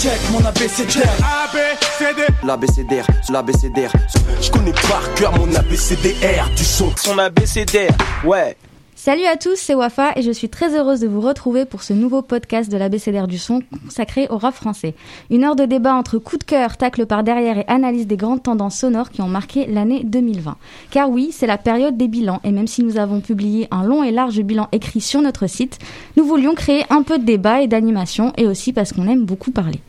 check mon ABCDR. ABCD. L'ABCDR, l'ABCDR. Je connais par cœur mon ABCDR du son. Son ABCDR, ouais. Salut à tous, c'est Wafa et je suis très heureuse de vous retrouver pour ce nouveau podcast de l'ABCDR du son consacré au rap français. Une heure de débat entre coup de cœur, tacle par derrière et analyse des grandes tendances sonores qui ont marqué l'année 2020. Car oui, c'est la période des bilans et même si nous avons publié un long et large bilan écrit sur notre site, nous voulions créer un peu de débat et d'animation et aussi parce qu'on aime beaucoup parler.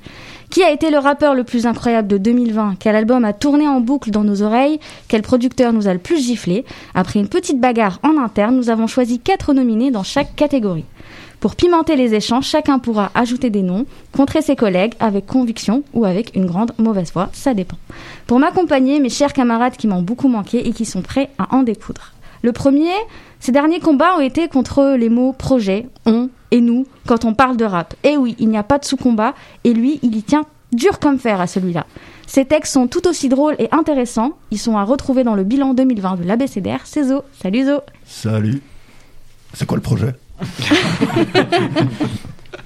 Qui a été le rappeur le plus incroyable de 2020 Quel album a tourné en boucle dans nos oreilles? Quel producteur nous a le plus giflé? Après une petite bagarre en interne, nous avons choisi quatre nominés dans chaque catégorie. Pour pimenter les échanges, chacun pourra ajouter des noms, contrer ses collègues avec conviction ou avec une grande mauvaise foi, ça dépend. Pour m'accompagner, mes chers camarades qui m'ont beaucoup manqué et qui sont prêts à en découdre. Le premier, ces derniers combats ont été contre les mots projet, on, et nous quand on parle de rap. Et oui, il n'y a pas de sous-combat et lui, il y tient dur comme fer à celui-là. Ces textes sont tout aussi drôles et intéressants. Ils sont à retrouver dans le bilan 2020 de l'ABCDR. C'est Zo. Salut Zo. Salut. C'est quoi le projet?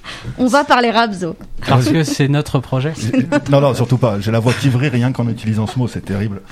On va parler rap, Zo. Parce que c'est notre projet Non, non, surtout pas. J'ai la voix qui rien qu'en utilisant ce mot, c'est terrible.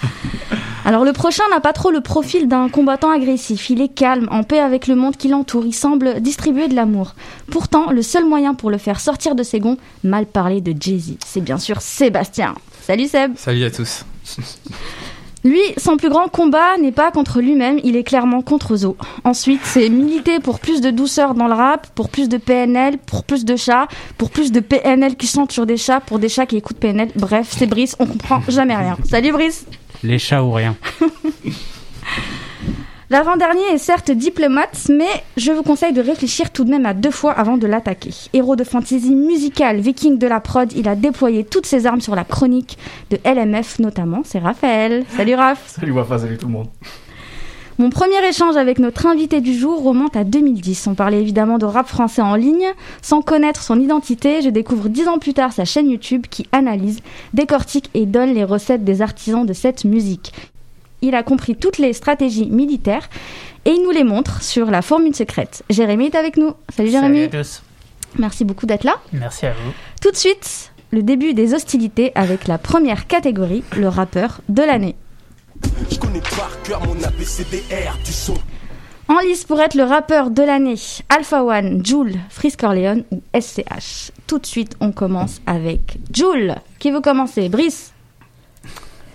Alors le prochain n'a pas trop le profil d'un combattant agressif. Il est calme, en paix avec le monde qui l'entoure. Il semble distribuer de l'amour. Pourtant, le seul moyen pour le faire sortir de ses gonds, mal parler de Jay-Z, c'est bien sûr Sébastien. Salut Seb. Salut à tous. Lui, son plus grand combat n'est pas contre lui-même, il est clairement contre Zo. Ensuite, c'est militer pour plus de douceur dans le rap, pour plus de PNL, pour plus de chats, pour plus de PNL qui chantent sur des chats, pour des chats qui écoutent PNL. Bref, c'est Brice, on comprend jamais rien. Salut Brice Les chats ou rien. L'avant-dernier est certes diplomate, mais je vous conseille de réfléchir tout de même à deux fois avant de l'attaquer. Héros de fantasy musicale, viking de la prod, il a déployé toutes ses armes sur la chronique de LMF notamment. C'est Raphaël. Salut Raph. Salut Wafa, salut tout le monde. Mon premier échange avec notre invité du jour remonte à 2010. On parlait évidemment de rap français en ligne. Sans connaître son identité, je découvre dix ans plus tard sa chaîne YouTube qui analyse, décortique et donne les recettes des artisans de cette musique il a compris toutes les stratégies militaires et il nous les montre sur la formule secrète. Jérémy est avec nous. Salut Jérémy. Salut à tous. Merci beaucoup d'être là. Merci à vous. Tout de suite, le début des hostilités avec la première catégorie, le rappeur de l'année. Je connais par cœur mon ABCDR du son. En lice pour être le rappeur de l'année, Alpha One, Joule, Frisk Corleone ou SCH. Tout de suite, on commence avec Joule. Qui veut commencer? Brice?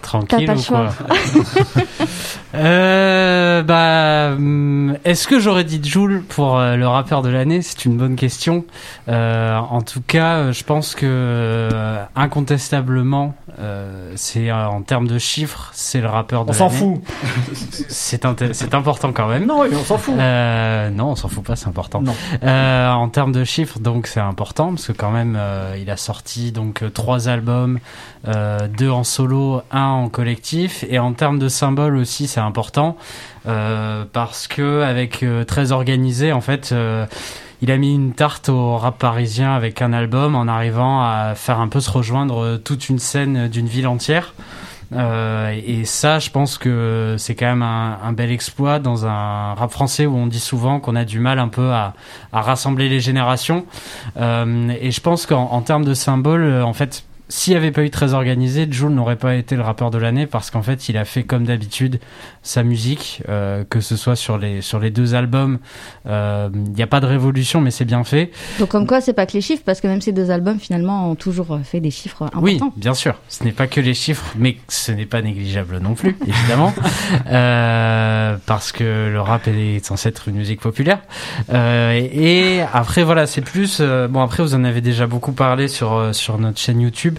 Tranquille ou quoi euh, Bah, hum, est-ce que j'aurais dit Joule pour euh, le rappeur de l'année? C'est une bonne question. Euh, en tout cas, je pense que euh, incontestablement, c'est en termes de chiffres, c'est le rappeur de l'année. On s'en fout. C'est c'est important quand même. Non, on s'en fout. non, on s'en fout pas, c'est important. Non. en termes de chiffres, donc c'est important parce que quand même, il a sorti donc trois albums, deux en solo, un en collectif, et en termes de symboles aussi, c'est important parce que avec très organisé, en fait il a mis une tarte au rap parisien avec un album en arrivant à faire un peu se rejoindre toute une scène d'une ville entière. Euh, et ça, je pense que c'est quand même un, bel exploit dans un rap français où on dit souvent qu'on a du mal un peu à, rassembler les générations. Euh, et je pense qu'en termes de symboles, en fait, s'il n'y avait pas eu très organisé, Jules n'aurait pas été le rappeur de l'année parce qu'en fait, il a fait comme d'habitude sa musique, euh, que ce soit sur les sur les deux albums. Il euh, n'y a pas de révolution, mais c'est bien fait. Donc comme quoi, c'est pas que les chiffres, parce que même ces deux albums finalement ont toujours fait des chiffres importants. Oui, bien sûr. Ce n'est pas que les chiffres, mais ce n'est pas négligeable non plus, évidemment, euh, parce que le rap est censé être une musique populaire. Euh, et, après, voilà, c'est plus. Bon, après, vous en avez déjà beaucoup parlé sur sur notre chaîne YouTube.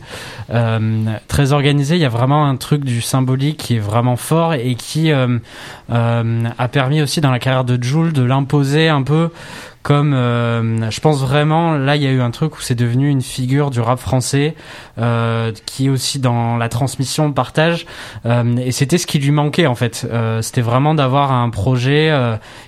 Euh, très organisé. Il y a vraiment un truc du symbolique qui est vraiment fort et qui euh, euh, a permis aussi dans la carrière de Jules de l'imposer un peu comme je pense vraiment là il y a eu un truc où c'est devenu une figure du rap français qui est aussi dans la transmission le partage et c'était ce qui lui manquait en fait c'était vraiment d'avoir un projet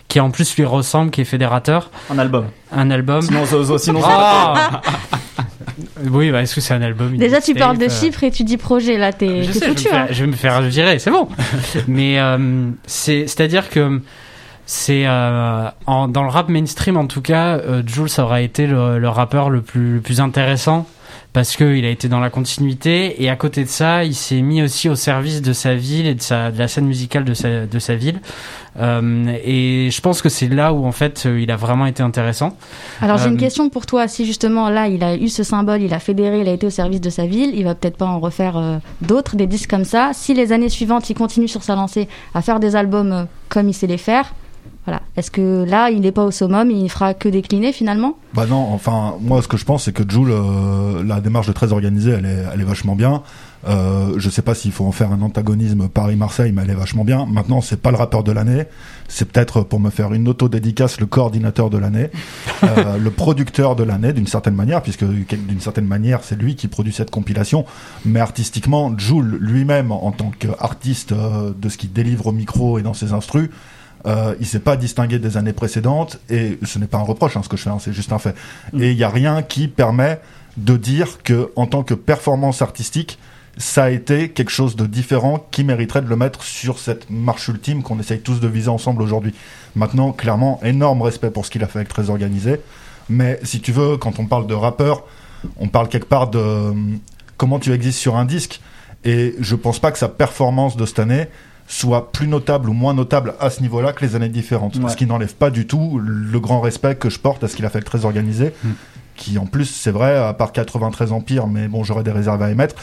qui en plus lui ressemble qui est fédérateur un album un album sinon, sinon ah oui, bah, est-ce que c'est un album Déjà, tu parles de euh, chiffres et tu dis projet, là, t'es foutu. Hein. Je vais, me faire virer, c'est bon. Mais euh, c'est, c'est-à-dire que c'est euh, dans le rap mainstream, en tout cas, Jules aura été le, rappeur le plus, le plus intéressant parce qu'il a été dans la continuité et à côté de ça, il s'est mis aussi au service de sa ville et de, sa, de la scène musicale de sa, de sa ville. Euh, et je pense que c'est là où en fait il a vraiment été intéressant. Alors j'ai une Euh, question pour toi. Si justement là il a eu ce symbole, il a fédéré, il a été au service de sa ville, il va peut-être pas en refaire euh, d'autres, des disques comme ça. Si les années suivantes il continue sur sa lancée à faire des albums euh, comme il sait les faire, voilà. Est-ce que là il n'est pas au summum, il fera que décliner finalement? Bah non, enfin, moi ce que je pense c'est que Joule, euh, la démarche de très organisée, elle est, elle est vachement bien. Euh, je sais pas s'il faut en faire un antagonisme Paris-Marseille, mais elle est vachement bien. Maintenant, c'est pas le rappeur de l'année, c'est peut-être pour me faire une auto-dédicace le coordinateur de l'année, euh, le producteur de l'année d'une certaine manière, puisque d'une certaine manière c'est lui qui produit cette compilation. Mais artistiquement, Joule lui-même en tant qu'artiste euh, de ce qu'il délivre au micro et dans ses instrus, euh, il s'est pas distingué des années précédentes et ce n'est pas un reproche hein, ce que je fais, hein, c'est juste un fait. Et il y a rien qui permet de dire que en tant que performance artistique, ça a été quelque chose de différent qui mériterait de le mettre sur cette marche ultime qu'on essaye tous de viser ensemble aujourd'hui. Maintenant, clairement, énorme respect pour ce qu'il a fait avec Très Organisé. Mais si tu veux, quand on parle de rappeur, on parle quelque part de euh, comment tu existes sur un disque. Et je pense pas que sa performance de cette année soit plus notable ou moins notable à ce niveau-là que les années différentes. Ouais. Ce qui n'enlève pas du tout le grand respect que je porte à ce qu'il a fait avec Très Organisé. Mm. Qui en plus, c'est vrai, à part 93 Empire, mais bon, j'aurais des réserves à émettre,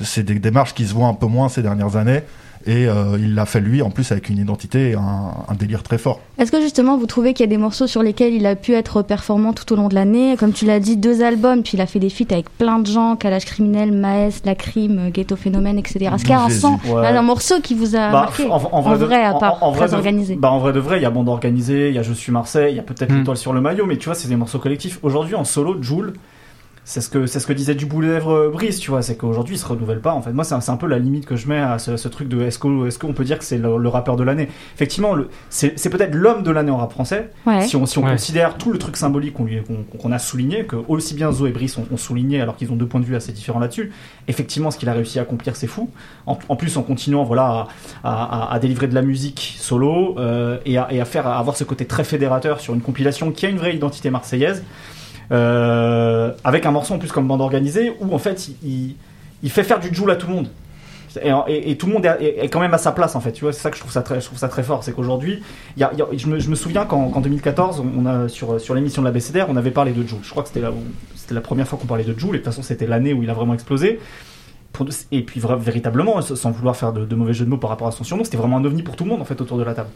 c'est des démarches qui se voient un peu moins ces dernières années. Et euh, il l'a fait lui, en plus, avec une identité et un, un délire très fort. Est-ce que justement vous trouvez qu'il y a des morceaux sur lesquels il a pu être performant tout au long de l'année? Comme tu l'as dit, deux albums, puis il a fait des feats avec plein de gens, Calage Criminel, Maes, La Crime, Ghetto Phénomène, etc. Est-ce qu'il y a un Ouais. là, un morceau qui vous a Bah, marqué en, en vrai, En de- vrai, à en- part en vrai très de- organisé. Bah, en vrai de vrai, il y a bande organisée, il y a Je suis Marseille, il y a peut-être Hmm. l'étoile sur le maillot, mais tu vois, c'est des morceaux collectifs. Aujourd'hui, en solo, Joule, c'est ce que c'est ce que disait Duboulet euh, Brice, tu vois, c'est qu'aujourd'hui, il se renouvelle pas. En fait, moi, c'est un, c'est un peu la limite que je mets à ce, ce truc de est-ce qu'on est-ce qu'on peut dire que c'est le, le rappeur de l'année? Effectivement, c'est c'est peut-être l'homme de l'année en rap français. Ouais. Si on, si on Ouais. considère tout le truc symbolique qu'on lui- qu'on qu'on a souligné, que aussi bien Zo et Brice ont, ont souligné, alors qu'ils ont deux points de vue assez différents là-dessus, effectivement, ce qu'il a réussi à accomplir, c'est fou. En, en plus, en continuant voilà, à, à- à délivrer de la musique solo euh, et, à, et à faire à avoir ce côté très fédérateur sur une compilation qui a une vraie identité marseillaise, euh, avec un morceau en plus comme bande organisée, où en fait, il, fait faire du joule à tout le monde. Et, tout le monde est, quand même à sa place en fait. Tu vois, c'est ça que je trouve ça très, fort, c'est qu'aujourd'hui, je, me, souviens qu'en qu'en 2014, on a sur l'émission de la BCDR, on avait parlé de Joule. Je crois que c'était la, première fois qu'on parlait de Joule. Et de toute façon, c'était l'année où il a vraiment explosé. Et puis véritablement, sans vouloir faire de, mauvais jeux de mots par rapport à son surnom, c'était vraiment un ovni pour tout le monde en fait autour de la table.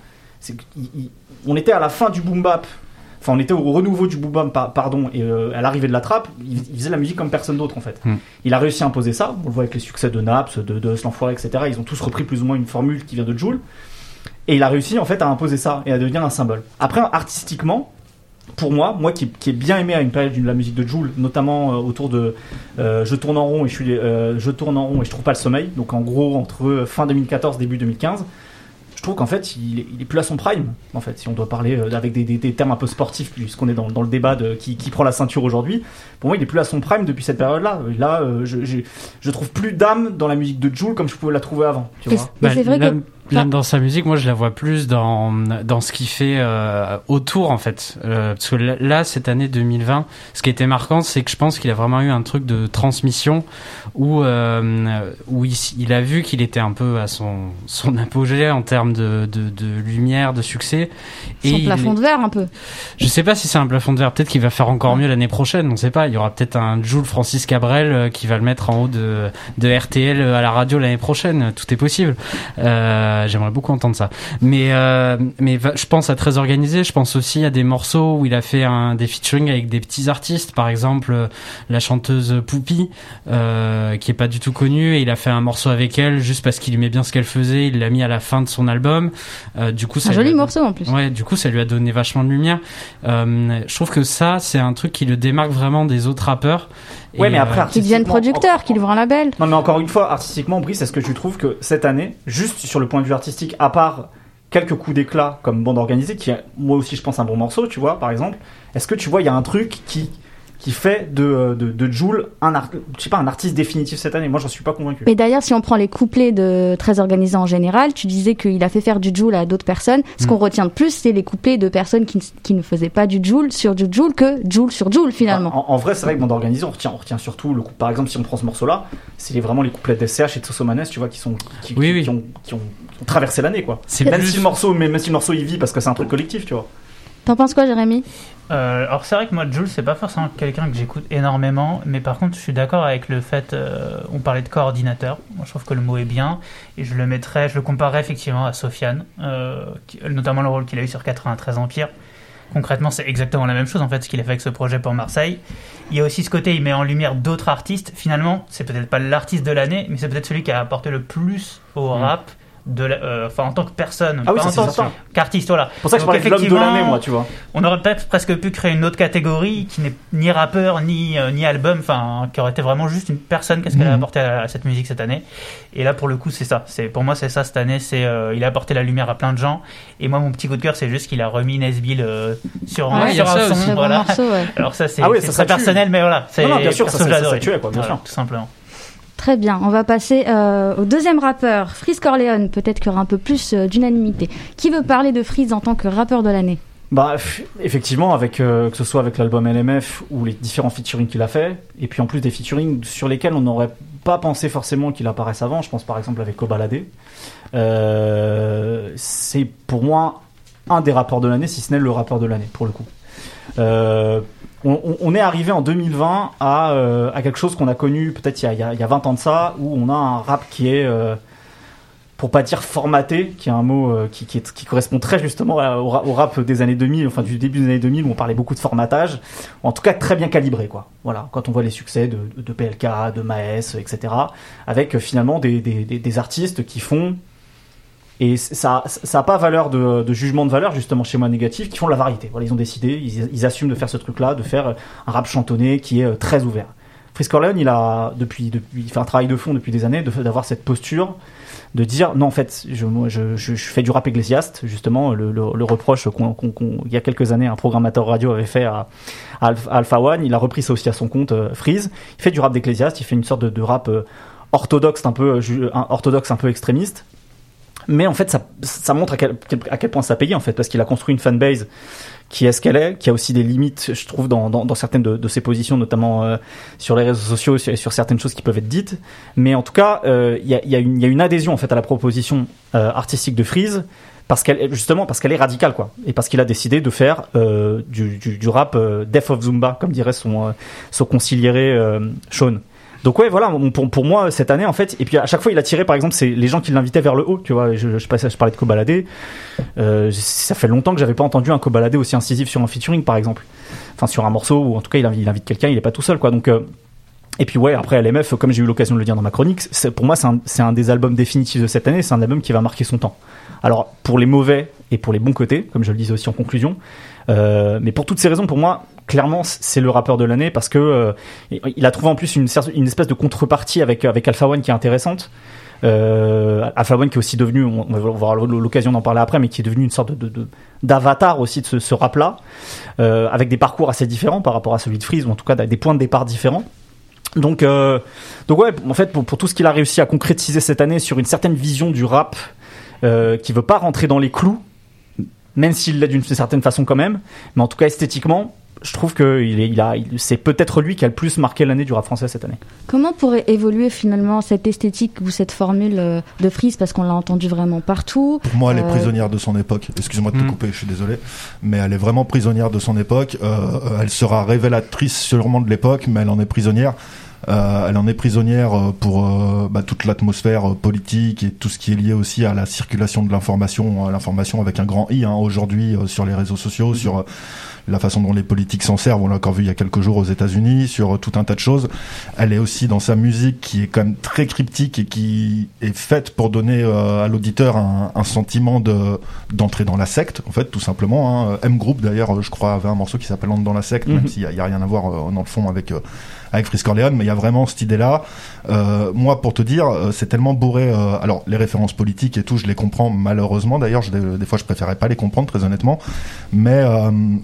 On était à la fin du boom bap. Enfin, on était au renouveau du boom par- pardon, et euh, à l'arrivée de la trappe, il, il faisait la musique comme personne d'autre en fait. Hmm. Il a réussi à imposer ça. On le voit avec les succès de Naps, de, de etc. Ils ont tous repris plus ou moins une formule qui vient de Joule. Et il a réussi en fait à imposer ça et à devenir un symbole. Après, artistiquement, pour moi, moi qui, qui ai bien aimé à une période de la musique de Joule, notamment euh, autour de euh, Je tourne en rond et je suis euh, je tourne en rond et je trouve pas le sommeil. Donc en gros entre fin 2014 début 2015. Je trouve qu'en fait, il est, il est plus à son prime. En fait, si on doit parler euh, avec des, des- des termes un peu sportifs, puisqu'on est dans, dans le débat de qui, qui prend la ceinture aujourd'hui. Pour moi, il est plus à son prime depuis cette période-là. Là, euh, je, je, je trouve plus d'âme dans la musique de Joule comme je pouvais la trouver avant. Tu vois. Mais Bah, c'est vrai là, que- là, dans sa musique, moi, je la vois plus dans dans ce qu'il fait euh, autour, en fait. Euh, parce que là, là, cette année 2020, ce qui était marquant, c'est que je pense qu'il a vraiment eu un truc de transmission où euh, où il, il a vu qu'il était un peu à son son apogée en termes de de, de lumière, de succès. Son il- plafond de verre un peu. je sais pas si c'est un plafond de verre. Peut-être qu'il va faire encore mieux l'année prochaine. On sait pas. Il y aura peut-être un Jules Francis Cabrel euh, qui va le mettre en haut de, de RTL à la radio l'année prochaine. Tout est possible. Euh, J'aimerais beaucoup entendre ça. Mais euh, mais je pense à très organisé. Je pense aussi à des morceaux où il a fait un des featuring avec des petits artistes. Par exemple, euh, la chanteuse Poupie, euh, qui est pas du tout connue, et il a fait un morceau avec elle juste parce qu'il aimait bien ce qu'elle faisait. Il l'a mis à la fin de son album. Euh, du coup, ça Un joli a- morceau en plus. Ouais, du coup, ça lui a donné vachement de lumière. Euh, je trouve que ça, c'est un truc qui le démarque vraiment des autres rappeurs. Ouais, Et, mais après, euh, Qui devienne artistiquement, producteur, qui ouvre un label. Non, mais encore une fois, artistiquement, Brice, est-ce que tu trouves que cette année, juste sur le point de vue artistique, à part quelques coups d'éclat comme bande organisée, qui est moi aussi, je pense, un bon morceau, tu vois, par exemple, est-ce que tu vois, il y a un truc qui, qui fait de, euh, de, de Joule un, je sais pas, un artiste définitif cette année. Moi, j'en suis pas convaincu. Mais d'ailleurs, si on prend les couplets de Très Organisé en général, tu disais qu'il a fait faire du Joule à d'autres personnes. Ce mm. qu'on retient de plus, c'est les couplets de personnes qui, qui, ne faisaient pas du Joule sur du Joule que Joule sur Joule finalement. En, vrai, c'est vrai que Bande Organisé, on retient, on retient surtout le coup. Par exemple, si on prend ce morceau-là, c'est vraiment les couplets d'SCH et de Sosomanes, tu vois, qui sont qui, qui, ont, qui ont, traversé l'année, quoi. Même si le morceau, même si le morceau il vit parce que c'est un truc collectif, tu vois. T'en penses quoi, Jérémy? Euh, alors c'est vrai que moi Jules c'est pas forcément quelqu'un que j'écoute énormément, mais par contre je suis d'accord avec le fait, euh, on parlait de coordinateur, moi je trouve que le mot est bien, et je le mettrais, je le comparerais effectivement à Sofiane, euh, notamment le rôle qu'il a eu sur 93 Empire. Concrètement c'est exactement la même chose en fait ce qu'il a fait avec ce projet pour Marseille. Il y a aussi ce côté, il met en lumière d'autres artistes, finalement c'est peut-être pas l'artiste de l'année, mais c'est peut-être celui qui a apporté le plus au mm. rap de euh, enfin en tant que personne ah oui, pas en tant qu'artiste voilà. Pour ça que je parlais de l'homme de l'année moi tu vois. on aurait peut-être presque pu créer une autre catégorie qui n'est ni rappeur ni euh, ni album enfin qui aurait été vraiment juste une personne. Qu'est-ce qu'elle a mhm. apporté à, cette musique cette année? Et là pour le coup c'est ça. C'est pour moi c'est ça cette année. C'est euh, il a apporté la lumière à plein de gens. Et moi mon petit coup de cœur c'est juste qu'il a remis Nesbill sur, ouais, sur un son voilà. Alors ça c'est ah très personnel mais voilà. C'est bien sûr ça, ça, ça, quoi bien sûr. tout simplement Très bien, on va passer euh, au deuxième rappeur, Freeze Corleone. Peut-être qu'il y aura un peu plus euh, d'unanimité. Qui veut parler de Freeze en tant que rappeur de l'année? Bah, effectivement, euh, que ce soit avec l'album LMF ou les différents featuring qu'il a fait, et puis en plus des featuring sur lesquels on n'aurait pas pensé forcément qu'il apparaisse avant. Je pense par exemple avec Kobalade. c'est pour moi un des rappeurs de l'année, si ce n'est le rappeur de l'année pour le coup on, est arrivé en 2020 euh, à, quelque chose qu'on a connu peut-être il, y a 20 ans de ça, où on a un rap qui est, euh, pour pas dire formaté, qui est un mot euh, qui, correspond très justement au, rap des années 2000, enfin du début des années 2000, où on parlait beaucoup de formatage, en tout cas très bien calibré, quoi. Voilà, quand on voit les succès de, PLK, de Maes, etc., avec finalement des artistes qui font et ça n'a pas valeur de, jugement de valeur, justement, chez moi négatif, qui font de la variété. Ils ont décidé, ils, assument de faire ce truc-là, de faire un rap chantonné qui est euh, très ouvert. Fritz Corleone, il a, depuis, il fait un travail de fond depuis des années, d'avoir cette posture, de dire, non, en fait, je, fais du rap ecclésiaste, justement, le, reproche qu'il y a quelques années, un programmateur radio avait fait à, Alpha One, il a repris ça aussi à son compte, euh, Freeze. Il fait du rap d'ecclésiaste, il fait une sorte de, de rap euh, orthodoxe, un peu, orthodoxe, un peu extrémiste mais en fait, ça, ça montre à quel, à quel point ça payé en fait, parce qu'il a construit une fanbase qui est ce qu'elle est, qui a aussi des limites, je trouve, dans, dans, dans certaines de, de, ses positions, notamment euh, sur les réseaux sociaux, sur, sur, certaines choses qui peuvent être dites. Mais en tout cas, euh, il y, a, y, a y, a, une adhésion en fait à la proposition euh, artistique de Freeze, parce qu'elle justement parce qu'elle est radicale quoi, et parce qu'il a décidé de faire du, du, du, rap Death of Zumba, comme dirait son son conciliéré Sean. Donc ouais, voilà, pour, pour, moi cette année en fait, et puis à chaque fois il a tiré par exemple c'est les gens qui l'invitaient vers le haut, tu vois. Je, je, parlais de Kobalade, euh, ça fait longtemps que j'avais pas entendu un Kobalade aussi incisif sur un featuring par exemple, enfin sur un morceau ou en tout cas il invite, il invite quelqu'un, il est pas tout seul quoi. Donc euh, et puis ouais, après LMF, comme j'ai eu l'occasion de le dire dans ma chronique, pour moi c'est un, un, des albums définitifs de cette année, c'est un album qui va marquer son temps. Alors pour les mauvais et pour les bons côtés, comme je le disais aussi en conclusion, euh, mais pour toutes ces raisons, pour moi, clairement, c'est le rappeur de l'année parce que euh, il a trouvé en plus une, espèce de contrepartie avec avec Alpha One qui est intéressante. Euh, Alpha One qui est aussi devenu, on va avoir l'occasion d'en parler après, mais qui est devenu une sorte d'avatar aussi de ce, rap-là, avec des parcours assez différents par rapport à celui de Freeze, ou en tout cas des points de départ différents. Donc, euh, donc ouais, en fait, pour, tout ce qu'il a réussi à concrétiser cette année sur une certaine vision du rap, qui veut pas rentrer dans les clous, même s'il l'a d'une certaine façon quand même, mais en tout cas esthétiquement, je trouve que il est, il a, c'est peut-être lui qui a le plus marqué l'année du rap français cette année. Comment pourrait évoluer finalement cette esthétique ou cette formule euh, de Freeze parce qu'on l'a entendu vraiment partout Pour moi, elle est euh, prisonnière de son époque. Excuse-moi de te hmm. couper, je suis désolé, mais elle est vraiment prisonnière de son époque. Euh, elle sera révélatrice sûrement de l'époque, mais elle en est prisonnière. Euh, elle en est prisonnière euh, pour euh, bah, toute l'atmosphère politique et tout ce qui est lié aussi à la circulation de l'information, l'information avec un grand I hein, aujourd'hui sur les réseaux sociaux, sur la façon dont les politiques s'en servent. On l'a encore vu il y a quelques jours aux États-Unis sur tout un tas de choses. Elle est aussi dans sa musique qui est quand même très cryptique et qui est faite pour donner à l'auditeur un, un, sentiment de d'entrer dans la secte, en fait, tout simplement. Hein. M Group d'ailleurs, je crois, avait un morceau qui s'appelle Entre dans la secte, même mhm. s'il y, a rien à voir dans le fond avec avec Frisk Corleone, mais il y a vraiment cette idée-là. Euh, moi, pour te dire, euh, c'est tellement bourré. Euh, alors, les références politiques et tout, je les comprends malheureusement. D'ailleurs, des fois, je préférais pas les comprendre, très honnêtement. Mais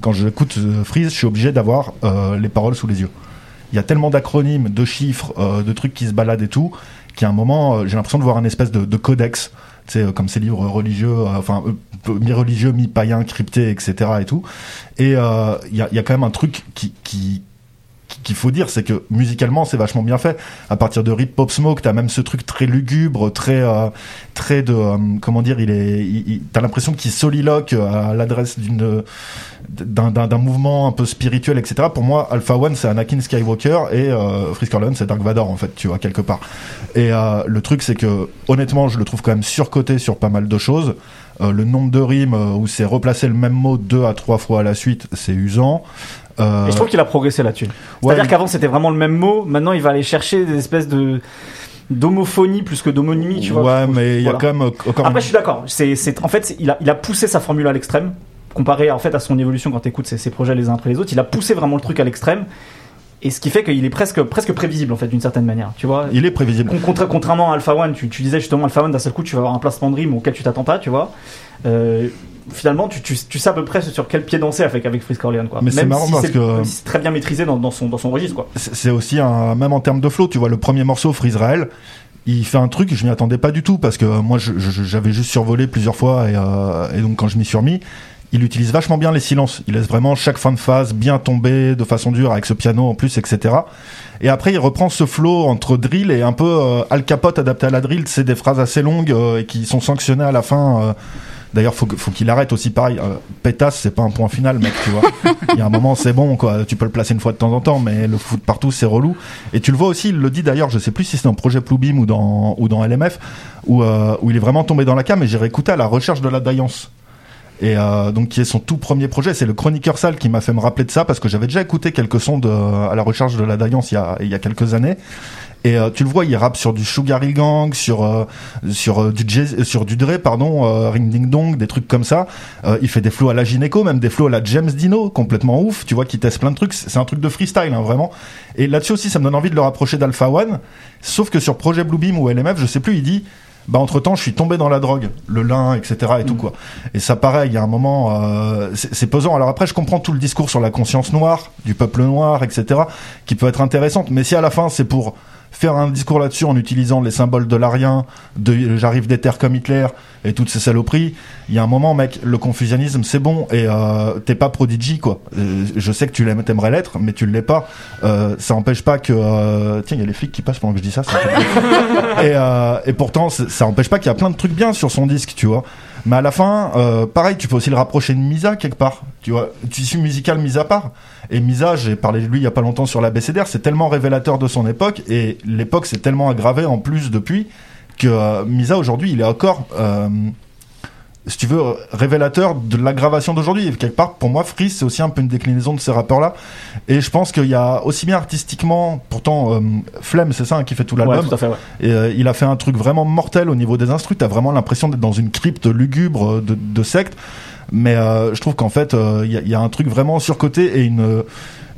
quand je j'écoute Freeze, je suis obligé d'avoir les paroles sous les yeux. Il y a tellement d'acronymes, de chiffres, de trucs qui se baladent et tout, qu'à un moment, j'ai l'impression de voir un espèce de, de codex comme ces livres religieux, enfin mi-religieux, mi-païen, crypté, etc. et tout. Et il y, a, y, a, quand même un truc qui, qui, qu'il faut dire, c'est que musicalement, c'est vachement bien fait. À partir de Rip Pop Smoke, t'as même ce truc très lugubre, très, euh, très de, euh, comment dire, il est, t'as l'impression qu'il soliloque à l'adresse d'une, d'un, mouvement un peu spirituel, etc. Pour moi, Alpha One, c'est Anakin Skywalker et euh, Frisk c'est Dark Vador, en fait, tu vois, quelque part. Et euh, le truc, c'est que, honnêtement, je le trouve quand même surcoté sur pas mal de choses. le nombre de rimes où c'est replacer le même mot deux à trois fois à la suite, c'est usant. Euh, Et je trouve qu'il a progressé là-dessus. C'est-à-dire qu'avant c'était vraiment le même mot, maintenant il va aller chercher des espèces de d'homophonie plus que d'homonymie, tu vois. Ouais, mais il y a quand même encore. Après, je suis d'accord. C'est, c'est, en fait, il a, il a poussé sa formule à l'extrême, comparé en fait à son évolution quand tu écoutes ses, ses, projets les uns après les autres. Il a poussé vraiment le truc à l'extrême. Et ce qui fait qu'il est presque, presque prévisible en fait d'une certaine manière, tu vois. Il est prévisible. contrairement à Alpha One, tu, tu disais justement Alpha One d'un seul coup tu vas avoir un placement de rime auquel tu t'attends pas, tu vois. Euh, finalement, tu, tu, tu, sais à peu près sur quel pied danser avec, avec Frisk Orleans, quoi. Mais c'est marrant parce que. c'est très bien maîtrisé dans, dans, son, dans son registre, quoi. C'est aussi un, même en termes de flow, tu vois, le premier morceau, Free Israel, il fait un truc, je m'y attendais pas du tout parce que moi, j'avais juste survolé plusieurs fois et, euh, et donc quand je m'y suis remis, il utilise vachement bien les silences. Il laisse vraiment chaque fin de phase bien tomber de façon dure avec ce piano en plus, etc. Et après, il reprend ce flow entre drill et un peu euh, Al Capote adapté à la drill. C'est des phrases assez longues euh, et qui sont sanctionnées à la fin. Euh, D'ailleurs, faut, faut qu'il arrête aussi pareil. Euh, pétasse, c'est pas un point final, mec, tu vois. Il y a un moment, c'est bon, quoi. Tu peux le placer une fois de temps en temps, mais le foot partout, c'est relou. Et tu le vois aussi, il le dit d'ailleurs, je sais plus si c'est dans Projet Ploubim ou dans, ou dans LMF, où, euh, où il est vraiment tombé dans la cam et j'ai réécouté à la recherche de la daillance et euh, donc qui est son tout premier projet. C'est le Chroniqueur Sale qui m'a fait me rappeler de ça parce que j'avais déjà écouté quelques sons de, à la recherche de la daillance il y a, il y a quelques années. Et euh, tu le vois, il rappe sur du Sugar Hill Gang, sur euh, sur euh, du jazz, sur du Dre, pardon, Ring Ding Dong, des trucs comme ça. il fait des flows à la Gineco, même des flows à la James Dino, complètement ouf. Tu vois, qui teste plein de trucs. C'est un truc de freestyle, hein, vraiment. Et là-dessus aussi, ça me donne envie de le rapprocher d'Alpha One. Sauf que sur Projet Bluebeam ou LMF, je sais plus, il dit bah entre temps je suis tombé dans la drogue le lin etc et tout mm. quoi et ça pareil il y a un moment euh, c'est pesant alors après je comprends tout le discours sur la conscience noire du peuple noir etc qui peut être intéressante mais si à la fin c'est pour faire un discours là-dessus en utilisant les symboles de l'arien, de j'arrive des terres comme Hitler et toutes ces saloperies, il y a un moment, mec, le confucianisme c'est bon et euh, t'es pas prodigy quoi. Euh, je sais que tu l'aimes, t'aimerais l'être, mais tu l'es pas. Euh, ça empêche pas que tiens, il y a les flics qui passent pendant que je dis ça. ça et, et pourtant, ça empêche pas qu'il y a plein de trucs bien sur son disque, tu vois. Mais à la fin, pareil, tu peux aussi le rapprocher de Misa quelque part. Tu vois, tissu musical mis à part. Et Misa, j'ai parlé de lui il y a pas longtemps sur la BCDR, c'est tellement révélateur de son époque et l'époque s'est tellement aggravée en plus depuis que euh, Misa aujourd'hui, il est encore euh, si tu veux, révélateur de l'aggravation d'aujourd'hui. Et quelque part, pour moi, Freeze, c'est aussi un peu une déclinaison de ces rappeurs-là. Et je pense qu'il y a aussi bien artistiquement, pourtant, euh, Flemme, c'est ça hein, qui fait tout l'album. Et euh, il a fait un truc vraiment mortel au niveau des instrus. T'as vraiment l'impression d'être dans une crypte lugubre de, de secte. Mais euh, je trouve qu'en fait, il y, y, a un truc vraiment surcoté et une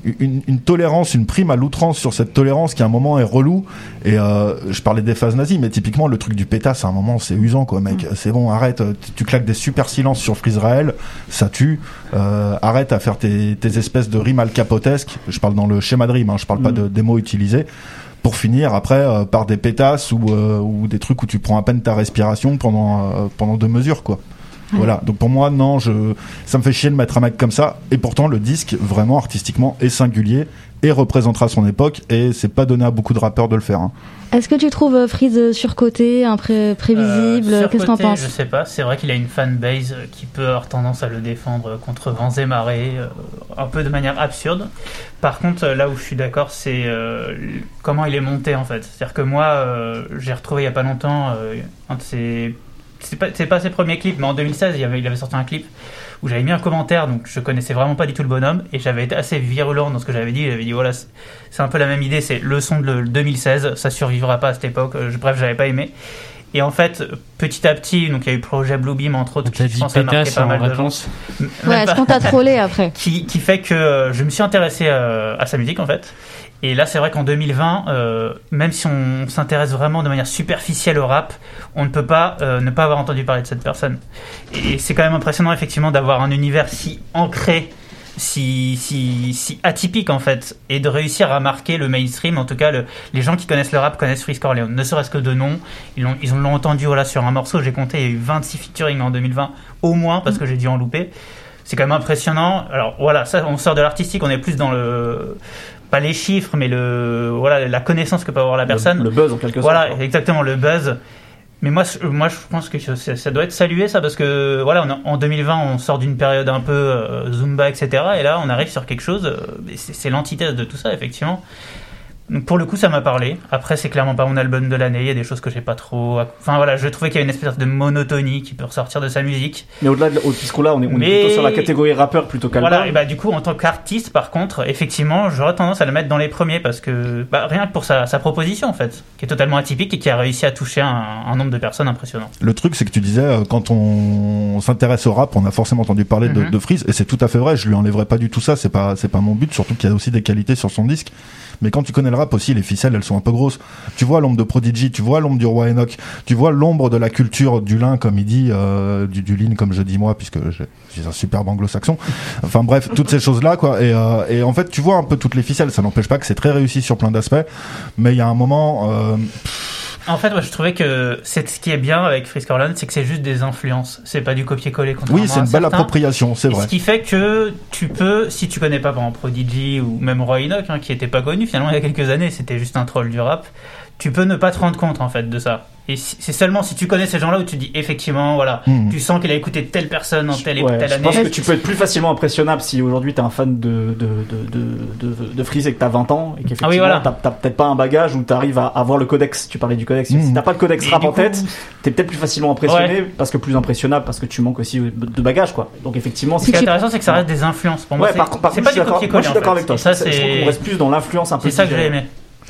une, une, tolérance, une prime à l'outrance sur cette tolérance qui à un moment est relou. Et euh, je parlais des phases nazies, mais typiquement le truc du pétasse, à un moment c'est usant quoi, mec. Mm. C'est bon, arrête. Tu claques des super silences sur Frisrael, ça tue. Euh, arrête à faire tes, tes, espèces de rimes alcapotesques. Je parle dans le schéma de rime, hein, je parle pas mm. de, des mots utilisés pour finir après euh, par des pétasses ou, euh, ou des trucs où tu prends à peine ta respiration pendant euh, pendant deux mesures quoi. Voilà. Donc pour moi, non, je, ça me fait chier de mettre un mec comme ça. Et pourtant, le disque, vraiment artistiquement, est singulier et représentera son époque. Et c'est pas donné à beaucoup de rappeurs de le faire. Hein. Est-ce que tu trouves euh, Freeze surcoté, prévisible euh, Qu'est-ce que t'en penses? Je sais pas. C'est vrai qu'il a une fanbase qui peut avoir tendance à le défendre contre vents et marées, euh, un peu de manière absurde. Par contre, là où je suis d'accord, c'est comment il est monté en fait. C'est-à-dire que moi, j'ai retrouvé il y a pas longtemps un de ses c'est pas, pas ses premiers clips, mais en 2016, il avait, il avait sorti un clip où j'avais mis un commentaire, donc je connaissais vraiment pas du tout le bonhomme, et j'avais été assez virulent dans ce que j'avais dit. J'avais dit, voilà, c'est un peu la même idée, c'est le son de 2016, ça survivra pas à cette époque. Euh, bref, j'avais pas aimé. Et en fait, petit à petit, donc il y a eu projet Bluebeam entre autres, qui je pense a marqué pas mal réponse. Ouais, est-ce qu'on t'a trollé après qui, qui, fait que euh, je me suis intéressé à, à sa musique en fait. Et là, c'est vrai qu'en 2020, euh, même si on s'intéresse vraiment de manière superficielle au rap, on ne peut pas euh, ne pas avoir entendu parler de cette personne. Et c'est quand même impressionnant, effectivement, d'avoir un univers si ancré si, si, atypique en fait et de réussir à marquer le mainstream. En tout cas, le, les gens qui connaissent le rap connaissent Freeze Corleone, ne serait-ce que de nom. Ils l'ont, ils l'ont entendu voilà, sur un morceau. J'ai compté, il y a eu 26 featuring en 2020 au moins parce que j'ai dû en louper. C'est quand même impressionnant. Alors voilà, ça, on sort de l'artistique, on est plus dans le pas les chiffres, mais le voilà la connaissance que peut avoir la personne. Le, le buzz en quelque sorte. Voilà, exactement le buzz. Mais moi, je- moi, je pense que ça, ça doit être salué, ça, parce que voilà, on, en 2020, on sort d'une période un peu euh, Zumba, etc. Et là, on arrive sur quelque chose, euh, c'est l'antithèse de tout ça, effectivement. Donc, pour le coup, ça m'a parlé. Après, c'est clairement pas mon album de l'année. Il y a des choses que j'ai pas trop. Enfin voilà, je trouvais qu'il y avait une espèce de monotonie qui peut ressortir de sa musique. Mais au-delà de, au- puisqu'on là, on est, on est plutôt sur la catégorie rappeur plutôt qu'album. Voilà, et bah du coup, en tant qu'artiste, par contre, effectivement, j'aurais tendance à le mettre dans les premiers parce que bah, rien que pour sa, sa proposition, en fait, qui est totalement atypique et qui a réussi à toucher un, un nombre de personnes impressionnant. Le truc, c'est que tu disais, euh, quand on s'intéresse au rap, on a forcément entendu parler de, Mhm. de Freeze, et c'est tout à fait vrai. Je lui enlèverai pas du tout ça. C'est pas, c'est pas mon but. Surtout qu'il y a aussi des qualités sur son disque. Mais quand tu connais le rap aussi, les ficelles, elles sont un peu grosses. Tu vois l'ombre de Prodigy, tu vois l'ombre du roi Enoch, tu vois l'ombre de la culture du lin, comme il dit, euh, du, du lean, comme je dis moi, puisque suis un superbe anglo-saxon. Enfin bref, toutes ces choses-là, quoi. Et, euh, et en fait, tu vois un peu toutes les ficelles. Ça n'empêche pas que c'est très réussi sur plein d'aspects. Mais il y a un moment, euh, En fait, moi, je trouvais que c'est ce qui est bien avec Corleone, c'est que c'est juste des influences. C'est pas du copier-coller. oui, c'est une belle certains. appropriation, c'est vrai. Ce qui fait que tu peux, si tu connais pas par exemple Prodigy ou même Roy Enoch, hein, qui était pas connu finalement il y a quelques années, c'était juste un troll du rap, tu peux ne pas te rendre compte en fait de ça. Et c'est seulement si tu connais ces gens-là où tu dis effectivement, voilà, Mhm. tu sens qu'il a écouté telle personne en telle et Ouais, telle je année. pense que tu peux être plus facilement impressionnable si aujourd'hui t'es un fan de, de, de, de, de, Freeze et que t'as 20 ans et qu'effectivement Ah oui, voilà. t'as peut-être pas un bagage où t'arrives à avoir le codex. Tu parlais du codex. Mhm. Si t'as pas le codex rap en coup, tête, t'es peut-être plus facilement impressionné parce que plus impressionnable parce que tu manques aussi de bagage quoi. Donc effectivement, Ce qui est intéressant, c'est que ça reste des influences. Pour moi, Ouais, par, contre- c'est pas je du suis d'accord- je avec toi. Ça, Je c'est reste plus dans l'influence un peu. c'est ça que j'ai aimé.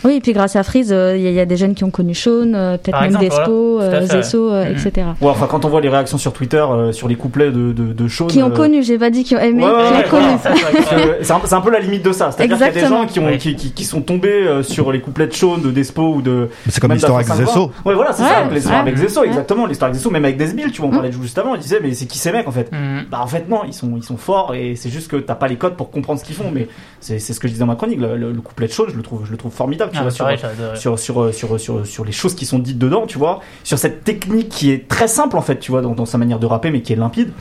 Oui, et puis grâce à Freeze, euh, il y, a- il y a des jeunes qui ont connu Sean, euh, peut-être même Despo, voilà. Euh, Zesso, euh. Mhm. etc. Ouais, enfin quand on voit les réactions sur Twitter euh, sur les couplets de de, de Sean, Qui ont euh, connu, j'ai pas dit qui ont aimé, Ouais, ouais, qui ont connu. c'est un, c'est un peu la limite de ça. C'est-à-dire qu'il y a des gens qui, ont, qui, qui, qui sont tombés sur les couplets de Sean, de Despo ou de. C'est comme même l'histoire avec d'Afro 50. Zesso. Ouais, voilà, c'est Ouais, ça. L'histoire ouais. avec Zesso, Ouais. exactement. L'histoire avec Zesso, même avec Desbill, tu vois, on parlait de juste avant. Il disait, mais c'est qui ces mecs en fait? Mhm. Bah en fait, non, ils sont, ils sont forts et c'est juste que t'as pas les codes pour comprendre ce qu'ils font. Mais c'est ce que je disais dans ma chronique. Le, le- le couplet de Sean, je le trouve, je le trouve formidable. Tu Ah, vois, sur, vrai, sur, sur, sur, sur, sur les choses qui sont dites dedans, tu vois, sur cette technique qui est très simple en fait, tu vois, dans, dans sa manière de rapper, mais qui est limpide.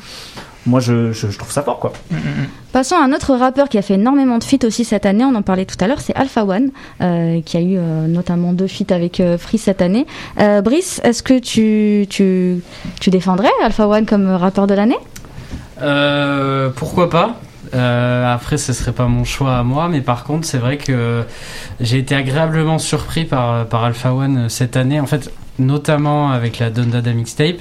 Moi, je, je, je trouve ça fort, quoi. Mhm, mhm. Passons à un autre rappeur qui a fait énormément de feats aussi cette année, on en parlait tout à l'heure, c'est Alpha One, euh, qui a eu euh, notamment deux feats avec euh, Free cette année. Euh, Brice, est-ce que tu, tu, tu défendrais Alpha One comme rappeur de l'année? Euh, pourquoi pas? Euh, après, ce serait pas mon choix à moi, mais par contre, c'est vrai que j'ai été agréablement surpris par, par Alpha One cette année, en fait, notamment avec la Don Dada mixtape,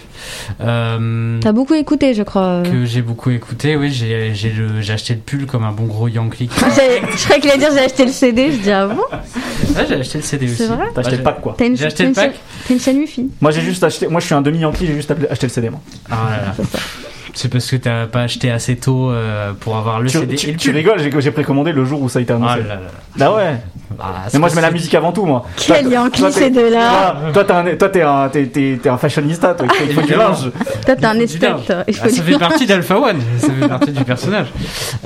euh, T'as beaucoup écouté, je crois. que j'ai beaucoup écouté. Oui, j'ai j'ai le- j'ai acheté le pull comme un bon gros Yankee. Je croyais qu'il allait dire j'ai acheté le CD, je dis ah bon? Ouais, j'ai acheté le CD aussi. Vrai? T'as acheté le pack, quoi. T'as une, J'ai acheté t'as le une pack. chaîne- t'as une chaîne Wi-Fi? Moi, j'ai juste acheté. Moi, je suis un demi-Yankee, j'ai juste acheté le CD, moi. Ah là là. C'est parce que t'as pas acheté assez tôt euh, pour avoir le Tu, CD. tu- rigoles, j'ai précommandé le jour où ça a été Ah annoncé. là là. Bah ouais. Ah, Mais moi, je mets la musique avant tout, moi. Quel toi, t'es- ces deux-là. Toi, t'es un, fashionista, toi. Il faut, il faut du linge. Toi, t'es un esthète, Ah, ça fait partie d'Alpha One, ça fait partie du personnage.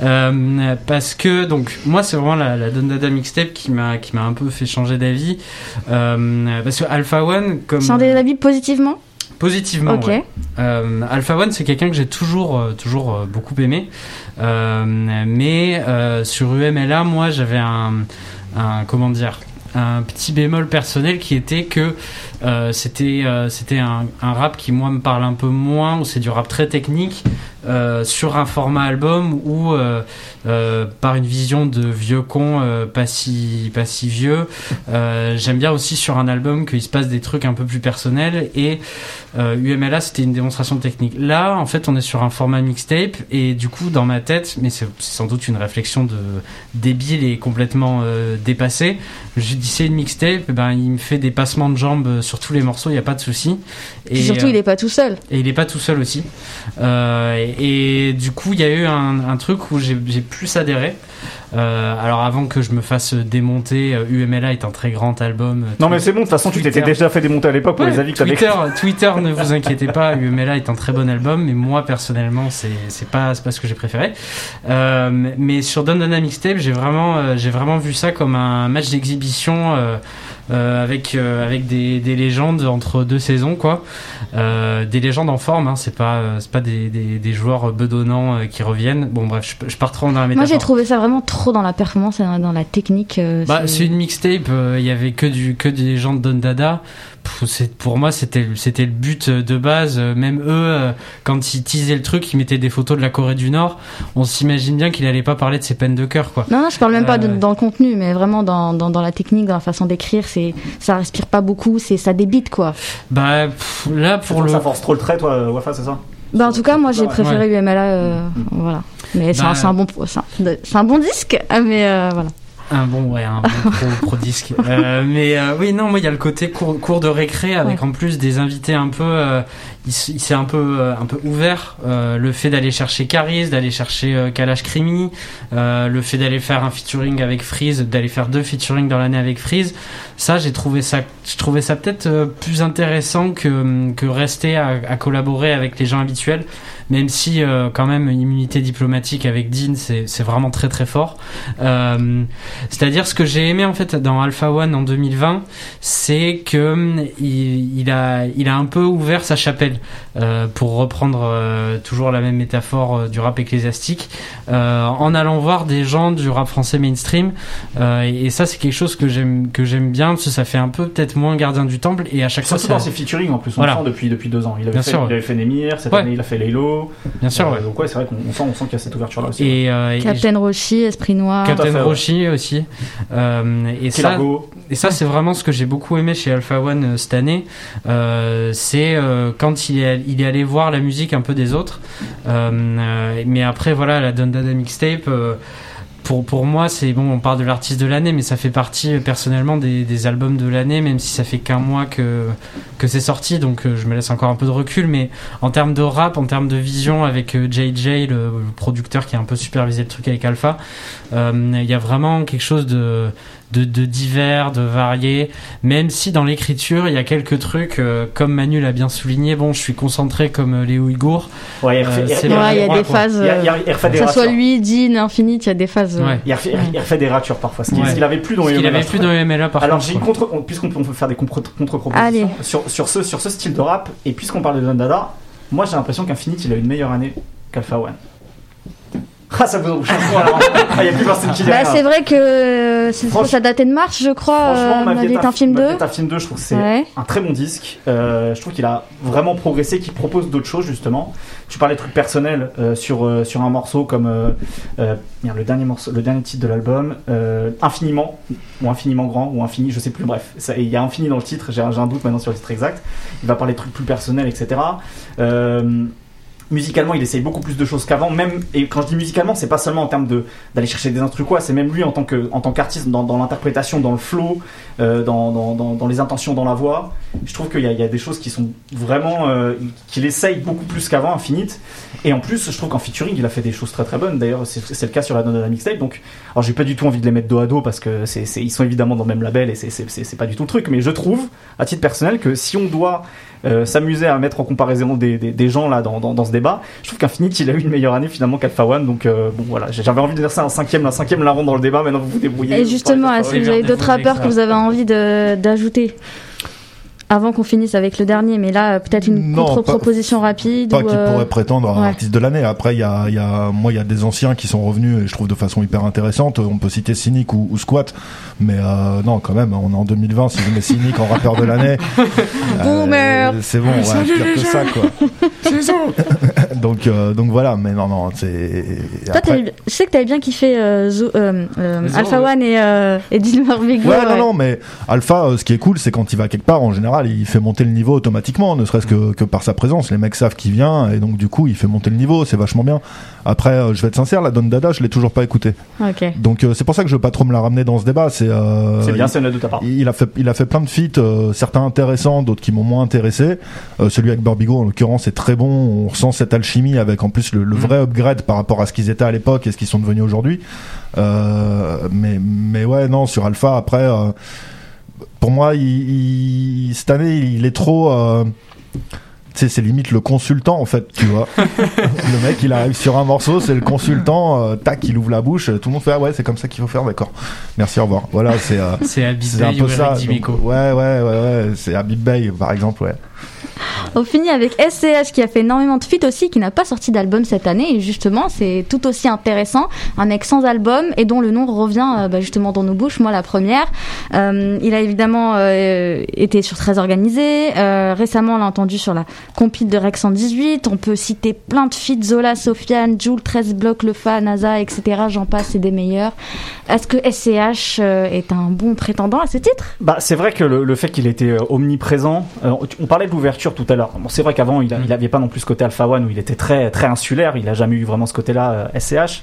Euh, parce que donc moi c'est vraiment la, la Don Dada mixtape qui m'a qui m'a un peu fait changer d'avis. Euh, parce que Alpha One comme Changer d'avis positivement? Positivement. Ouais. Euh, Alpha One c'est quelqu'un que j'ai toujours euh, toujours euh, beaucoup aimé. Mais sur UMLA moi j'avais un un comment dire un petit bémol personnel qui était que c'était euh, c'était un, rap qui moi me parle un peu moins où c'est du rap très technique euh, sur un format album ou euh, euh, par une vision de vieux con euh, pas si pas si vieux. Euh, j'aime bien aussi sur un album qu'il se passe des trucs un peu plus personnels et euh, UMLA c'était une démonstration technique. Là en fait on est sur un format mixtape et du coup dans ma tête mais c'est sans doute une réflexion de débile et complètement euh, dépassée je dis c'est une mixtape eh ben il me fait des passements de jambes tous les morceaux il y a pas de souci Puis surtout, euh, il est pas tout seul. et il est pas tout seul aussi. Euh, et, et du coup, il y a eu un, un truc où j'ai plus adhéré. Euh, alors avant que je me fasse démonter, UMLA est un très grand album. Non mais c'est bon, de toute façon tu t'étais déjà fait démonter à l'époque pour les avis que Twitter, Twitter, ne vous inquiétez pas, UMLA est un très bon album, mais moi personnellement c'est c'est pas c'est pas ce que j'ai préféré. Euh, mais sur Don Donna Mixtape, j'ai vraiment j'ai vraiment vu ça comme un match d'exhibition. Euh, avec euh, avec des, des, légendes entre deux saisons quoi. Euh, des légendes en forme hein, c'est pas c'est pas des, des, des, joueurs bedonnants qui reviennent. Bon bref je, je pars trop dans la métaphore moi j'ai trouvé ça vraiment trop dans la performance et dans la technique bah, c'est une mixtape il y avait que du que des gens de Don Dada pour moi c'était c'était le but de base même eux quand ils teasaient le truc ils mettaient des photos de la Corée du Nord on s'imagine bien qu'il allait pas parler de ses peines de cœur quoi non non je parle même pas dans le contenu mais vraiment dans, dans, dans la technique dans la façon d'écrire c'est ça respire pas beaucoup, c'est ça débite quoi. Bah là pour le ça force trop le trait toi Wafa, c'est ça? Bah en tout cas moi j'ai préféré UMLA euh, mm. voilà. Mais c'est un, bah, bon c'est un, bon disque mais euh, voilà. Un bon, ouais, un bon pro, disque. Euh, mais euh, oui, non, moi, il y a le côté cours, cours de récré avec en plus des invités un peu. Euh, il, s'est un peu, euh, un peu ouvert. le fait d'aller chercher Caris, d'aller chercher Kalash Krimi, le fait d'aller faire un featuring avec Freeze, d'aller faire deux featuring dans l'année avec Freeze. Ça, j'ai trouvé ça, je trouvais ça peut-être plus intéressant que, que rester à, à collaborer avec les gens habituels même si euh, quand même immunité diplomatique avec Dean c'est vraiment très très fort. Euh, c'est-à-dire ce que j'ai aimé en fait dans Alpha One en 2020, c'est que il, il, a il a un peu ouvert sa chapelle euh, pour reprendre toujours la même métaphore du rap ecclésiastique en allant voir des gens du rap français mainstream et, ça c'est quelque chose que j'aime que j'aime bien parce que ça fait un peu peut-être moins gardien du temple et à chaque fois c'est dans ses featuring en plus on voilà. depuis depuis deux ans il avait, fait, il avait fait Nemir cette année il a fait Bien sûr, euh, Donc ouais, c'est vrai qu'on sent, on sent qu'il y a cette ouverture là aussi. Et, euh, Captain Roshi, Esprit Noir. Captain Roshi aussi. Euh, et, ça, et ça, c'est vraiment ce que j'ai beaucoup aimé chez Alpha One cette année. c'est quand il est, il est allé voir la musique un peu des autres. mais après, voilà, la Dundada mixtape pour, pour moi, c'est bon, on parle de l'artiste de l'année, mais ça fait partie personnellement des, des albums de l'année, même si ça fait qu'un mois que, que c'est sorti, donc euh, je me laisse encore un peu de recul. Mais en termes de rap, en termes de vision, avec JJ, euh, le, producteur qui a un peu supervisé le truc avec Alpha, euh, il y a vraiment quelque chose de, de, divers, de variés, même si dans l'écriture il y a quelques trucs, euh, comme Manu l'a bien souligné, bon je suis concentré comme euh, les Ouïghours. Ouais, il, y a des phases, que ce soit lui, Dean, Infinite, il y a des phases. Il, refait, des ratures parfois, ce qu'il avait plus dans les avait plus dans MLA par Alors j'ai contre, puisqu'on peut faire des contre-propositions sur, sur, ce, sur ce style de rap, et puisqu'on parle de Don Dada, moi j'ai l'impression qu'Infinite il a une meilleure année qu'Alpha One. Ah, ça vous alors. Ah, il a plus personne qui bah, C'est vrai que ça datait de mars, je crois. Franchement, euh, ma un film 2. un film 2, je trouve que c'est un très bon disque. Euh, je trouve qu'il a vraiment progressé, qu'il propose d'autres choses, justement. Tu parlais de trucs personnels euh, sur, euh, sur un morceau comme euh, le, dernier morceau, le dernier titre de l'album, Infiniment, ou Infiniment Grand, ou Infini, je sais plus, bref. Il y a Infini dans le titre, j'ai un, un, doute maintenant sur le titre exact. Il va parler de trucs plus personnels, etc. Euh, musicalement il essaye beaucoup plus de choses qu'avant. Même et quand je dis musicalement c'est pas seulement en termes de d'aller chercher des instruments quoi c'est même lui en tant que en tant qu'artiste dans, dans l'interprétation dans le flow euh, dans, dans, dans, les intentions dans la voix. Je trouve qu'il y, y, a des choses qui sont vraiment euh, qu'il essaye beaucoup plus qu'avant Infinite et en plus je trouve qu'en featuring il a fait des choses très très bonnes. D'ailleurs c'est le cas sur la la mixtape. Donc alors j'ai pas du tout envie de les mettre dos à dos parce que c'est ils sont évidemment dans le même label et c'est pas du tout le truc. Mais je trouve à titre personnel que si on doit euh, s'amuser à mettre en comparaison des, des, gens là dans, dans, ce débat. Je trouve qu'Infinite il a eu une meilleure année finalement qu'Alpha One, donc euh, bon voilà, j'avais envie de dire ça un cinquième, la cinquième la rond dans le débat. Maintenant vous vous débrouillez. Et justement, est-ce que vous avez d'autres rappeurs que vous avez envie d'ajouter? Avant qu'on finisse avec le dernier, mais là peut-être une contre-proposition rapide. Pas qui euh, pourrait prétendre à artiste de l'année. Après, il y a, y a, moi, il y a des anciens qui sont revenus et je trouve de façon hyper intéressante. On peut citer Cynic ou, Squat, mais euh, non, quand même, on est en 2020. Si je mets Cynic en rappeur de l'année, euh, c'est bon, on va dire que ça, quoi. donc, euh, donc voilà, mais non, non, c'est. Toi, je sais que t'avais bien kiffé euh, Alpha One et, et Dilmer Ouais, non, non, mais Alpha, ce qui est cool, c'est quand il va quelque part, en général général, il fait monter le niveau automatiquement, ne serait-ce que, que par sa présence. Les mecs savent qu'il vient et donc du coup, il fait monter le niveau. C'est vachement bien. Après, euh, je vais être sincère, la Don Dada, je l'ai toujours pas écouté. Ok. Donc euh, c'est pour ça que je veux pas trop me la ramener dans ce débat. C'est euh, C'est bien, c'est une de ta part. il a fait, il a fait plein de feats, euh, certains intéressants, d'autres qui m'ont moins intéressé. Euh, celui avec Barbigo, en l'occurrence, est très bon. On ressent cette alchimie avec en plus le, le vrai upgrade par rapport à ce qu'ils étaient à l'époque et ce qu'ils sont devenus aujourd'hui. Euh, mais, mais ouais, non, sur Alpha, après, euh, pour moi, il, il- cette année, il est trop. euh, tu sais, c'est limite le consultant en fait, tu vois. le mec, il arrive sur un morceau, c'est le consultant, euh, tac, il ouvre la bouche, tout le monde fait ah ouais, c'est comme ça qu'il faut faire, d'accord. Merci, au revoir. Voilà, c'est euh, C'est un peu ça. Donc, ouais, ouais, ouais, ouais, c'est Habib Bey par exemple, ouais. On finit avec SCH qui a fait énormément de feats aussi, qui n'a pas sorti d'album cette année. Et justement, c'est tout aussi intéressant. Un mec sans album et dont le nom revient euh, bah, justement dans nos bouches, moi la première. Euh, il a évidemment euh, été sur Très Organisé. Récemment, on l'a entendu sur la compile de Rex 118. On peut citer plein de feats, Zola, Sofiane, Joule, 13 Blocs, Le Fa, NASA, etc. J'en passe, c'est des meilleurs. Est-ce que SCH est un bon prétendant à ce titre? Bah, c'est vrai que le, fait qu'il était omniprésent, on parlait de l'ouverture tout à l'heure. Bon, c'est vrai qu'avant, il, a- il avait pas non plus ce côté Alpha One où il était très très insulaire. Il a jamais eu vraiment ce côté-là euh, SCH.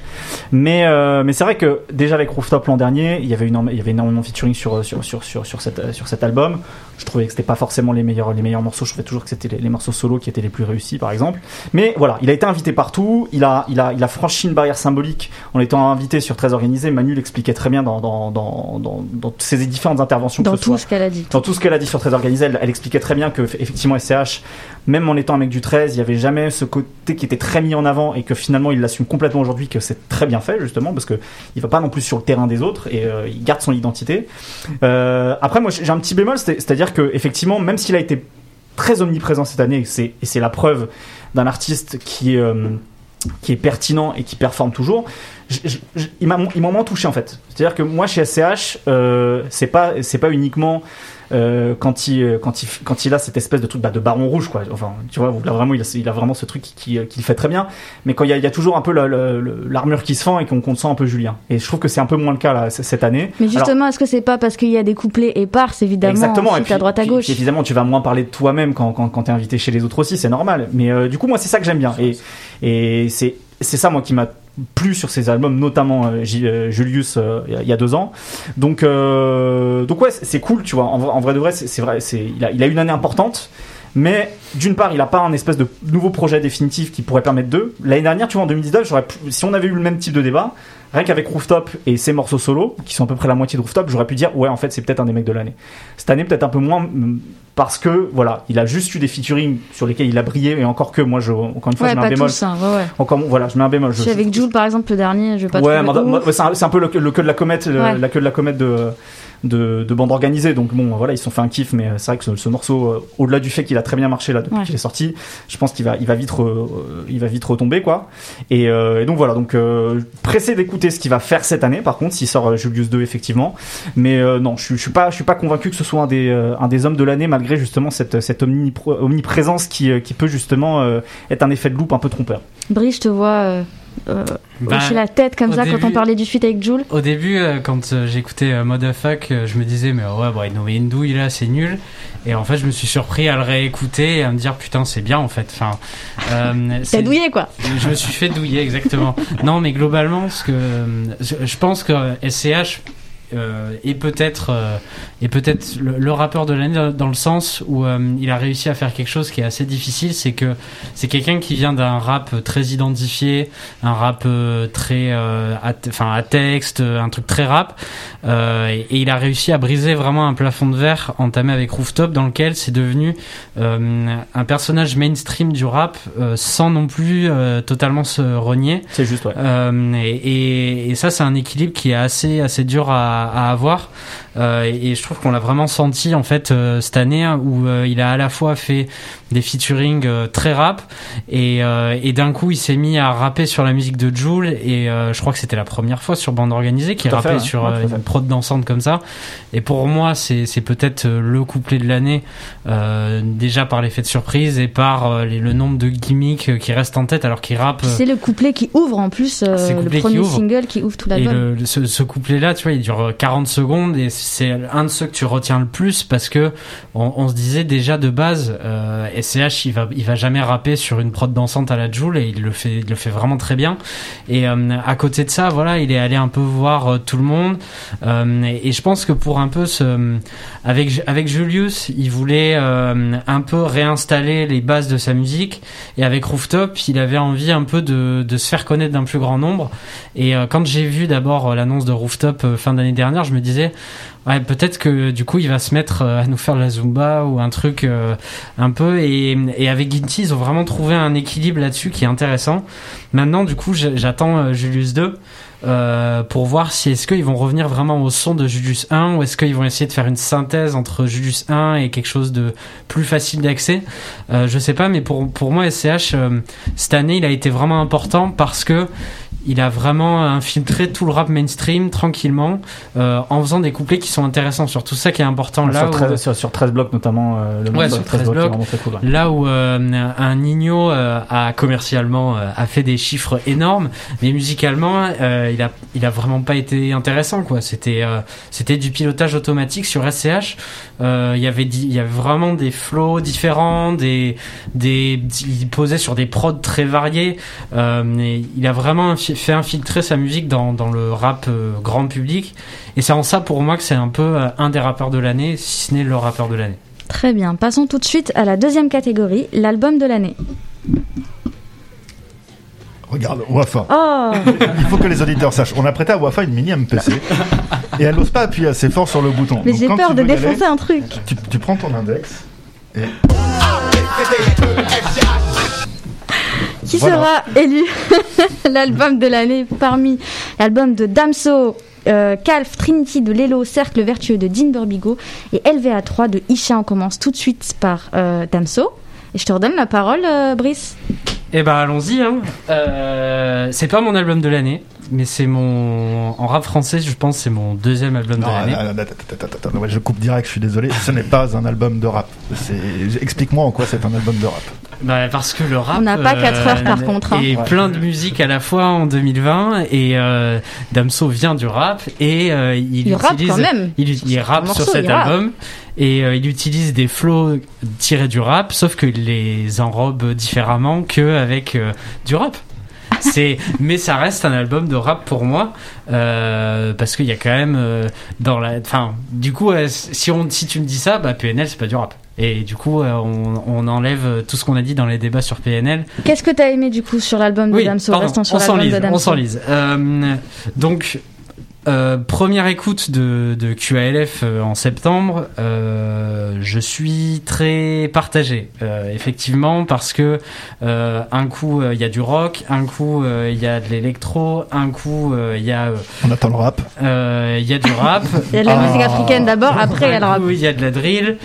Mais euh, mais c'est vrai que déjà avec Rooftop l'an dernier, il y avait une, il y avait énormément de featuring sur sur sur sur sur, cette, euh, sur cet album. Je trouvais que c'était pas forcément les meilleurs les meilleurs morceaux. Je trouvais toujours que c'était les, les morceaux solo qui étaient les plus réussis, par exemple. Mais voilà, il a été invité partout. Il a il a il a franchi une barrière symbolique en étant invité sur très organisé. Manu l'expliquait très bien dans dans dans dans, dans ses différentes interventions. que dans ce tout ce qu'elle a dit dans tout ce qu'elle a dit sur Très Organisé, elle, elle expliquait très bien que effectivement SCH, même en étant un mec du 13, il y avait jamais ce côté qui était très mis en avant et que finalement il l'assume complètement aujourd'hui, que c'est très bien fait justement parce que il va pas non plus sur le terrain des autres et euh, il garde son identité. Euh, après moi j'ai un petit bémol, c'est- c'est-à-dire que effectivement même s'il a été très omniprésent cette année, et c'est la preuve d'un artiste qui euh, qui est pertinent et qui performe toujours. il m'a moins touché en fait. C'est-à-dire que moi chez SCH, euh, c'est pas c'est pas uniquement euh, quand il euh, quand il quand il a cette espèce de truc bah, de baron rouge quoi. Enfin, tu vois, là vraiment il a, il a vraiment ce truc qui, qui, qui le fait très bien. Mais quand il y a, il y a toujours un peu l'armure qui se fend et qu'on qu'on sent un peu Julien. Et je trouve que c'est un peu moins le cas là cette année. Mais justement, est-ce que c'est pas parce qu'il y a des couplets épars, évidemment, Exactement. Et à droite à gauche puis évidemment, tu vas moins parler de toi-même quand, quand, quand t'es invité chez les autres aussi, c'est normal. Mais euh, du coup, moi, c'est ça que j'aime bien. Et, et c'est, c'est ça, moi, qui m'a plu sur ces albums, notamment euh, euh, Julius euh, il y a- deux ans. Donc, donc ouais, c'est cool, tu vois. En, vrai- de vrai, c'est vrai. Il, a, il a une année importante. Mais d'une part, il a pas un espèce de nouveau projet définitif qui pourrait permettre d'eux. L'année dernière, tu vois, en 2019, j'aurais pu- si on avait eu le même type de débat, rien qu'avec Rooftop et ses morceaux solo, qui sont à peu près la moitié de Rooftop, j'aurais pu dire, ouais, en fait, c'est peut-être un des mecs de l'année. Cette année, peut-être un peu moins, parce que, voilà, il a juste eu des featuring sur lesquels il a brillé, et encore que, moi, je, encore une fois, Ouais, je mets un bémol. tous, hein, ouais, ouais. Encore, voilà, je mets un bémol. Je avec Jules, par exemple, le dernier, je vais pas ouais, c'est un, un peu le, le queue de la comète, le- la queue de la comète de, de, de bande organisée. Donc bon, voilà, ils se sont fait un kiff, mais c'est vrai que ce, ce morceau, euh, au-delà du fait qu'il a très bien marché là depuis Ouais. qu'il est sorti, je pense qu'il va, il va vite, re- euh, il va vite retomber quoi. Et, euh, et donc voilà, donc pressé d'écouter ce qu'il va faire cette année. Par contre, s'il sort Julius 2 effectivement, mais non, je, suis- je suis pas, je suis pas convaincu que ce soit un des, un des hommes de l'année malgré justement cette, cette omniprésence qui, qui peut justement être un effet de loupe un peu trompeur. Brie, je te vois euh, Bah, la tête comme ça quand on parlait du feat avec Jules. Au début, euh, quand euh, j'écoutais euh, Motherfuck, je me disais, mais ouais, bon, il nous met une douille là, c'est nul. Et en fait, je me suis surpris à le réécouter et à me dire, putain, c'est bien en fait. Enfin, euh, T'as douillé, quoi. je me suis fait douiller, exactement. non, mais globalement, ce que je pense que SCH euh, est peut-être euh, est peut-être le, le rappeur de l'année dans, le sens où euh, il a réussi à faire quelque chose qui est assez difficile, c'est que c'est quelqu'un qui vient d'un rap très identifié, un rap euh, très euh, à, enfin à texte, un truc très rap, euh, et, et il a réussi à briser vraiment un plafond de verre entamé avec Rooftop dans lequel c'est devenu un personnage mainstream du rap euh, sans non plus euh, totalement se renier. C'est juste, ouais. Et, et, et ça, c'est un équilibre qui est assez, assez dur à, à avoir. Euh, et, et je trouve qu'on l'a vraiment senti en fait euh, cette année hein, où euh, il a à la fois fait des featuring euh, très rap et, euh, et d'un coup il s'est mis à rapper sur la musique de Joule et euh, je crois que c'était la première fois sur bande organisée qu'il fait, rappait ouais. sur Ouais, une prod dansante comme ça. Et pour moi, c'est c'est peut-être le couplet de l'année euh, déjà par l'effet de surprise et par euh, les- le nombre de gimmicks qui restent en tête alors qu'il rappe. C'est le couplet qui ouvre en plus, euh, C'est le couplet qui premier single qui ouvre tout Et l'album. le, le- ce, ce couplet-là, tu vois, il dure dure 40 secondes et c'est un de ceux que tu retiens le plus parce que on, se disait déjà de base euh, SCH il va il va jamais rapper sur une prod dansante à la Joule et il le fait il le fait vraiment très bien. Et euh, à côté de ça voilà il est allé un peu voir euh, tout le monde. Euh, et, et, je pense que pour un peu ce avec avec Julius il voulait un peu réinstaller les bases de sa musique. Et avec Rooftop il avait envie un peu de, de se faire connaître d'un plus grand nombre. Et quand j'ai vu d'abord l'annonce de Rooftop fin d'année dernière je me disais peut-être que du coup il va se mettre euh, à nous faire la zumba ou un truc euh, un peu et, avec Ginty ils ont vraiment trouvé un équilibre là-dessus qui est intéressant. Maintenant du coup j'attends euh, Julius 2 euh, pour voir si est-ce qu'ils vont revenir vraiment au son de Julius 1 ou est-ce qu'ils vont essayer de faire une synthèse entre Julius 1 et quelque chose de plus facile d'accès. Je sais pas mais pour pour moi SCH cette année il a été vraiment important parce que il a vraiment infiltré tout le rap mainstream tranquillement euh, en faisant des couplets qui sont intéressants. Sur tout ça qui est important là sur, 13, où, sur, 13 blocs notamment euh, le ouais, sur 13, blocs, cool, là où euh, un Nino euh, a commercialement euh, a fait des chiffres énormes mais musicalement il a il a vraiment pas été intéressant quoi. C'était c'était du pilotage automatique sur SCH il y avait il y avait vraiment des flows différents des des il posait sur des prods très variés et il a vraiment fait infiltrer sa musique dans, dans le rap euh, grand public. Et c'est en ça pour moi que c'est un peu euh, un des rappeurs de l'année, si ce n'est le rappeur de l'année. Très bien. Passons tout de suite à la deuxième catégorie, l'album de l'année. Regarde, Wafa. Oh Il faut que les auditeurs sachent. On a prêté à Wafa une mini MPC et elle n'ose pas appuyer assez fort sur le bouton. Mais j'ai peur de défoncer un truc. Tu, tu, prends ton index et. Qui sera élu l'album de l'année parmi l'album de Damso, euh, Calf, Trinity de Lelo, Cercle Vertueux de Dean Burbigo et LVA3 de Isha. On commence tout de suite par euh, Damso. Et je te redonne la parole, euh, Brice. Eh ben allons-y. Hein. Euh, c'est pas mon album de l'année, mais c'est mon en rap français, je pense, c'est mon deuxième album de l'année. Je coupe direct, je suis désolé. Ce n'est pas un album de rap. Explique-moi en quoi c'est un album de rap. Bah, parce que le rap. On n'a pas 4 heures par contre. Hein. Et plein de musique à la fois en 2020 et euh, Damso vient du rap et euh, il, il utilise. quand même. Il, il rappe sur cet album et euh, il utilise des flows tirés du rap, sauf que les enrobe différemment que avec euh, du rap. C'est, mais ça reste un album de rap pour moi euh, parce qu'il y a quand même euh, dans la, enfin, du coup, si on, si tu me dis ça, bah PNL c'est pas du rap. Et du coup, on, on, enlève tout ce qu'on a dit dans les débats sur PNL. Qu'est-ce que tu as aimé du coup sur l'album de Damso? Restons sur l'album de Damso. On s'enlise. Euh, donc, euh, première écoute de, de QALF euh, en septembre, euh, je suis très partagé, euh, effectivement, parce que euh, un coup il y a du rock, un coup il y a de l'électro, un coup il y a. On attend le rap. Il y a du rap. Il y a de la musique africaine d'abord, après il y a le rap. Il y a de la drill,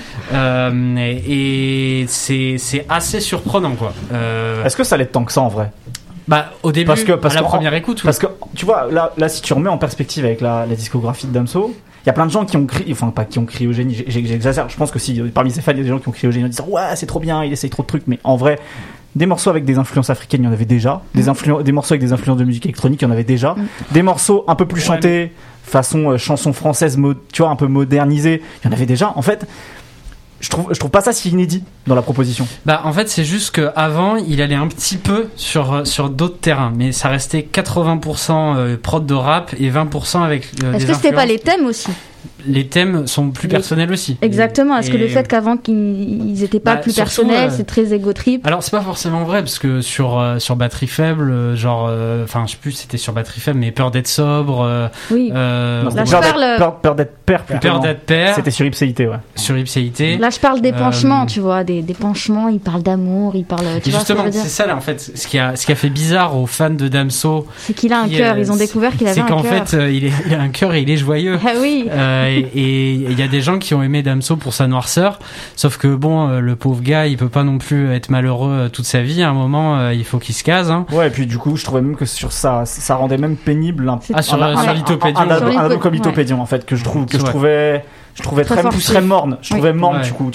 et, et c'est assez surprenant quoi. Est-ce que ça l'est tant que ça en vrai? Bah, au début, parce que, parce à la première écoute. Parce que, tu vois, là, là, si tu remets en perspective avec la, la discographie de Damso, il y a plein de gens qui ont crié, enfin, pas qui ont crié au génie, j'exagère, je pense que si, parmi ces fans, il y a des gens qui ont crié au génie en disant, ouais, c'est trop bien, il essaye trop de trucs, mais en vrai, des morceaux avec des influences africaines, il y en avait déjà. Des, mm. influ des morceaux avec des influences de musique électronique, il y en avait déjà. Mm. Des morceaux un peu plus chantés, façon euh, chanson française, tu vois, un peu modernisée, il y en avait déjà. En fait, je trouve, je trouve pas ça si inédit dans la proposition. Bah en fait c'est juste qu'avant il allait un petit peu sur, sur d'autres terrains, mais ça restait 80% euh, prod de rap et 20% avec. Euh, Est-ce que c'était pas les thèmes aussi les thèmes sont plus personnels aussi. Exactement. Est-ce que le fait qu'avant qu'ils n'étaient pas bah, plus personnels, euh, c'est très égo trip Alors c'est pas forcément vrai parce que sur euh, sur batterie faible, euh, genre, enfin je sais plus, c'était sur batterie faible, mais peur d'être sobre. oui. Là, je parle... peur, d'être père. Peur d'être père. C'était sur Ipséité, ouais. Sur Ipséité. Là je parle d'épanchement, tu vois, des d'épanchement. Il parle d'amour, il parle. Tu justement, c'est ça là en fait. Ce qui a ce qui a fait bizarre aux fans de Damso, c'est qu'il a un cœur. Ils ont découvert qu'il avait un cœur. C'est qu'en fait il, il a un cœur et il est joyeux. Ah oui. et il y a des gens qui ont aimé Damso pour sa noirceur, sauf que bon, euh, le pauvre gars, il peut pas non plus être malheureux euh, toute sa vie. À un moment, euh, il faut qu'il se case. Hein. Ouais, et puis du coup, je trouvais même que sur ça, ça rendait même pénible un, ah, sur, un, un, un, comme Lithopédion en fait, que je trouve, que je trouvais je trouvais très, très, morne. Je trouvais morne du coup.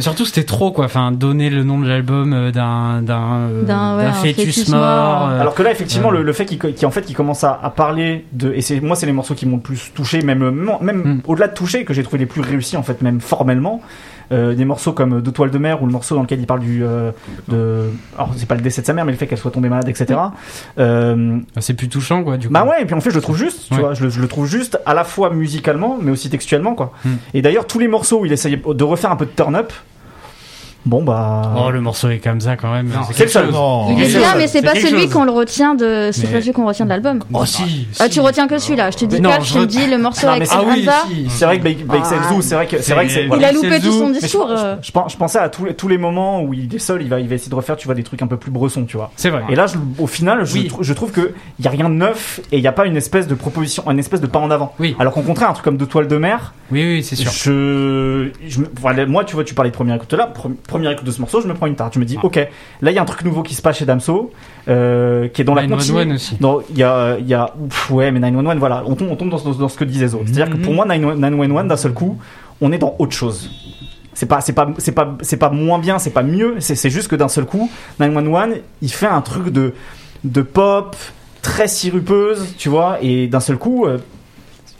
Surtout c'était trop quoi. Enfin, donner le nom de l'album euh, d'un d'un euh, fœtus, mort. Euh, Alors que là, effectivement, le, fait qu'il en fait qu'il commence à, parler de et c'est moi c'est les morceaux qui m'ont le plus touché, même même hmm. au-delà de toucher que j'ai trouvé les plus réussis en fait, même formellement. Euh, des morceaux comme Deux toiles de mer ou le morceau dans lequel il parle du euh, de alors c'est pas le décès de sa mère mais le fait qu'elle soit tombée malade etc euh, c'est plus touchant quoi du coup. Bah ouais et puis en fait je le trouve juste tu vois je le, trouve juste à la fois musicalement mais aussi textuellement quoi. Hmm. et d'ailleurs tous les morceaux où il essaye de refaire un peu de turn up Bon bah. Oh le morceau est comme ça quand même. C'est le seul. Il est bien mais c'est pas celui qu'on le retient de. C'est pas celui qu'on retient de l'album. Oh si. Ah tu retiens que celui-là. Je te dis pas. Je te dis le morceau avec ah, oui, C'est vrai que Bake c'est vrai que c'est vrai que c'est. Il a loupé tout son discours. Je pensais à tous les tous les moments où il est seul, il va il va essayer de refaire tu vois des trucs un peu plus bressons tu vois. C'est vrai. Et là au final je trouve que il y a rien de neuf et il y a pas une espèce de proposition, une espèce de pas en avant. Oui. Alors qu'au contraire un truc comme deux toiles de mer. Oui oui c'est sûr. Je moi tu vois tu parlais de première écoute là première écoute de ce morceau prends une tarte. Je me dis, ok, là il y a un truc nouveau qui se passe chez Damso, euh, qui est dans la continuité. aussi. Il y a, y a ouais, mais 911, voilà, on tombe, on tombe dans, dans, ce que disait Zo. C'est-à-dire que pour moi, 911, d'un seul coup, on est dans autre chose. C'est pas, c'est pas, c'est pas, c'est pas moins bien, c'est pas mieux. C'est juste que d'un seul coup, 911, il fait un truc de, de pop très sirupeuse, tu vois, et d'un seul coup, euh,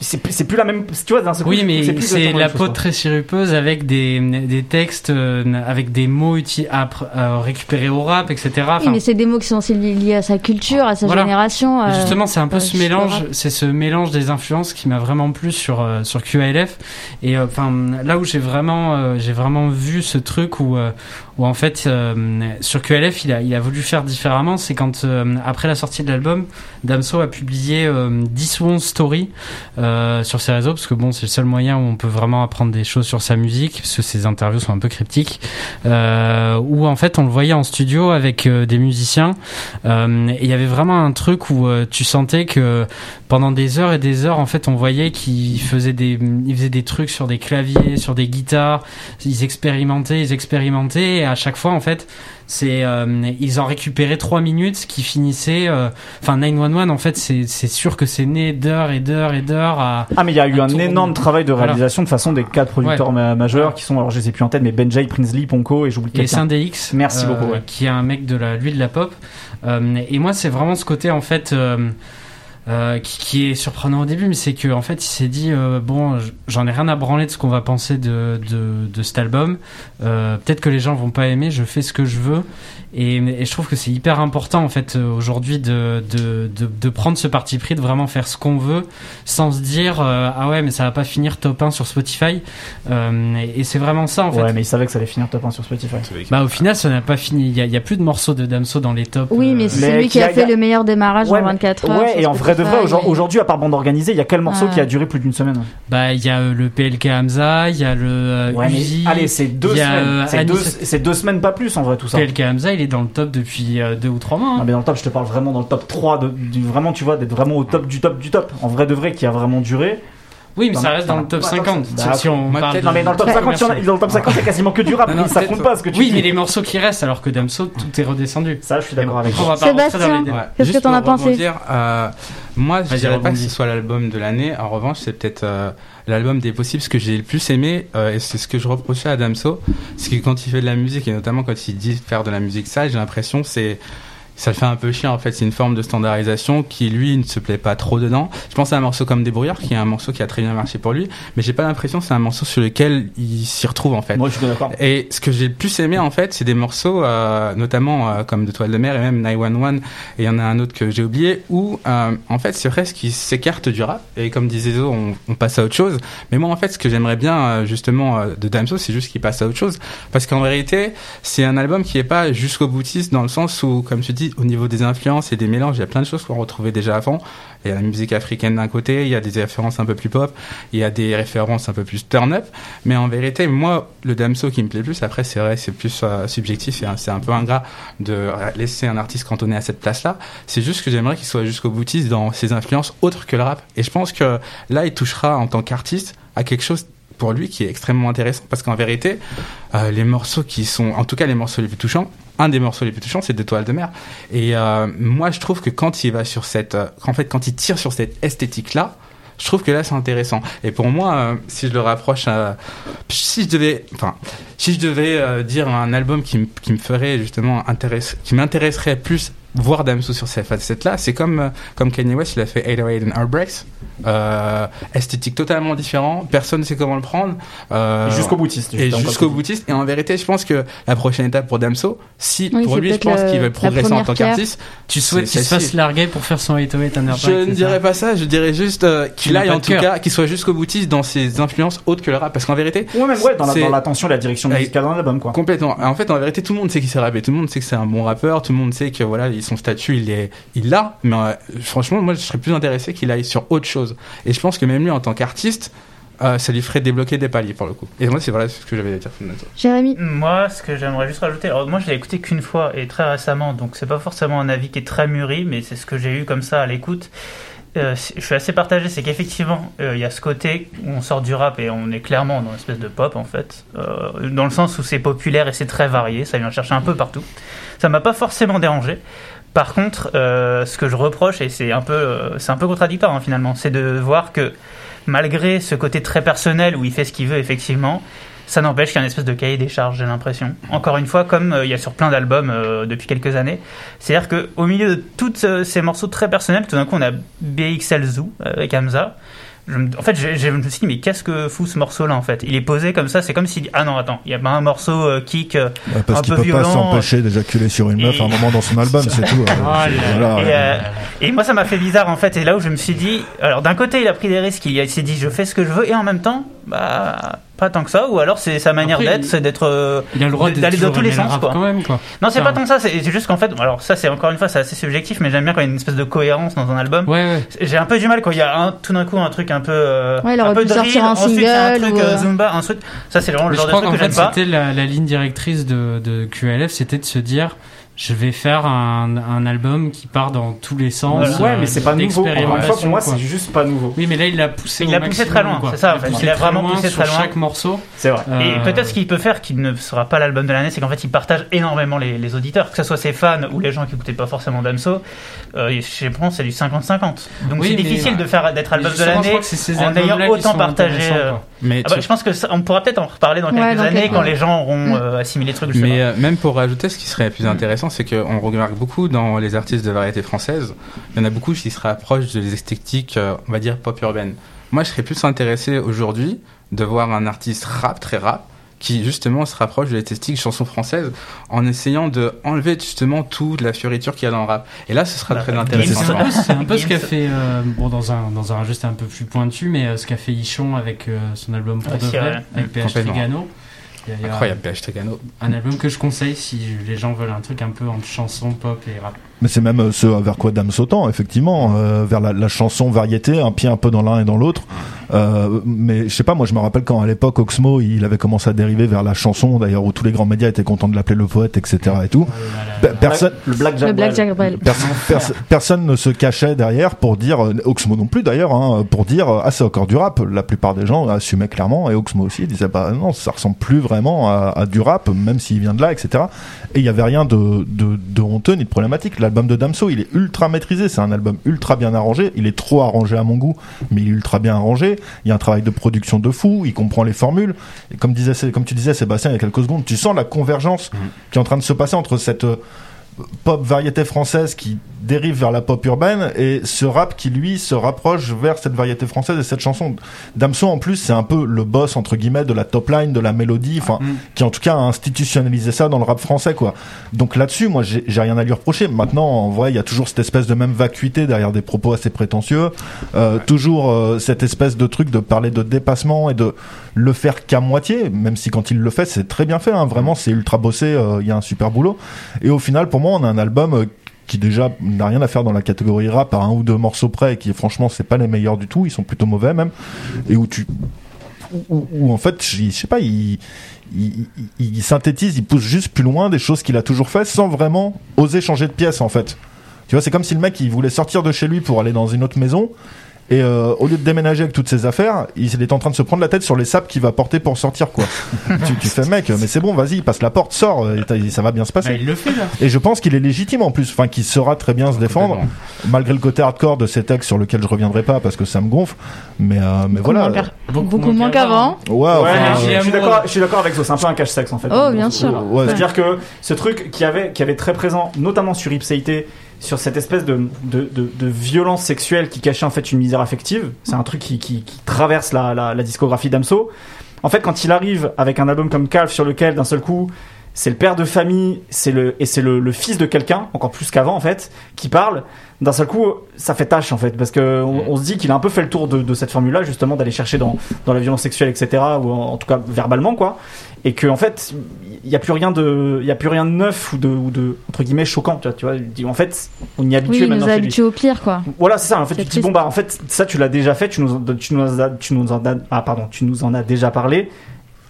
c'est plus la même tu vois d'un oui mais c'est la peau très sirupeuse avec des, des textes euh, avec des mots à, à, récupérer au rap etc oui mais c'est des mots qui sont aussi liés à sa culture à sa génération euh, justement c'est un peu ce mélange c'est ce mélange des influences qui m'a vraiment plu sur euh, sur QALF et enfin là où j'ai vraiment j'ai vraiment vu ce truc où où en fait sur QLF il a il a voulu faire différemment. C'est quand après la sortie de l'album Damso a publié 10 Story euh, sur ses réseaux parce que bon c'est le seul moyen où on peut vraiment apprendre des choses sur sa musique parce que ses interviews sont un peu cryptiques. Euh, où en fait on le voyait en studio avec euh, des musiciens. Euh, et il y avait vraiment un truc où tu sentais que pendant des heures et des heures en fait on voyait qu'ils faisaient des ils faisaient des trucs sur des claviers sur des guitares. Ils expérimentaient ils expérimentaient et à chaque fois en fait c'est euh, ils ont récupéré trois minutes ce qui finissait euh, enfin 911 en fait c'est sûr que c'est né d'heures et d'heures et d'heures à ah mais il y a eu un énorme travail de réalisation de façon des quatre producteurs majeurs qui sont alors je les ai plus en tête mais Benjay Prinsley Ponko et j'oublie quelqu'un. Et DX merci beaucoup euh, qui est un mec de la lui de la pop. Et moi c'est vraiment ce côté en fait euh, qui, qui, est surprenant au début, mais c'est qu'en en fait, il s'est dit euh, bon, j'en ai rien à branler de ce qu'on va penser de, de, de cet album. Euh, Peut-être que les gens vont pas aimer, je fais ce que je veux. Et, et je trouve que c'est hyper important en fait euh, aujourd'hui de, de, de, de, prendre ce parti pris, de vraiment faire ce qu'on veut, sans se dire euh, ah ouais mais ça va pas finir top 1 sur Spotify. et, et c'est vraiment ça en fait. Ouais, mais il savait que ça allait finir top 1 sur Spotify. Bah au final, ça n'a pas fini. Il y, a, y, a, plus de morceaux de Damso dans les tops. Oui, mais c'est lui qui a, fait le meilleur démarrage en 24 heures. Ouais, et en vrai de vrai, aujourd'hui, à part bande organisée, il y a quel morceau qui a duré plus d'une semaine? Bah, il y a euh, le PLK Hamza, il y a le euh, ouais, Uzi, allez, c'est deux semaines. Euh, c'est deux, deux, semaines, pas plus en vrai, tout ça. PLK Hamza, il est dans le top depuis deux ou trois mois. Hein. Non, mais dans le top, je te parle vraiment dans le top 3, de, vraiment, tu vois, d'être vraiment au top du top du top. En vrai de vrai, qui a vraiment duré. Oui, mais ça reste dans le top 50. si on parle non, mais dans le top 50, il y dans le top 50, c'est quasiment que du rap. ça compte pas ce que tu Oui, mais les morceaux qui restent, alors que Damso, tout est redescendu. Ça, je suis d'accord avec toi. Sébastien, qu'est-ce que t'en as pensé euh, Moi, je dirais pas que ce soit l'album de l'année. En revanche, c'est peut-être euh, l'album des possibles. Ce que j'ai le plus aimé, euh, et c'est ce que je reprochais à Damso, c'est que quand il fait de la musique, et notamment quand il dit faire de la musique ça, j'ai l'impression c'est ça le fait un peu chier en fait. C'est une forme de standardisation qui lui ne se plaît pas trop dedans. Je pense à un morceau comme Débrouillard qui est un morceau qui a très bien marché pour lui, mais j'ai pas l'impression que c'est un morceau sur lequel il s'y retrouve en fait. Moi je suis d'accord. Et ce que j'ai le plus aimé en fait, c'est des morceaux euh, notamment euh, comme De Toile de Mer et même 911 et il y en a un autre que j'ai oublié où euh, en fait c'est ce qui s'écarte du rap et comme disait Zo on, on, passe à autre chose. Mais moi en fait ce que j'aimerais bien justement de Damso c'est juste qu'il passe à autre chose parce qu'en vérité c'est un album qui est pas jusqu'au boutiste dans le sens où comme tu dis au niveau des influences et des mélanges, il y a plein de choses qu'on retrouvait déjà avant. Il y a la musique africaine d'un côté, il y a des références un peu plus pop, il y a des références un peu plus turn-up. Mais en vérité, moi, le Damso qui me plaît plus, après, c'est vrai, c'est plus euh, subjectif et c'est un peu ingrat de laisser un artiste cantonné à cette place-là. C'est juste que j'aimerais qu'il soit jusqu'au boutiste dans ses influences autres que le rap. Et je pense que là, il touchera en tant qu'artiste à quelque chose lui qui est extrêmement intéressant parce qu'en vérité, euh, les morceaux qui sont, en tout cas les morceaux les plus touchants, un des morceaux les plus touchants, c'est Des toiles de mer. Et euh, moi, je trouve que quand il va sur cette, euh, en fait, quand il tire sur cette esthétique-là, je trouve que là c'est intéressant. Et pour moi, si je le rapproche si je devais, enfin, si je devais dire un album qui, qui me ferait justement intéresser, qui m'intéresserait plus voir Damso sur cette facette-là, c'est comme, euh, comme Kanye West, il a fait 808 and Heartbreaks. Euh, esthétique totalement différent, personne ne sait comment le prendre. Euh, jusqu'au boutiste. Et jusqu'au boutiste. Et en vérité, je pense que la prochaine étape pour Damso, si pour lui, je pense qu'il va progresser en tant qu'artiste. Tu souhaites qu'il se fasse larguer pour faire son 808 and Heartbreaks Je ne dirais pas ça, je dirais juste euh, qu'il aille en tout cas, qu'il soit jusqu'au boutiste dans ses influences autres que le rap. Parce qu'en vérité. Ouais, même, ouais, dans l'attention, la, la direction musicale dans l'album, quoi. Complètement. En fait, en vérité, tout le monde sait qu'il sait rapper, tout le monde sait que c'est un bon rappeur, tout le monde sait que voilà, son statut, il est, il l'a. Mais euh, franchement, moi, je serais plus intéressé qu'il aille sur autre chose. Et je pense que même lui, en tant qu'artiste, euh, ça lui ferait débloquer des paliers pour le coup. Et moi, c'est voilà ce que j'avais à dire. Jérémy Moi, ce que j'aimerais juste rajouter, alors moi, je l'ai écouté qu'une fois et très récemment, donc c'est pas forcément un avis qui est très mûri, mais c'est ce que j'ai eu comme ça à l'écoute. Euh, je suis assez partagé, c'est qu'effectivement, il y a ce côté où on sort du rap et on est clairement dans une espèce de pop en fait, dans le sens où c'est populaire et c'est très varié, ça vient chercher un peu partout. Ça m'a pas forcément dérangé. Par contre, euh, ce que je reproche, et c'est un peu, euh, c'est un peu contradictoire hein, finalement, c'est de voir que malgré ce côté très personnel où il fait ce qu'il veut effectivement, ça n'empêche qu'il y a une espèce de cahier des charges, j'ai l'impression. Encore une fois, comme euh, il y a sur plein d'albums depuis quelques années, c'est-à-dire qu'au milieu de tous ces morceaux très personnels, tout d'un coup on a BXL Zoo avec Hamza, en fait, je, me suis dit, mais qu'est-ce que fout ce morceau-là en fait? Il est posé comme ça, c'est comme si ah non attends, il y a pas un morceau euh, kick euh, parce un peu violent. peut pas s'empêcher d'éjaculer sur une meuf à un moment dans son album, c'est tout. Hein. Oh et, moi, ça m'a fait bizarre en fait. Et là où je me suis dit, alors d'un côté, il a pris des risques, il, s'est dit, je fais ce que je veux, et en même temps, bah pas tant que ça ou alors c'est sa manière d'être c'est d'être euh, d'aller dans tous les sens quoi. non c'est pas tant que ça c'est juste qu'en fait alors ça c'est encore une fois c'est assez subjectif mais j'aime bien quand il y a une espèce de cohérence dans un album. J'ai un peu du mal quand il y a un, tout d'un coup un truc un peu euh, un peu drill, ensuite un truc euh, zumba ensuite ça c'est vraiment le genre de truc que j'aime pas. c'était la, la ligne directrice de, de QLF c'était de se dire je vais faire un, un, album qui part dans tous les sens. Ouais, mais c'est pas nouveau. Encore une fois, pour moi, c'est juste pas nouveau. Oui, mais là, il l'a poussé. Il l'a poussé très loin. C'est ça, en fait. Il a vraiment poussé très loin. chaque morceau. C'est vrai. Et euh, peut-être ce qu'il peut faire, qui ne sera pas l'album de l'année, c'est qu'en fait, il partage énormément les, les, auditeurs, que ce soit ses fans ou les gens qui écoutaient pas forcément Damso. Euh, je pense c'est du 50-50. Donc c'est difficile de faire d'être album de l'année en ayant autant partagé. Euh, mais ah bah, je pense que on pourra peut-être en reparler dans quelques années quand les gens auront mm. assimilé le truc. Mais même pour rajouter, ce qui serait plus intéressant, c'est qu'on beaucoup dans les artistes de variété française. Il y en a beaucoup qui se rapprochent des esthétiques, euh, on va dire, pop urbaine. Moi, je serais plus intéressé aujourd'hui de voir un artiste rap, très rap, qui justement se rapproche de l'esthétique chanson française en essayant de enlever justement toute la fioriture qu'il y a dans le rap. Et là, ce sera très intéressant. C'est un peu ce qu'a fait, euh, bon, dans un, dans un registre un peu plus pointu, mais euh, ce qu'a fait Ichon avec son album Pour de vrai, avec PH Trigano. Incroyable, PH Trigano. Un album que je conseille si les gens veulent un truc un peu entre chanson, pop et rap. Mais c'est même euh, ce vers quoi Dame sautant, effectivement, euh, vers la, la, chanson variété, un pied un peu dans l'un et dans l'autre. Euh, mais je sais pas, moi je me rappelle quand à l'époque Oxmo, il avait commencé à dériver vers la chanson, d'ailleurs où tous les grands médias étaient contents de l'appeler le poète, etc. et tout. Personne, le Black Jack, le Personne, personne ne se cachait derrière pour dire Oxmo non plus d'ailleurs, hein, pour dire ah c'est encore du rap. La plupart des gens assumaient clairement et Oxmo aussi disait bah non ça ressemble plus vraiment à, à du rap, même s'il vient de là, etc. Et il y avait rien de, de, de honteux ni de problématique. L'album de Damso, il est ultra maîtrisé. C'est un album ultra bien arrangé. Il est trop arrangé à mon goût, mais il est ultra bien arrangé. Il y a un travail de production de fou. Il comprend les formules. Et comme disait, comme tu disais, Sébastien, il y a quelques secondes, tu sens la convergence mmh. qui est en train de se passer entre cette euh, pop variété française qui dérive vers la pop urbaine et ce rap qui lui se rapproche vers cette variété française et cette chanson. Damso en plus c'est un peu le boss entre guillemets de la top line, de la mélodie, enfin mm. qui en tout cas a institutionnalisé ça dans le rap français quoi. Donc là-dessus moi j'ai rien à lui reprocher. Maintenant en vrai il y a toujours cette espèce de même vacuité derrière des propos assez prétentieux, euh, toujours euh, cette espèce de truc de parler de dépassement et de le faire qu'à moitié, même si quand il le fait c'est très bien fait. Hein. Vraiment c'est ultra bossé, euh, il y a un super boulot. Et au final pour moi on a un album qui déjà n'a rien à faire dans la catégorie rap à un ou deux morceaux près et qui franchement c'est pas les meilleurs du tout ils sont plutôt mauvais même et où tu où, en fait je, sais pas il, il, synthétise il pousse juste plus loin des choses qu'il a toujours fait sans vraiment oser changer de pièce en fait tu vois c'est comme si le mec il voulait sortir de chez lui pour aller dans une autre maison Et euh, au lieu de déménager avec toutes ses affaires, il est en train de se prendre la tête sur les sapes qu'il va porter pour sortir, quoi. tu, tu fais, mec, mais c'est bon, vas-y, passe la porte, sors, et t'as- ça va bien se passer. Bah, il le fait là. Et je pense qu'il est légitime en plus, enfin qu'il saura très bien se défendre, malgré le côté hardcore de ces textes sur lequel je reviendrai pas parce que ça me gonfle. Mais euh, mais voilà. Beaucoup moins, Beaucoup beaucoup moins moins qu'avant. Ouais, Ouais, enfin, mais euh, je, suis d'accord, avec ça. C'est un peu un cache-sexe en fait. Oh, bien sûr. ouais, C'est-à-dire que ce truc qui avait, qui avait très présent, notamment sur Ipséité, sur cette espèce de, de, de, de violence sexuelle qui cachait en fait une misère affective, c'est un truc qui, qui, qui traverse la, la, la discographie d'Amso. En fait, quand il arrive avec un album comme Calf sur lequel d'un seul coup c'est le père de famille, c'est le et c'est le, le fils de quelqu'un, encore plus qu'avant en fait, qui parle. D'un seul coup, ça fait tâche en fait, parce que on, on se dit qu'il a un peu fait le tour de, de cette formule-là, justement, d'aller chercher dans, dans la violence sexuelle, etc., ou en, en tout cas verbalement, quoi, et que en fait, il y a plus rien de, il y a plus rien de neuf ou de, ou de entre guillemets choquant, tu vois, tu vois. En fait, on y est habitué Oui, maintenant nous lui. habitués au pire, quoi. Voilà, c'est ça. En fait, tu te dis bon bah en fait ça tu l'as déjà fait, tu nous, en- tu nous as, tu nous en as, ah pardon, tu nous en as déjà parlé.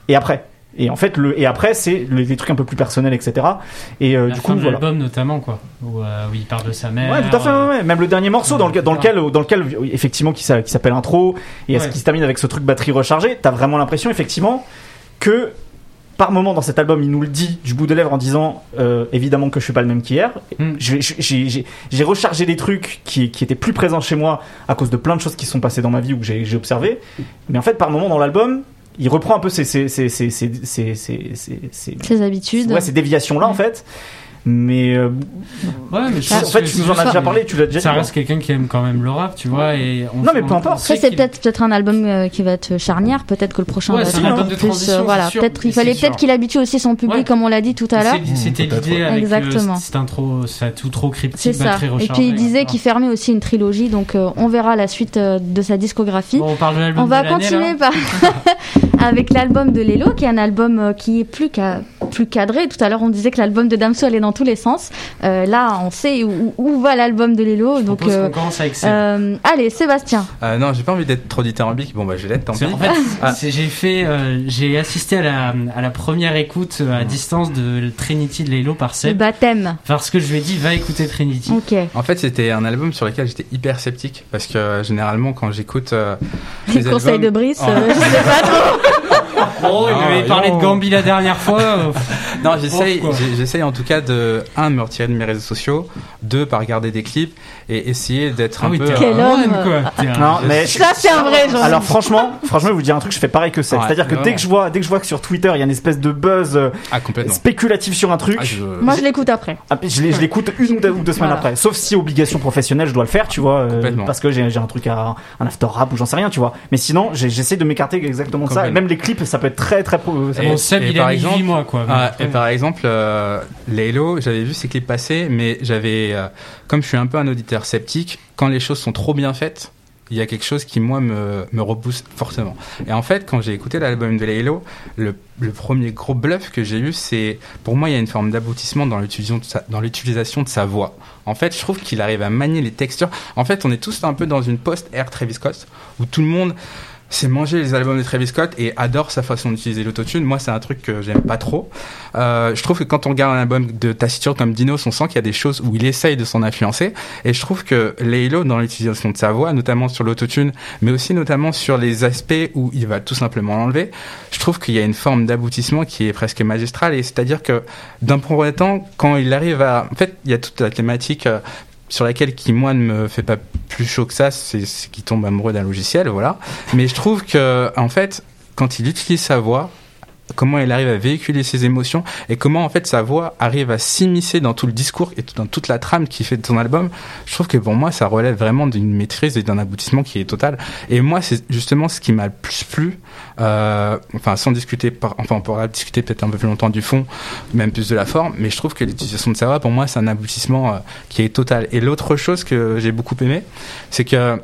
Et après. Et en fait le et après c'est le- les trucs un peu plus personnels etc. Et euh, la du fin coup de voilà. l'album notamment quoi, où, euh, où il parle de sa mère. Ouais, tout à fait. euh, ouais, ouais. Même le dernier morceau dans, le, dans lequel, dans lequel, effectivement, qui, qui s'appelle intro et Ouais. qui se termine avec ce truc batterie rechargée, t'as vraiment l'impression, effectivement, que par moment dans cet album, il nous le dit du bout des lèvres en disant, euh, évidemment que je suis pas le même qu'hier. Mm. J'ai j'ai- j'ai rechargé des trucs qui, qui étaient plus présents chez moi à cause de plein de choses qui se sont passées dans ma vie ou que j'ai j'ai observé. Mais en fait, par moment dans l'album, il reprend un peu ces, ces, ces, ces, ces, ces, ces, ces- ces- Ses habitudes. ouais, ces déviations là en fait. Mais euh, Ouais, mais en fait, tu nous en as déjà parlé, tu l'as déjà Ça dit. reste quelqu'un qui aime quand même le rap, tu vois. Et on- Non, mais peu importe. Après, c'est peut-être peut-être un album euh, qui va être charnière. Peut-être que le prochain Ouais, va être un peu plus. euh, voilà, peut-être il fallait peut-être qu'il habitue aussi son public, Ouais. comme on l'a dit tout à l'heure. C'était l'idée avec Exactement. un trop, ça tout trop cryptique, C'est ça. Et puis il disait qu'il fermait aussi une trilogie, donc on verra la suite de sa discographie. Bon, on parle de l'album On va continuer par avec l'album de Lelo, qui est un album qui est plus plus cadré. Tout à l'heure, on disait que l'album de Damso allait dans tous les sens. Euh, là, on sait où, où va l'album de Lelo. Je Donc, euh, qu'on commence avec euh, allez, Sébastien. Euh, non, j'ai pas envie d'être trop dithyrambique. Bon, bah, je vais l'être, tant C'est- pis. En fait, Ah. j'ai fait, euh, j'ai assisté à la, à la première écoute à distance de Trinity de Lelo par Le Seb, baptême. parce que je lui ai dit va écouter Trinity. Ok. En fait, c'était un album sur lequel j'étais hyper sceptique parce que euh, généralement, quand j'écoute euh, Les les conseils albums- de Brice, Oh. euh, je sais pas trop. Oh, il avait parlé de Gambi la dernière fois. euh, Non, j'essaye, j'essaye en tout cas de un de me retirer de mes réseaux sociaux, deux par regarder des clips et essayer d'être Ah un oui, peu. t'es Quel un homme. moine, quoi. Non, mais Ça, c'est un vrai genre. Alors franchement, franchement, je vais vous dire un truc, je fais pareil que c'est. Ouais, C'est-à-dire que dès que je vois, dès que je vois que sur Twitter il y a une espèce de buzz euh, Ah spéculatif sur un truc, Ah, je- Moi, je l'écoute après. ah, je l'écoute une ou deux, semaines Voilà. après. Sauf si obligation professionnelle, je dois le faire, tu vois, euh, parce que j'ai un truc à un after rap ou j'en sais rien, tu vois. Mais sinon, j'essaie de m'écarter exactement de ça. Et même les clips, ça peut être très très. ça Bon, Seb, et il par a exemple- 8 mois, quoi. Ah, et par exemple, euh, Laylo, j'avais vu ses clips passer, mais j'avais, euh, comme je suis un peu un auditeur sceptique, quand les choses sont trop bien faites, il y a quelque chose qui moi me, me repousse fortement. Et en fait, quand j'ai écouté l'album de Laylo, le, le premier gros bluff que j'ai eu, c'est, pour moi, il y a une forme d'aboutissement dans l'utilisation de de sa voix. En fait, je trouve qu'il arrive à manier les textures. En fait, on est tous un peu dans une post-ère Travis Scott, où tout le monde s'est mangé les albums de Travis Scott et adore sa façon d'utiliser l'autotune. Moi, c'est un truc que j'aime pas trop. Euh, je trouve que quand on regarde un album de Taciturne comme Dinos, on sent qu'il y a des choses où il essaye de s'en influencer. Et je trouve que Laylo, dans l'utilisation de sa voix, notamment sur l'autotune, mais aussi notamment sur les aspects où il va tout simplement l'enlever, je trouve qu'il y a une forme d'aboutissement qui est presque magistrale. Et c'est-à-dire que d'un premier temps, quand il arrive à... En fait, il y a toute la thématique... sur laquelle qui moi ne me fait pas plus chaud que ça, c'est qu'il tombe amoureux d'un logiciel, voilà. Mais je trouve que en fait, quand il utilise sa voix, comment il arrive à véhiculer ses émotions et comment en fait sa voix arrive à s'immiscer dans tout le discours et dans toute la trame qui fait de son album, je trouve que pour moi ça relève vraiment d'une maîtrise et d'un aboutissement qui est total. Et moi c'est justement ce qui m'a le plus plu, euh, enfin sans discuter, enfin on pourra discuter peut-être un peu plus longtemps du fond, même plus de la forme, mais je trouve que l'utilisation de sa voix pour moi c'est un aboutissement euh, qui est total. Et l'autre chose que j'ai beaucoup aimé, c'est que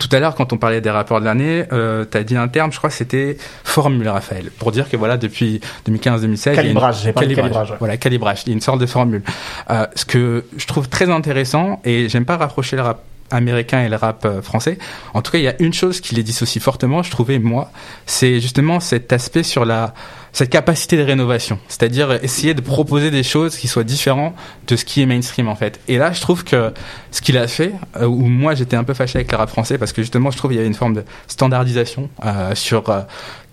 tout à l'heure, quand on parlait des rapports de l'année, euh, tu as dit un terme, je crois que c'était formule, Raphaël, pour dire que voilà, depuis 2015-2016, il y a une- Calibrage, j'ai de calibrage, ouais. Voilà, calibrage, il y a une sorte de formule. Euh, ce que je trouve très intéressant, et j'aime pas rapprocher le rap américain et le rap français. En tout cas, il y a une chose qui les dissocie fortement, je trouvais moi, c'est justement cet aspect sur la cette capacité de rénovation, c'est-à-dire essayer de proposer des choses qui soient différentes de ce qui est mainstream en fait. Et là, je trouve que ce qu'il a fait, euh, où moi j'étais un peu fâché avec le rap français parce que justement je trouve qu'il y avait une forme de standardisation euh, sur euh,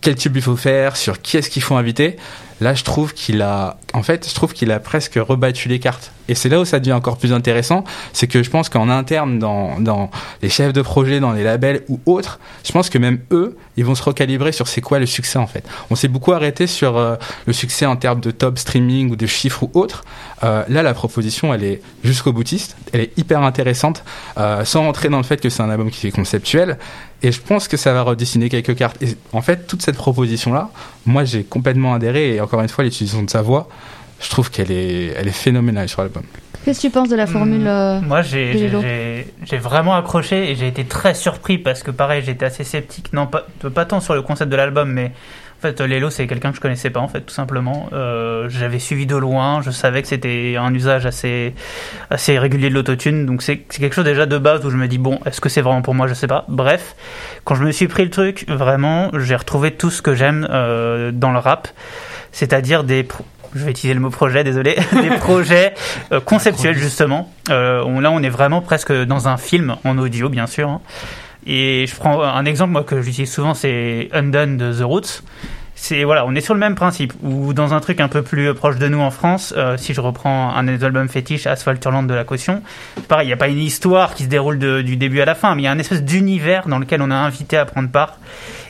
quel tube il faut faire, sur qui est-ce qu'il faut inviter. Là, je trouve qu'il a, en fait, je trouve qu'il a presque rebattu les cartes. Et c'est là où ça devient encore plus intéressant, c'est que je pense qu'en interne, dans, dans les chefs de projet, dans les labels ou autres, je pense que même eux, ils vont se recalibrer sur c'est quoi le succès en fait. On s'est beaucoup arrêté sur euh, le succès en termes de top streaming ou de chiffres ou autres. Euh, là, la proposition, elle est jusqu'au boutiste, elle est hyper intéressante, euh, sans rentrer dans le fait que c'est un album qui est conceptuel. Et je pense que ça va redessiner quelques cartes. Et en fait, toute cette proposition-là, moi, j'ai complètement adhéré. Et encore une fois, l'utilisation de sa voix, je trouve qu'elle est, elle est phénoménale sur l'album. Qu'est-ce que tu penses de la formule euh, Moi, j'ai vraiment accroché et j'ai été très surpris parce que, pareil, j'étais assez sceptique. Non, pas, pas tant sur le concept de l'album, mais en fait, Lelo, c'est quelqu'un que je connaissais pas, en fait, tout simplement. Euh, J'avais suivi de loin, je savais que c'était un usage assez, assez régulier de l'autotune, donc c'est quelque chose déjà de base où je me dis, bon, est-ce que c'est vraiment pour moi, je sais pas. Bref, quand je me suis pris le truc, vraiment, j'ai retrouvé tout ce que j'aime euh, dans le rap, c'est-à-dire des je vais utiliser le mot projet, désolé, des projets euh, conceptuels justement. Euh, on, là, on est vraiment presque dans un film en audio, bien sûr. Hein. Et je prends un exemple moi que j'utilise souvent, c'est Undone de The Roots. C'est voilà, on est sur le même principe. Ou dans un truc un peu plus proche de nous en France, euh, si je reprends un des albums fétiches, Asphalturland de la caution, pareil, il n'y a pas une histoire qui se déroule du début à la fin, mais il y a un espèce d'univers dans lequel on a invité à prendre part.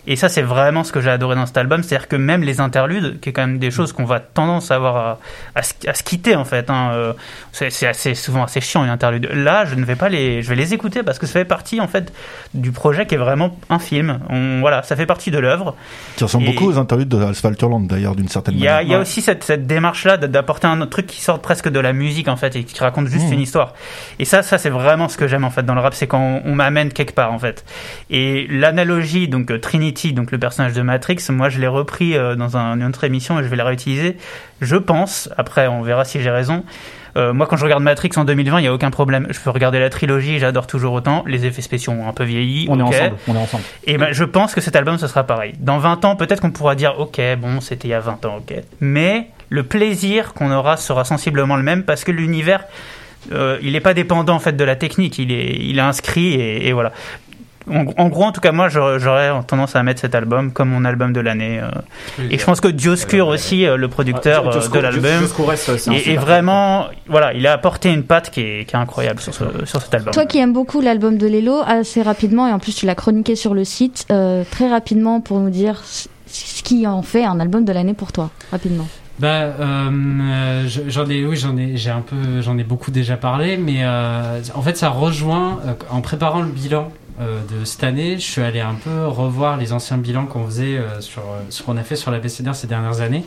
Et ça, c'est vraiment ce que j'ai adoré dans cet album, c'est-à-dire que même les interludes, qui est quand même des choses qu'on va tendance à avoir à, à, se, quitter en fait, hein, euh, c'est assez souvent assez chiant une interlude. Là, je ne vais pas les, je vais les écouter parce que ça fait partie en fait du projet qui est vraiment un film. On, voilà, ça fait partie de l'œuvre. Qui ressemble beaucoup aux interludes de Asphalturland d'ailleurs d'une certaine manière. Il y a aussi cette, cette démarche-là d'apporter un autre truc qui sort presque de la musique en fait et qui raconte juste mmh. une histoire. Et ça, ça c'est vraiment ce que j'aime en fait dans le rap, c'est quand on, on m'amène quelque part en fait. Et l'analogie donc Trinity donc le personnage de Matrix, moi je l'ai repris euh, dans une autre émission et je vais la réutiliser. Je pense, après on verra si j'ai raison. Euh, moi, quand je regarde Matrix en 2020, il n'y a aucun problème. Je peux regarder la trilogie, j'adore toujours autant. Les effets spéciaux ont un peu vieilli. On est ensemble. On est ensemble. Et ben, je pense que cet album, ce sera pareil. Dans 20 ans, peut-être qu'on pourra dire, ok, bon, c'était il y a 20 ans, ok. Mais le plaisir qu'on aura sera sensiblement le même parce que l'univers, euh, il n'est pas dépendant en fait de la technique. Il est, il est inscrit et, et voilà en, gros, en tout cas, moi, j'aurais tendance à mettre cet album comme mon album de l'année. Euh. et je pense que Dioscure aussi, euh, le producteur euh, de l'album, est, vraiment, voilà, il a apporté une patte qui est, incroyable sur, sur cet album. Toi qui aimes beaucoup l'album de Lelo, assez rapidement, et en plus tu l'as chroniqué sur le site, très rapidement pour nous dire ce qui en fait un album de l'année pour toi, rapidement. Bah, j'en ai, oui, j'en ai, j'ai un peu, j'en ai beaucoup déjà parlé, mais en fait, ça rejoint en préparant le bilan euh, de cette année, je suis allé un peu revoir les anciens bilans qu'on faisait euh, sur euh, ce qu'on a fait sur la BCDR ces dernières années.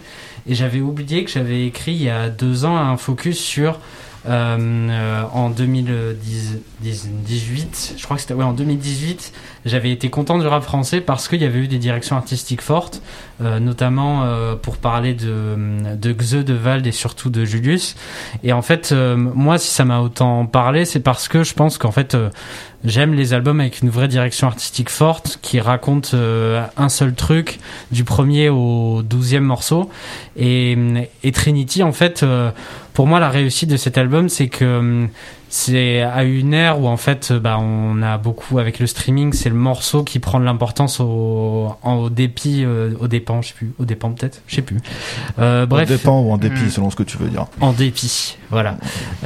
Et j'avais oublié que j'avais écrit il y a deux ans un focus sur en 2018, je crois que c'était ouais, en 2018, j'avais été content du rap français parce qu'il y avait eu des directions artistiques fortes, notamment pour parler de, de Xe, de Vald et surtout de Julius. Et en fait, moi, si ça m'a autant parlé, c'est parce que je pense qu'en fait, J'aime les albums avec une vraie direction artistique forte qui raconte euh, un seul truc du premier au douzième morceau. Et, et Trinity, en fait, euh, pour moi, la réussite de cet album, c'est que c'est à une ère où en fait bah, on a beaucoup avec le streaming c'est le morceau qui prend de l'importance au, au dépit euh, au dépens je sais plus au dépens peut-être je sais plus. Euh, bref. Au dépens ou en dépit hmm. selon ce que tu veux dire. En dépit voilà.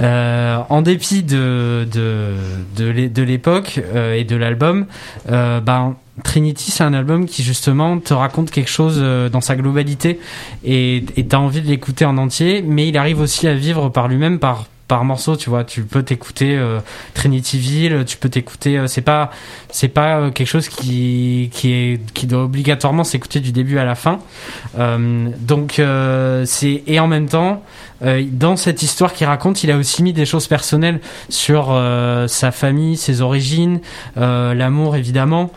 Euh, en dépit de de de l'époque euh, et de l'album ben Trinity, c'est un album qui justement te raconte quelque chose dans sa globalité et t'as envie de l'écouter en entier, mais il arrive aussi à vivre par lui-même par par morceau tu vois. Tu peux t'écouter euh, Trinityville tu peux t'écouter euh, c'est pas c'est pas euh, quelque chose qui qui est qui doit obligatoirement s'écouter du début à la fin. Euh, donc c'est et en même temps dans cette histoire qu'il raconte il a aussi mis des choses personnelles sur sa famille ses origines l'amour évidemment.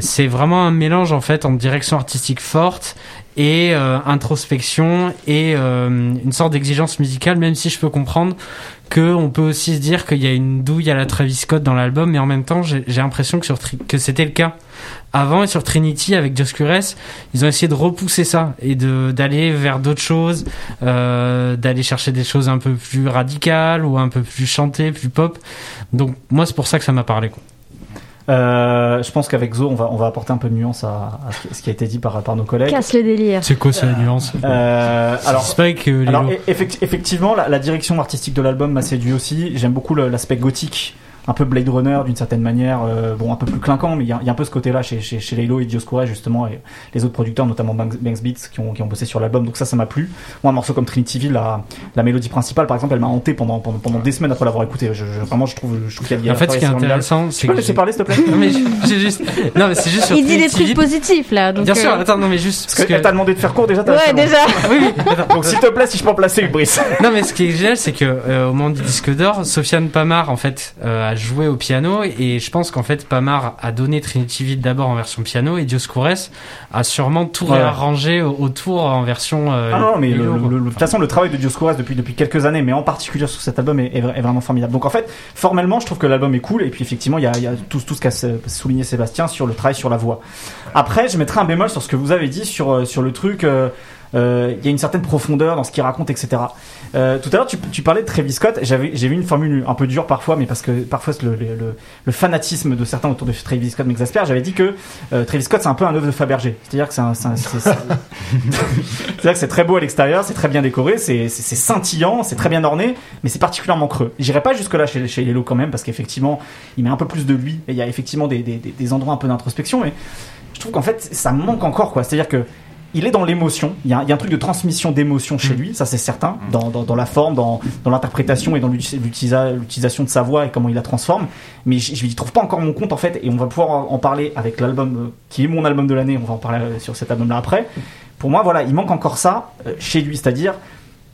C'est vraiment un mélange en fait en direction artistique forte et euh, introspection et euh, une sorte d'exigence musicale, même si je peux comprendre que on peut aussi se dire qu'il y a une douille à la Travis Scott dans l'album, mais en même temps, j'ai l'impression que, sur que c'était le cas avant et sur Trinity avec Dioscures, ils ont essayé de repousser ça et d'aller vers d'autres choses, euh, d'aller chercher des choses un peu plus radicales ou un peu plus chantées, plus pop. Donc moi, c'est pour ça que ça m'a parlé. Quoi. Euh, je pense qu'avec Zo, on va, on va apporter un peu de nuance à, ce qui a été dit par, par nos collègues. Casse le délire. C'est quoi cette nuance euh, Alors, alors effectivement, la, la, direction artistique de l'album m'a séduit aussi. J'aime beaucoup l'aspect gothique un peu Blade Runner d'une certaine manière, euh, bon un peu plus clinquant, mais il y, a un peu ce côté-là chez, chez, chez Laylo et Dioscore justement et les autres producteurs, notamment Banks, Beats, qui ont, qui ont bossé sur l'album. Donc ça, ça m'a plu. Moi, un morceau comme Trinityville, la, la mélodie principale, par exemple, elle m'a hanté pendant, pendant, pendant des semaines après l'avoir écouté. Je, vraiment, je trouve, je trouve qu'il y a. En fait, ce qui est intéressant, c'est. Tu peux laisser parler, s'il te plaît Non mais j'ai juste, non mais c'est juste. Sur il dit des trucs positifs là. Donc Bien sûr. Euh, attends, non mais juste. Parce, que, t'a demandé de faire court déjà. Ouais, déjà. oui. Donc s'il te plaît, si je peux en placer une Brice. non mais ce qui est génial, c'est que euh, au moment du disque d'or, Sofiane Pamar en fait joué au piano et je pense qu'en fait Pamar a donné Trinity d'abord en version piano et Dioscures a sûrement tout réarrangé autour en version. Euh, ah non, mais de toute façon le travail de Dioscures depuis depuis quelques années, mais en particulier sur cet album est, vraiment formidable. Donc en fait formellement je trouve que l'album est cool et puis effectivement il y a, y a tout, tout ce qu'a souligné Sébastien sur le travail sur la voix. Après je mettrai un bémol sur ce que vous avez dit sur euh, sur le truc. Euh, il y a une certaine profondeur dans ce qu'il raconte, etc. Euh, tout à l'heure, tu, tu, parlais de Travis Scott. J'avais, j'ai vu une formule un peu dure parfois, mais parce que parfois le, le, le fanatisme de certains autour de Travis Scott m'exaspère. J'avais dit que euh, Travis Scott c'est un peu un œuvre de Fabergé. C'est-à-dire que c'est, un, c'est, c'est, c'est-à-dire que c'est très beau à l'extérieur, c'est très bien décoré, c'est, scintillant, c'est très bien orné, mais c'est particulièrement creux. J'irai pas jusque là chez, chez Lelo quand même, parce qu'effectivement, il met un peu plus de lui et il y a effectivement des, des, des endroits un peu d'introspection, mais je trouve qu'en fait ça manque encore quoi. C'est-à-dire que il est dans l'émotion. Il, y a un truc de transmission d'émotion chez mm. lui, ça c'est certain, mm. dans, dans, la forme, dans, dans l'interprétation et dans l'utilisation de sa voix et comment il la transforme. Mais je n'y trouve pas encore mon compte en fait, et on va pouvoir en parler avec l'album euh, qui est mon album de l'année. On va en parler euh, sur cet album-là après. Pour moi, voilà, il manque encore ça euh, chez lui, c'est-à-dire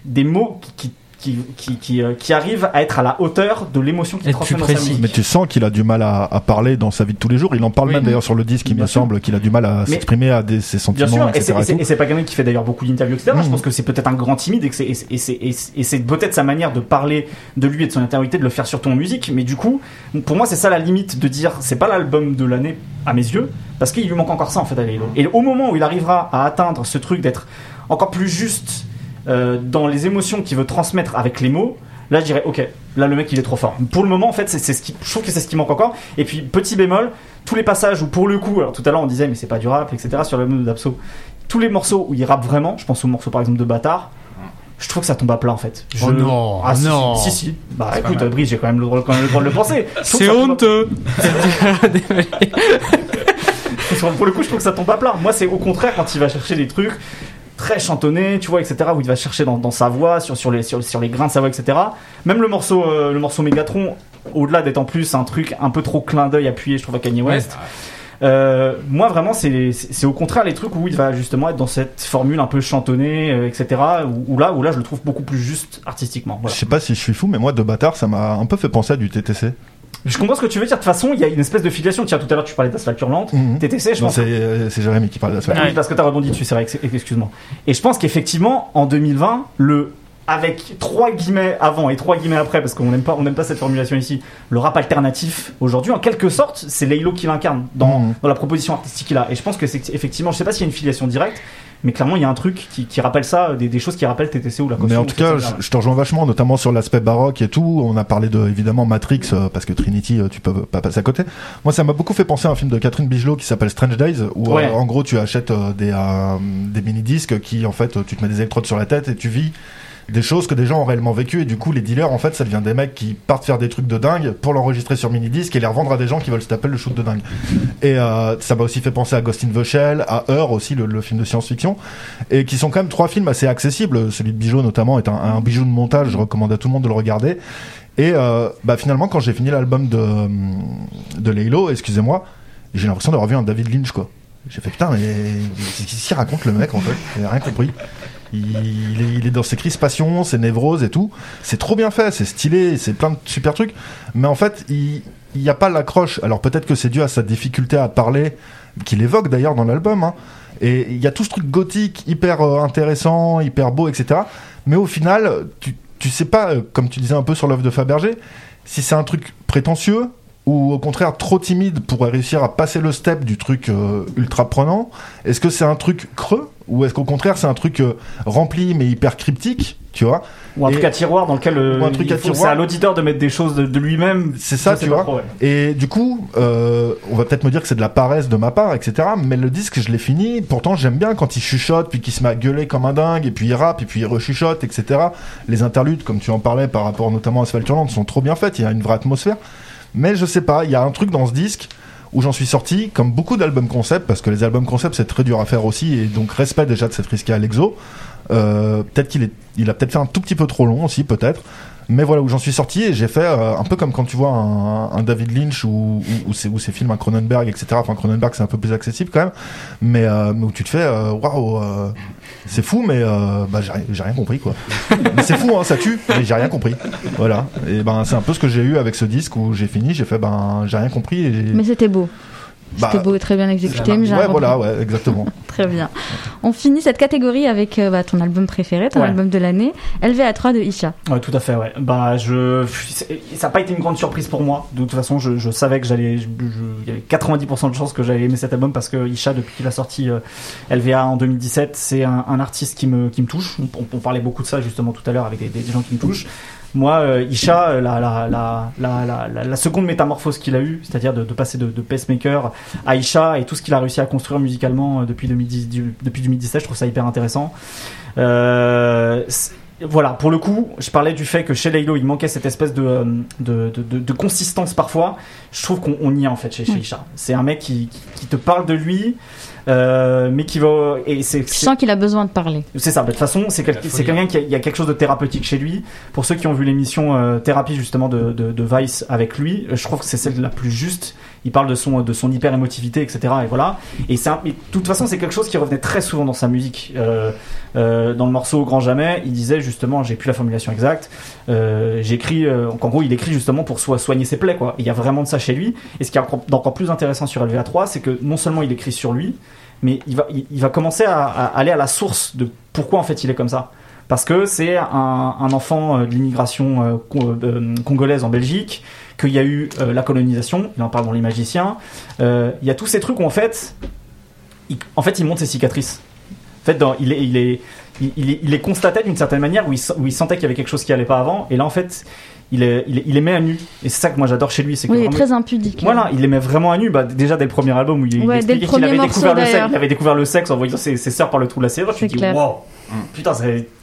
des mots qui qui, qui, qui, euh, qui, arrive à être à la hauteur de l'émotion qu'il transmet dans sa musique. Mais tu sens qu'il a du mal à, à, parler dans sa vie de tous les jours. Il en parle même d'ailleurs sur le disque, il me semble qu'il a du mal à s'exprimer à des, ses sentiments. Bien sûr, et c'est pas quelqu'un qui fait d'ailleurs beaucoup d'interviews, etc. Je pense que c'est peut-être un grand timide et, c'est peut-être sa manière de parler de lui et de son intériorité de le faire surtout en musique. Mais du coup, pour moi, c'est ça la limite de dire c'est pas l'album de l'année à mes yeux, parce qu'il lui manque encore ça en fait à Et au moment où il arrivera à atteindre ce truc d'être encore plus juste euh, dans les émotions qu'il veut transmettre avec les mots, là je dirais ok, là le mec il est trop fort. Pour le moment en fait c'est ce qui, je trouve que c'est ce qui manque encore. Et puis petit bémol, tous les passages où pour le coup, alors tout à l'heure on disait mais c'est pas du rap etc sur le de d'Abso, tous les morceaux où il rappe vraiment, je pense au morceau par exemple de Bâtard. Je trouve que ça tombe à plat en fait. Oh non, ah, non. Si, si, Bah écoute, Brice, j'ai quand même le droit, quand même le droit de le penser. C'est honteux. pour le coup, je trouve que ça tombe à plat. Moi, c'est au contraire quand il va chercher des trucs très chantonné, tu vois, etc. Où il va chercher dans, sa voix, sur, sur, les, sur, les grains de sa voix, etc. Même le morceau, euh, le morceau Megatron, au-delà d'être en plus un truc un peu trop clin d'œil appuyé, je trouve, à Kanye West. Euh, moi vraiment c'est au contraire les trucs où il va justement être dans cette formule un peu chantonnée euh, etc où, là où là je le trouve beaucoup plus juste artistiquement je sais pas si je suis fou mais moi de bâtard ça m'a un peu fait penser à du TTC je comprends ce que tu veux dire. De toute façon, il y a une espèce de filiation. Tiens, tout à l'heure, tu parlais d'asphalte hurlante. Mhm. TTC, je pense. Euh, c'est Jérémy qui parle d'asphalte. Oui, parce que t'as rebondi dessus, c'est vrai. Excuse-moi. Et je pense qu'effectivement, en 2020, le avec trois guillemets avant et trois guillemets après, parce qu'on n'aime pas, on n'aime pas cette formulation ici, le rap alternatif aujourd'hui, en quelque sorte, c'est Laylo qui l'incarne dans, mhm. dans la proposition artistique qu'il a. Et je pense que c'est effectivement, je sais pas s'il y a une filiation directe, mais clairement il y a un truc qui, qui rappelle ça, des, des, choses qui rappellent TTC ou la Mais en tout cas, je, te rejoins vachement, notamment sur l'aspect baroque et tout. On a parlé de évidemment Matrix euh, parce que Trinity, euh, tu peux pas passer à côté. Moi, ça m'a beaucoup fait penser à un film de Catherine Bigelow qui s'appelle Strange Days, où euh, en gros tu achètes des des mini disques qui en fait tu te mets des électrodes sur la tête et tu vis des choses que des gens ont réellement vécues et du coup les dealers en fait ça devient des mecs qui partent faire des trucs de dingue pour l'enregistrer sur mini disque et les revendre à des gens qui veulent se taper le shoot de dingue. Et euh, ça m'a aussi fait penser à Ghost in the Shell à Heure aussi le, film de science-fiction et qui sont quand même trois films assez accessibles. Celui de Bijou notamment est un, bijou de montage je recommande à tout le monde de le regarder. Et euh, bah, finalement quand j'ai fini l'album de de excusez-moi j'ai l'impression d'avoir vu un David Lynch quoi. J'ai fait putain mais qu'est-ce qu'il raconte le mec en fait? J'ai rien compris Il, est, dans ses crispations, ses névroses et tout. C'est trop bien fait, c'est stylé, c'est plein de super trucs. Mais en fait, il n'y a pas l'accroche. Alors peut-être que c'est dû à sa difficulté à parler, qu'il évoque d'ailleurs dans l'album. Hein. Et il y a tout ce truc gothique hyper euh, intéressant, hyper beau, etc. Mais au final, tu, tu sais pas, euh, comme tu disais un peu sur l'œuvre de Fabergé, si c'est un truc prétentieux ou au contraire trop timide pour réussir à passer le step du truc euh, ultra prenant Est-ce que c'est un truc creux ou est-ce qu'au contraire c'est un truc euh, rempli mais hyper cryptique, tu vois? Ou un truc à tiroir dans lequel euh, un truc c'est à l'auditeur de mettre des choses de, lui-même. C'est ça, tu vois. Et du coup, on va peut-être me dire que c'est de la paresse de ma part, etc. Mais le disque, je l'ai fini. Pourtant, j'aime bien quand il chuchote, puis qu'il se met à gueuler comme un dingue, et puis il rappe, et puis il rechuchote, etc. Les interludes, comme tu en parlais par rapport notamment à Asphalt sont trop bien faites. Il y a une vraie atmosphère. Mais je sais pas, il y a un truc dans ce disque où j'en suis sorti, comme beaucoup d'albums concept, parce que les albums concept c'est très dur à faire aussi, et donc respect déjà de cette risqué à l'exo. Euh, peut-être qu'il est, il a peut-être fait un tout petit peu trop long aussi, peut-être. Mais voilà où j'en suis sorti et j'ai fait euh, un peu comme quand tu vois un, David Lynch ou, ou, ou, ces, films, un Cronenberg, etc. Enfin, Cronenberg c'est un peu plus accessible quand même, mais, euh, où tu te fais waouh, c'est fou, mais bah, j'ai rien compris quoi. mais c'est fou, hein, ça tue, mais j'ai rien compris. Voilà. Et ben c'est un peu ce que j'ai eu avec ce disque où j'ai fini, j'ai fait ben j'ai rien compris. Mais c'était beau. C'était bah, beau et très bien exécuté. Mais ouais, voilà, ouais, exactement. très bien. On finit cette catégorie avec euh, bah, ton album préféré, ton album de l'année, LVA3 de Isha. Ouais, tout à fait, ouais. Bah, je... Ça n'a pas été une grande surprise pour moi. De toute façon, je, je savais que j'allais. Il y avait 90% de chances que j'allais aimer cet album parce que Isha, depuis qu'il a sorti euh, LVA en 2017, c'est un, un, artiste qui me, qui me touche. On, on, parlait beaucoup de ça justement tout à l'heure avec des, des gens qui me touchent. Moi, euh, Isha, euh, la, la, la, la, seconde métamorphose qu'il a eue, c'est-à-dire de, passer de, pacemaker à Isha et tout ce qu'il a réussi à construire musicalement euh, depuis, 2010, depuis 2017, je trouve ça hyper intéressant. Voilà, pour le coup, je parlais du fait que chez Laylo, il manquait cette espèce de, de, de, consistance parfois. Je trouve qu'on y est en fait chez, chez Isha. C'est un mec qui, qui, te parle de lui, euh, mais qui va. Et c'est, tu sens qu'il a besoin de parler. C'est ça. De toute façon, c'est, c'est quelqu'un qui a, il y a quelque chose de thérapeutique chez lui. Pour ceux qui ont vu l'émission euh, Thérapie justement de, de, de, Vice avec lui, je trouve que c'est celle la plus juste. Il parle de son de son hyper émotivité, etc. Et voilà. Et c'est de toute façon, c'est quelque chose qui revenait très souvent dans sa musique. Euh, euh, dans le morceau Grand Jamais, il disait justement, j'ai plus la formulation exacte. Euh, j'écris, en gros, il écrit justement pour soigner ses plaies, quoi. Il y a vraiment de ça chez lui. Et ce qui est encore plus intéressant sur LVA3, c'est que non seulement il écrit sur lui, mais il va, il, va commencer à, aller à la source de pourquoi en fait il est comme ça. Parce que c'est un, enfant de l'immigration congolaise en Belgique, qu'il y a eu la colonisation, il en parle dans Les Magiciens. il y a tous ces trucs où en fait, il, en fait, il montre ses cicatrices. En fait, dans, il, est, il, est, il, est constaté d'une certaine manière où il, où sentait qu'il y avait quelque chose qui allait pas avant, et là en fait, il, est, il, il les met à nu. Et c'est ça que moi j'adore chez lui. C'est oui, il est très impudique. Voilà, il les met vraiment à nu. Bah, déjà dès le premier album où il, ouais, expliquait qu'il avait, découvert le sexe, il avait découvert le sexe en voyant ses, ses sœurs par le trou de la serrure. Tu te dis, wow, putain,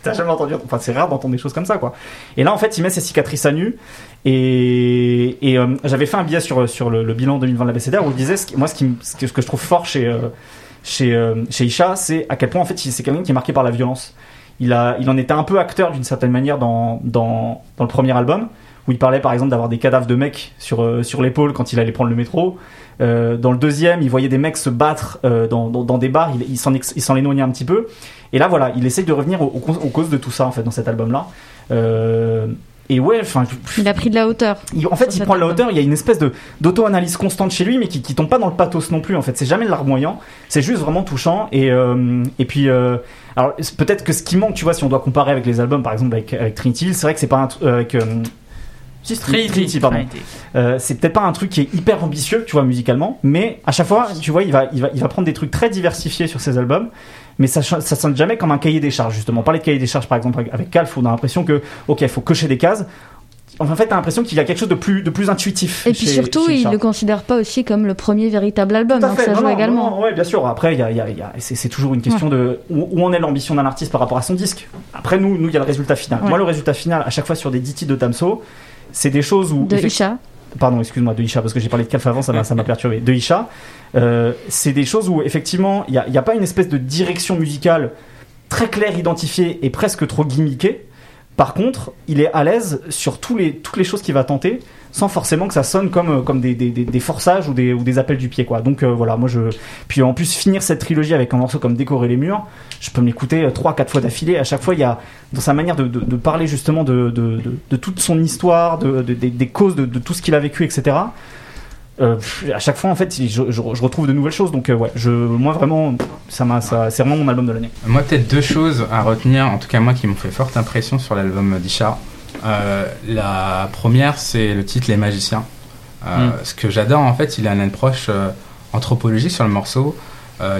t'as jamais entendu. Enfin, c'est rare d'entendre des choses comme ça, quoi. Et là, en fait, il met ses cicatrices à nu. Et, et euh, j'avais fait un billet sur, sur le, bilan 2020 de la BCDR où je disais, moi, ce, que, je trouve fort chez, euh, euh, chez Isha, c'est à quel point, en fait, c'est quelqu'un qui est marqué par la violence. Il, a, il en était un peu acteur d'une certaine manière dans, dans, dans le premier album où il parlait par exemple d'avoir des cadavres de mecs sur, euh, sur l'épaule quand il allait prendre le métro. Euh, dans le deuxième, il voyait des mecs se battre euh, dans, dans, des bars, il, il s'en éloignait un petit peu. Et là, voilà, il essaye de revenir aux, causes de tout ça, en fait, dans cet album-là. et ouais, enfin. Il a pris de la hauteur. en fait, il prend de la hauteur. Il y a une espèce de d'auto-analyse constante chez lui, mais qui, qui tombe pas dans le pathos non plus. En fait, c'est jamais larmoyant. C'est juste vraiment touchant. Et et puis. alors peut-être que ce qui manque, tu vois, si on doit comparer avec les albums, par exemple avec, avec Trinity, c'est vrai que c'est pas un, avec Trinity, pardon. Euh, c'est peut-être pas un truc qui est hyper ambitieux, tu vois, musicalement, mais à chaque fois, tu vois, il va, il va, il va prendre des trucs très diversifiés sur ses albums, mais ça, ça sonne jamais comme un cahier des charges, justement. Parler de cahier des charges, par exemple, avec Calf, on a l'impression que, ok, il faut cocher des cases. En fait, t'as l'impression qu'il y a quelque chose de plus, de plus intuitif. Et puis surtout, il le considère pas aussi comme le premier véritable album, donc ça joue également. ouais, bien sûr. Après, y a, y a, y a c'est toujours une question de où, où, en est l'ambition d'un artiste par rapport à son disque? Après, nous, nous, il y a le résultat final. Moi, le résultat final, à chaque fois sur des 10 titres de Tamso, c'est des choses où. De Isha Pardon, excuse-moi, de Isha, parce que j'ai parlé de Calf avant, ça m'a perturbé. De Isha, euh, c'est des choses où effectivement, il n'y a, a, pas une espèce de direction musicale très claire, identifiée et presque trop gimmickée. Par contre, il est à l'aise sur tous les, toutes les choses qu'il va tenter sans forcément que ça sonne comme comme des, des, des forçages ou des, ou des appels du pied quoi. Donc voilà, moi je puis en plus finir cette trilogie avec un morceau comme décorer les murs, je peux me l'écouter trois quatre fois d'affilée. À chaque fois, il y a dans sa manière de, parler justement de, de, toute son histoire, de, des causes de, tout ce qu'il a vécu, etc. Euh, à chaque fois en fait je, je, retrouve de nouvelles choses donc euh, ouais je moi vraiment ça m'a ça, c'est vraiment mon album de l'année moi peut-être deux choses à retenir en tout cas moi qui m'ont fait forte impression sur l'album d'Ishar euh, la première c'est le titre Les Magiciens mm. ce que j'adore en fait il a une approche anthropologique sur le morceau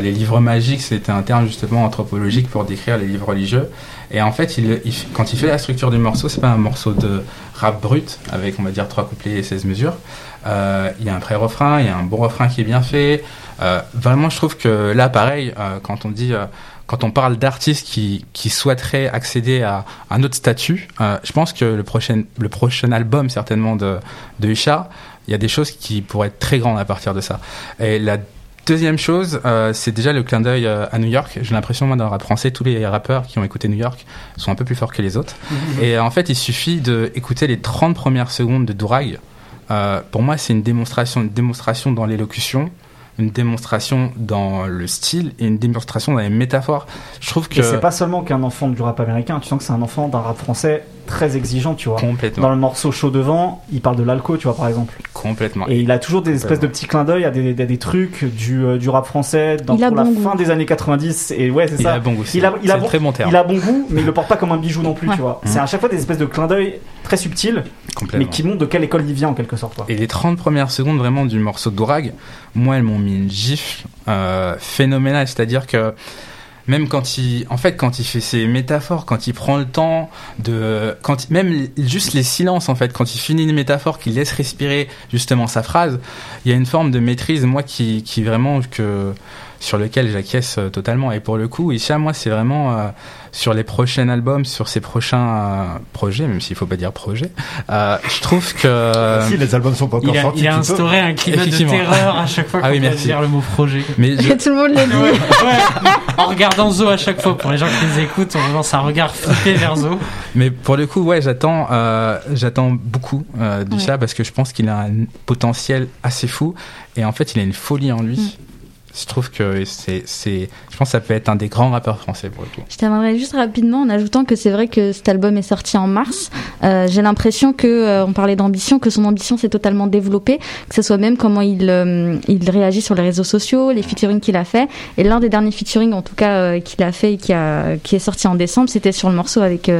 les livres magiques, c'était un terme justement anthropologique pour décrire les livres religieux. Et en fait, il, quand il fait la structure du morceau, c'est pas un morceau de rap brut avec, on va dire, trois couplets et 16 mesures. Euh, il y a un pré-refrain, il y a un bon refrain qui est bien fait. Euh, vraiment, je trouve que là, pareil, euh, quand on dit, quand on parle d'artistes qui, qui souhaiteraient accéder à un autre statut, je pense que le prochain, le prochain album, certainement, de, de Isha, il y a des choses qui pourraient être très grandes à partir de ça. Et la Deuxième chose, euh, c'est déjà le clin d'œil euh, à New York. J'ai l'impression, moi, dans le rap français, tous les rappeurs qui ont écouté New York sont un peu plus forts que les autres. Mhm. Et en fait, il suffit d'écouter les 30 premières secondes de Dourag. Euh, pour moi, c'est une démonstration, une démonstration dans l'élocution, une démonstration dans le style et une démonstration dans les métaphores. Je trouve que. c'est pas seulement qu'un enfant du rap américain, tu sens que c'est un enfant d'un rap français très exigeant, tu vois. Complètement. Dans le morceau Chaud devant, il parle de l'alco, tu vois, par exemple. Complètement. Et il a toujours des espèces de petits clins d'œil à des, des, trucs du, euh, du rap français dans pour la fin des années 90. Et ouais, c'est ça. Il a bon goût. Il a, il a bon, très bon terme. Il a bon goût, mais il le porte pas comme un bijou non plus, tu vois. C'est à chaque fois des espèces de clins d'œil très subtils, mais qui montrent de quelle école il vient en quelque sorte. Quoi. Et les 30 premières secondes vraiment du morceau de Dourag, moi, elles m'ont mis une gifle euh, phénoménale. C'est-à-dire que même quand il, en fait, quand il fait ses métaphores, quand il prend le temps de, quand même juste les silences, en fait, quand il finit une métaphore, qu'il laisse respirer justement sa phrase, il y a une forme de maîtrise, moi, qui, qui vraiment que sur lequel j'acquiesce euh, totalement. Et pour le coup, Isha, moi, c'est vraiment euh, sur les prochains albums, sur ses prochains euh, projets, même s'il faut pas dire projet. je trouve que si les albums sont pas encore il a, sortis, il a instauré un climat de terreur à chaque fois ah qu'on va dire le mot projet. Mais tout le monde l'a dit. En regardant Zo à chaque fois, pour les gens qui les écoutent, on lance un regard flippé vers Zo. Mais pour le coup, ouais, j'attends, j'attends beaucoup euh, d'Isha parce que je pense qu'il a un potentiel assez fou et en fait, il a une folie en lui. Je trouve que c'est, je pense que ça peut être un des grands rappeurs français pour le coup. Je terminerai juste rapidement en ajoutant que c'est vrai que cet album est sorti en mars. Euh, j'ai l'impression que, euh, on parlait d'ambition, que son ambition s'est totalement développée, que ce soit même comment il, euh, il réagit sur les réseaux sociaux, les featuring qu'il a fait. Et l'un des derniers featuring, en tout cas, qu'il a fait et qui, est sorti en décembre, c'était sur le morceau avec,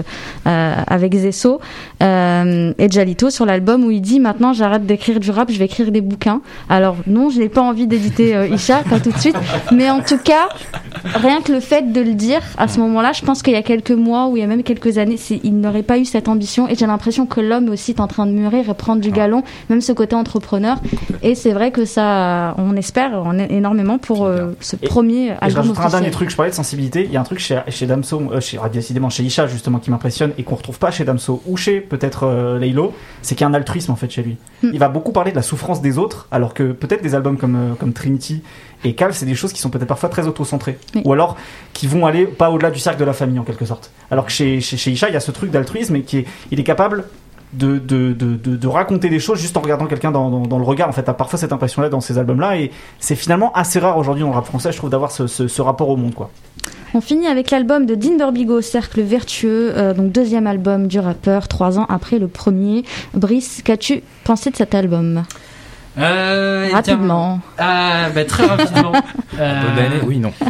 avec Zesso et Jalito sur l'album où il dit maintenant j'arrête d'écrire du rap, je vais écrire des bouquins. Alors non, je n'ai pas envie d'éditer Isha, tout de suite. Mais en tout cas, rien que le fait de le dire à ce moment-là, je pense qu'il y a quelques mois ou il y a même quelques années, il n'aurait pas eu cette ambition. Et j'ai l'impression que l'homme aussi est en train de mûrir et prendre du galon, même ce côté entrepreneur. Et c'est vrai que ça, on espère énormément pour euh, ce premier album. Et un dernier truc, je parlais de sensibilité. Il y a un truc chez, chez Damso, euh, chez, décidément chez Isha justement qui m'impressionne et qu'on retrouve pas chez Damso ou chez peut-être euh, Leilo, c'est qu'il y a un altruisme en fait chez lui. Hmm. Il va beaucoup parler de la souffrance des autres, alors que peut-être des albums comme, comme Trinity et Cal, c'est des choses qui sont peut-être parfois très auto-centrées. Ou alors qui vont aller pas au-delà du cercle de la famille en quelque sorte. Alors que chez, chez, Isha, il y a ce truc d'altruisme et qui est, il est capable de, de, de, de, raconter des choses juste en regardant quelqu'un dans, dans, le regard. En fait, t'as parfois cette impression-là dans ces albums-là, et c'est finalement assez rare aujourd'hui dans le rap français, je trouve, d'avoir ce, ce, rapport au monde, quoi. On finit avec l'album de Dean Burbigo, Cercle Vertueux, euh, donc deuxième album du rappeur, trois ans après le premier. Brice, qu'as-tu pensé de cet album? Euh, rapidement. Ah, bah, très rapidement. euh, oui, non.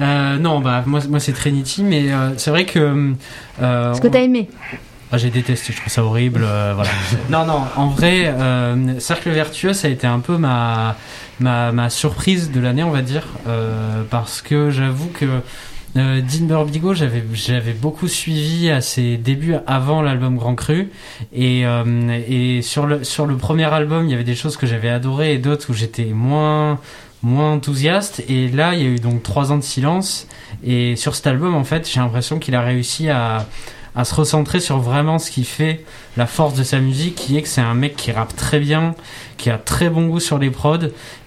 Euh, non, bah moi, moi c'est Trinity, mais euh, c'est vrai que. Euh, Ce que t'as aimé. Ah, j'ai détesté, je trouve ça horrible. voilà. non, non, en vrai, Cercle Vertueux, ça a été un peu ma, ma, ma surprise de l'année, on va dire, parce que j'avoue que euh, Dean Burbigo, j'avais j'avais beaucoup suivi à ses débuts avant l'album Grand Cru. Et euh, et sur le sur le premier album, il y avait des choses que j'avais adorées et d'autres où j'étais moins moins enthousiaste. Et là il y a eu donc trois ans de silence. Et sur cet album en fait j'ai l'impression qu'il a réussi à à se recentrer sur vraiment ce qui fait la force de sa musique, qui est que c'est un mec qui rappe très bien, qui a très bon goût sur les prods,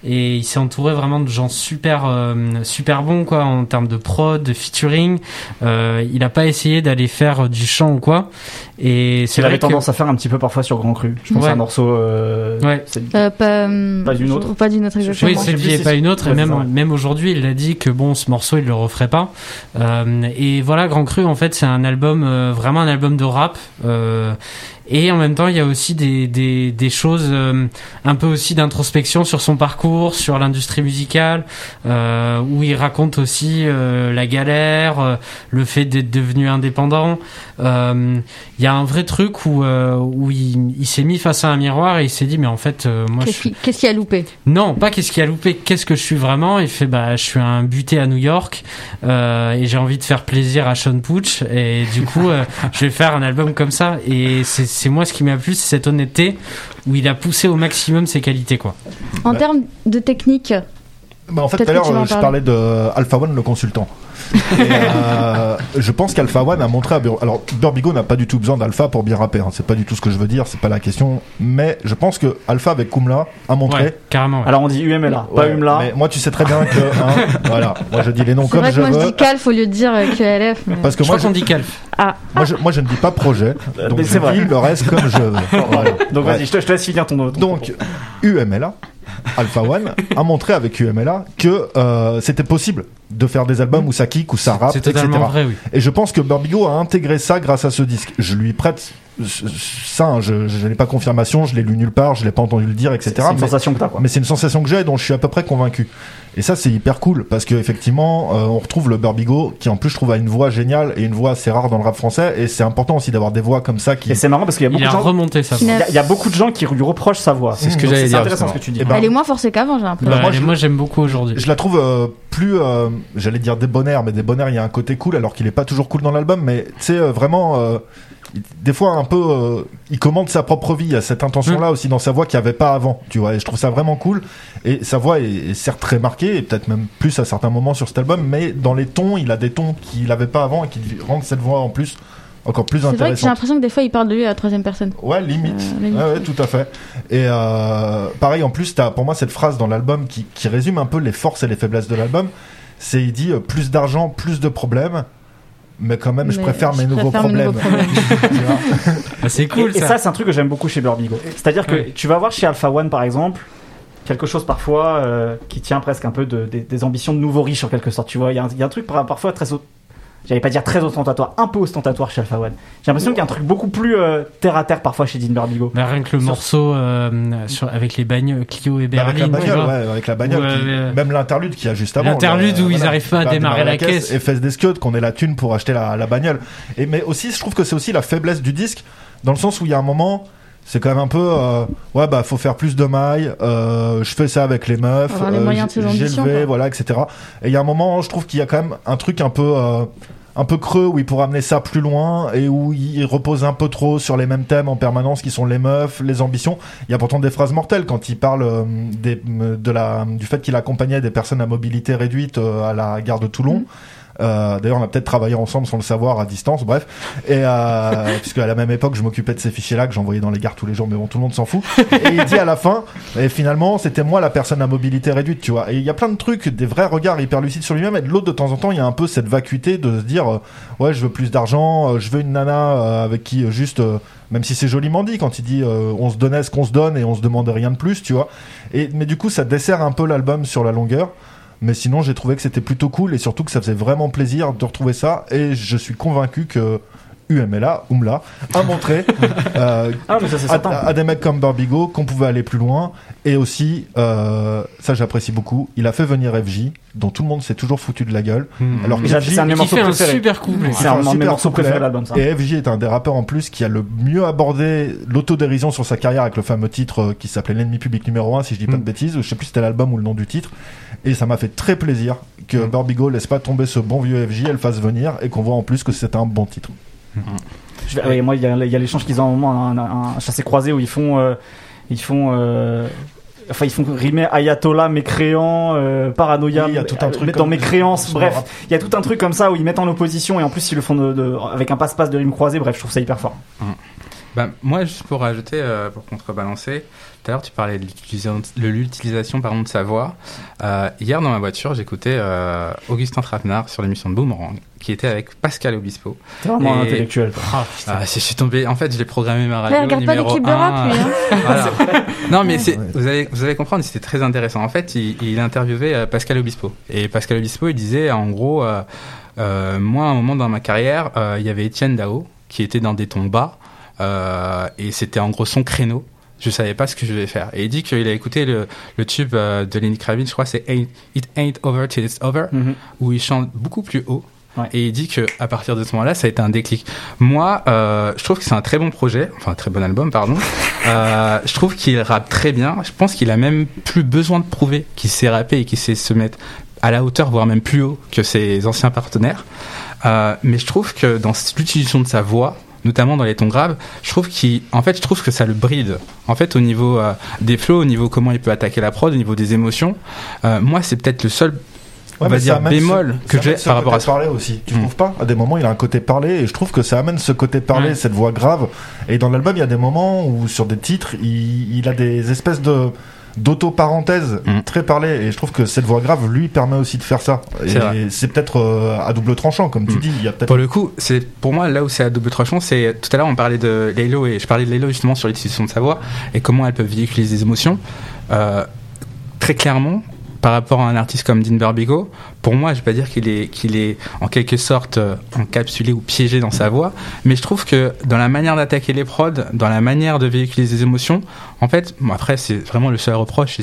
et il s'est entouré vraiment de gens super, euh, super bons quoi en termes de prod, de featuring. Euh, il a pas essayé d'aller faire du chant ou quoi. Et c'est Il vrai avait que- tendance à faire un petit peu parfois sur Grand Cru. Je pense Ouais. à un morceau. euh, Ouais. Euh, pas, hum, Pas d'une autre. Pas d'une autre, exactement. Oui, cette vie et pas une autre. Et même, ouais. même aujourd'hui, il a dit que bon, ce morceau, il le referait pas. Euh, et voilà, Grand Cru, en fait, c'est un album, euh, vraiment un album de rap. Euh, et en même temps, il y a aussi des, des, des choses euh, un peu aussi d'introspection sur son parcours, sur l'industrie musicale, euh, où il raconte aussi euh, la galère, le fait d'être devenu indépendant. Il y a un vrai truc où, où il, il s'est mis face à un miroir et il s'est dit, mais en fait, moi, je Qu'est-ce suis qui, a loupé? Non, pas qu'est-ce qui a loupé, qu'est-ce que je suis vraiment? Il fait bah je suis un buté à New York et j'ai envie de faire plaisir à Sean Pooch et du coup je vais faire un album comme ça et c'est c'est moi ce qui m'a plu, c'est cette honnêteté où il a poussé au maximum ses qualités quoi. En Ouais. termes de technique, Bah, en fait, tout à que l'heure, en je parlais de Alpha One, le consultant. Et, euh, je pense qu'Alpha One a montré à Bur- Alors, Burbigo n'a pas du tout besoin d'Alpha pour bien rapper. hein. C'est pas du tout ce que je veux dire, c'est pas la question. Mais je pense que Alpha avec Kumla a montré. Ouais, carrément. ouais. Alors on dit UMLA, pas UMLA. Mais moi, tu sais très bien que. hein, voilà, moi je dis les noms c'est comme vrai je que moi je veux. dis Calf au lieu de dire euh, QLF. mais- Parce que je moi, crois je, qu'on dit Calf. Ah, moi, je, moi, je ne dis pas projet. Euh, Donc mais je c'est vrai. dis le reste comme je veux. Voilà. Donc Ouais. vas-y, je te, je te laisse finir ton. ton Donc, UMLA, Alpha One, a montré avec UMLA que euh, c'était possible de faire des albums où ça kick, où ça rappe, C'est etc. totalement vrai, oui. Et je pense que Burbigo a intégré ça grâce à ce disque. Je lui prête ça, hein, je, je n'ai pas confirmation, je l'ai lu nulle part, je l'ai pas entendu le dire, etc. C'est une mais- sensation que t'as quoi. mais c'est une sensation que j'ai dont je suis à peu près convaincu. Et ça, c'est hyper cool parce que effectivement, euh, on retrouve le Burbigo qui en plus je trouve a une voix géniale et une voix assez rare dans le rap français. Et c'est important aussi d'avoir des voix comme ça qui. Et c'est marrant parce qu'il y a beaucoup Il de a gens. remonté ça. Qui Il y, a- il y a beaucoup de gens qui lui reprochent sa voix. C'est ce que j'allais C'est dire, intéressant ce que tu dis. Eh ben, elle est moins forcée qu'avant, j'ai l'impression. Bah, moi, je- moi j'aime beaucoup aujourd'hui. Je la trouve euh, plus, euh, j'allais dire débonnaire, mais débonnaire, il y a un côté cool, alors qu'il est pas toujours cool dans l'album, mais tu sais, euh, vraiment, euh, il- des fois un peu, euh, il commande sa propre vie, il y a cette intention-là aussi dans sa voix qu'il n'y avait pas avant, tu vois, et je trouve ça vraiment cool, et sa voix est, est certes très marquée, et peut-être même plus à certains moments sur cet album, mais dans les tons, il a des tons qu'il n'avait pas avant, et qui rendent cette voix en plus encore plus C'est vrai que j'ai l'impression que des fois il parle de lui à la troisième personne. Ouais, limite. Euh, limite. Ouais, ouais, tout à fait. Et euh, pareil, en plus, t'as pour moi cette phrase dans l'album qui, qui résume un peu les forces et les faiblesses de l'album. C'est il dit euh, plus d'argent, plus de problèmes, mais quand même, je préfère mes nouveaux mes problèmes. nouveaux problèmes. Tu vois Ah, c'est cool et, et ça. ça, c'est un truc que j'aime beaucoup chez Burbigo. C'est-à-dire que Ouais. tu vas voir chez Alpha One, par exemple, quelque chose parfois euh, qui tient presque un peu de, des, des ambitions de nouveaux riches en quelque sorte. Tu vois, il y, a un- il y a un truc par- parfois très. J'allais pas dire très ostentatoire, un peu ostentatoire chez Alpha One. J'ai l'impression qu'il y a un truc beaucoup plus euh, terre à terre parfois chez Dean Burbigo. Bah, rien que le Sur- avec euh, sur, avec les bagnoles Clio et Bah, avec la Berlin, bagnole, ouais, avec la bagnole, Ouais, qui- ouais. même l'interlude qu'il y a juste avant. L'interlude où ils arrivent pas à démarrer la caisse. Et fesses des scuds, qu'on ait la thune pour acheter la, la bagnole. Et, mais aussi, je trouve que c'est aussi la faiblesse du disque, dans le sens où il y a un moment, c'est quand même un peu, euh, ouais, bah, faut faire plus de mailles, euh, je fais ça avec les meufs, les euh, moyens de ses j'ai levé, voilà, etc. Et il y a un moment, je trouve qu'il y a quand même un truc un peu, euh, un peu creux où il pourrait amener ça plus loin et où il repose un peu trop sur les mêmes thèmes en permanence qui sont les meufs, les ambitions. Il y a pourtant des phrases mortelles quand il parle euh, des, de la, du fait qu'il accompagnait des personnes à mobilité réduite euh, à la gare de Toulon. Euh, D'ailleurs, on a peut-être travaillé ensemble sans le savoir à distance, bref. Et euh, puisque à la même époque, je m'occupais de ces fichiers-là que j'envoyais dans les gares tous les jours, mais bon, tout le monde s'en fout. Et il dit à la fin, et finalement, c'était moi la personne à mobilité réduite, tu vois. Et il y a plein de trucs, des vrais regards hyper lucides sur lui-même, et de l'autre, de temps en temps, il y a un peu cette vacuité de se dire, euh, ouais, je veux plus d'argent, euh, je veux une nana avec qui juste, même si c'est joliment dit quand il dit, euh, on se donnait ce qu'on se donne et on se demandait rien de plus, tu vois. Et mais du coup, ça dessert un peu l'album sur la longueur. Mais sinon, j'ai trouvé que c'était plutôt cool et surtout que ça faisait vraiment plaisir de retrouver ça. Et je suis convaincu que UMLA, Umla, a montré euh, Ah, mais ça, c'est à, des mecs comme Barbigo qu'on pouvait aller plus loin. Et aussi, euh, ça j'apprécie beaucoup, il a fait venir FJ, dont tout le monde s'est toujours foutu de la gueule. Hmm. Alors que FJ un qui fait un super couplet. C'est un de mes super préférés de l'album, ça. Et FJ est un des rappeurs en plus qui a le mieux abordé l'autodérision sur sa carrière avec le fameux titre euh, qui s'appelait L'ennemi public numéro 1, si je dis pas de Mm. bêtises. Je sais plus si c'était l'album ou le nom du titre. Et ça m'a fait très plaisir que Mm. Barbigo laisse pas tomber ce bon vieux FJ, elle fasse venir et qu'on voit en plus que c'est un bon titre. Je vais- ouais, moi, il y a, a l'échange qu'ils ont à un moment, un, un chassé croisé où ils font, euh, ils font, euh, enfin ils font rimer Ayatollah, mécréant, euh, paranoïa, Oui, il y a tout un euh, truc comme- mécréance, bref, il y a tout un truc comme ça où ils mettent en opposition et en plus ils le font de, de- avec un passe-passe de rimes croisées, bref, je trouve ça hyper fort. Bah, moi, juste pour rajouter, euh, pour contrebalancer, tout à l'heure tu parlais de l'utilisation pardon, de sa voix. Euh, hier dans ma voiture, j'écoutais euh, Augustin Trapenard sur l'émission de Boomerang, qui était avec Pascal Obispo. C'est vraiment Et- intellectuel. Ah. Ah, si je suis tombé, en fait, je l'ai programmé ma radio Ouais, regarde pas l'équipe de rap, 1. lui. Hein. Voilà. Non, mais Ouais. vous allez, vous allez comprendre, c'était très intéressant. En fait, il, il interviewait euh, Pascal Obispo. Et Pascal Obispo, il disait, en gros, euh, euh, moi, à un moment dans ma carrière, euh, il y avait Étienne Dao, qui était dans des tons bas, et c'était en gros son créneau. Je savais pas ce que je devais faire. Et il dit qu'il a écouté le, le tube euh, de Lenny Kravitz, je crois, c'est It Ain't Over Till It's Over Mhm. où il chante beaucoup plus haut. Ouais. Et il dit que à partir de ce moment-là, ça a été un déclic. Moi, euh, je trouve que c'est un très bon projet, enfin un très bon album, pardon. Euh, je trouve qu'il rappe très bien. Je pense qu'il a même plus besoin de prouver qu'il sait rapper et qu'il sait se mettre à la hauteur, voire même plus haut que ses anciens partenaires. Euh, mais je trouve que dans l'utilisation de sa voix, notamment dans les tons graves, je trouve qu'il, en fait, je trouve que ça le bride. En fait, au niveau euh, des flows, au niveau comment il peut attaquer la prod, au niveau des émotions, euh, moi, c'est peut-être le seul on va dire bémol ce- que j'ai par rapport à parler aussi. Tu Mm. trouves pas? À des moments, il a un côté parler et je trouve que ça amène ce côté parler, Ouais. cette voix grave. Et dans l'album, il y a des moments où sur des titres, il, il a des espèces de d'auto-parenthèses Mm. très parlées et je trouve que cette voix grave lui permet aussi de faire ça C'est vrai. et c'est peut-être euh, à double tranchant comme tu Mm. dis il y a peut-être Pour le coup, c'est pour moi là où c'est à double tranchant, c'est tout à l'heure on parlait de Laylo et je parlais de Laylo justement sur l'utilisation de sa voix et comment elle peut véhiculer des émotions. Euh, très clairement, par rapport à un artiste comme Dean Barbigo, pour moi, je vais pas dire qu'il est qu'il est en quelque sorte euh, encapsulé ou piégé dans sa voix, mais je trouve que dans la manière d'attaquer les prods, dans la manière de véhiculer des émotions, en fait, bon, après c'est vraiment le seul reproche.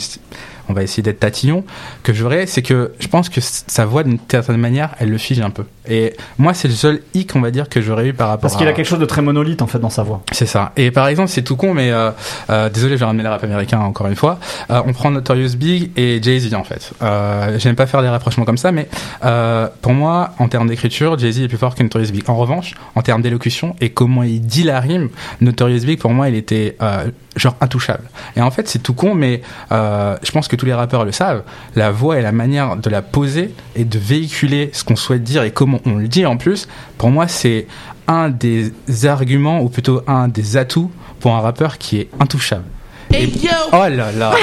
On va essayer d'être tatillon que j'aurais, c'est que je pense que sa voix d'une certaine manière, elle le fige un peu. Et moi, c'est le seul hic, on va dire, que j'aurais eu par rapport Parce qu'il à... a quelque chose de très monolithe en fait dans sa voix. C'est ça. Et par exemple, c'est tout con, mais euh, euh, désolé, je vais ramener le rap américain encore une fois. Euh, on prend Notorious Big et Jay-Z en fait. Euh, J'aime pas faire des rapprochements comme ça, mais euh, pour moi, en termes d'écriture, Jay-Z est plus fort que Notorious Big. En revanche, en termes d'élocution et comment il dit la rime, Notorious Big, pour moi, il était euh, genre intouchable. Et en fait, c'est tout con, mais euh, je pense que tous les rappeurs le savent. La voix et la manière de la poser et de véhiculer ce qu'on souhaite dire et comment on le dit en plus, pour moi, c'est un des arguments ou plutôt un des atouts pour un rappeur qui est intouchable. Oh là là.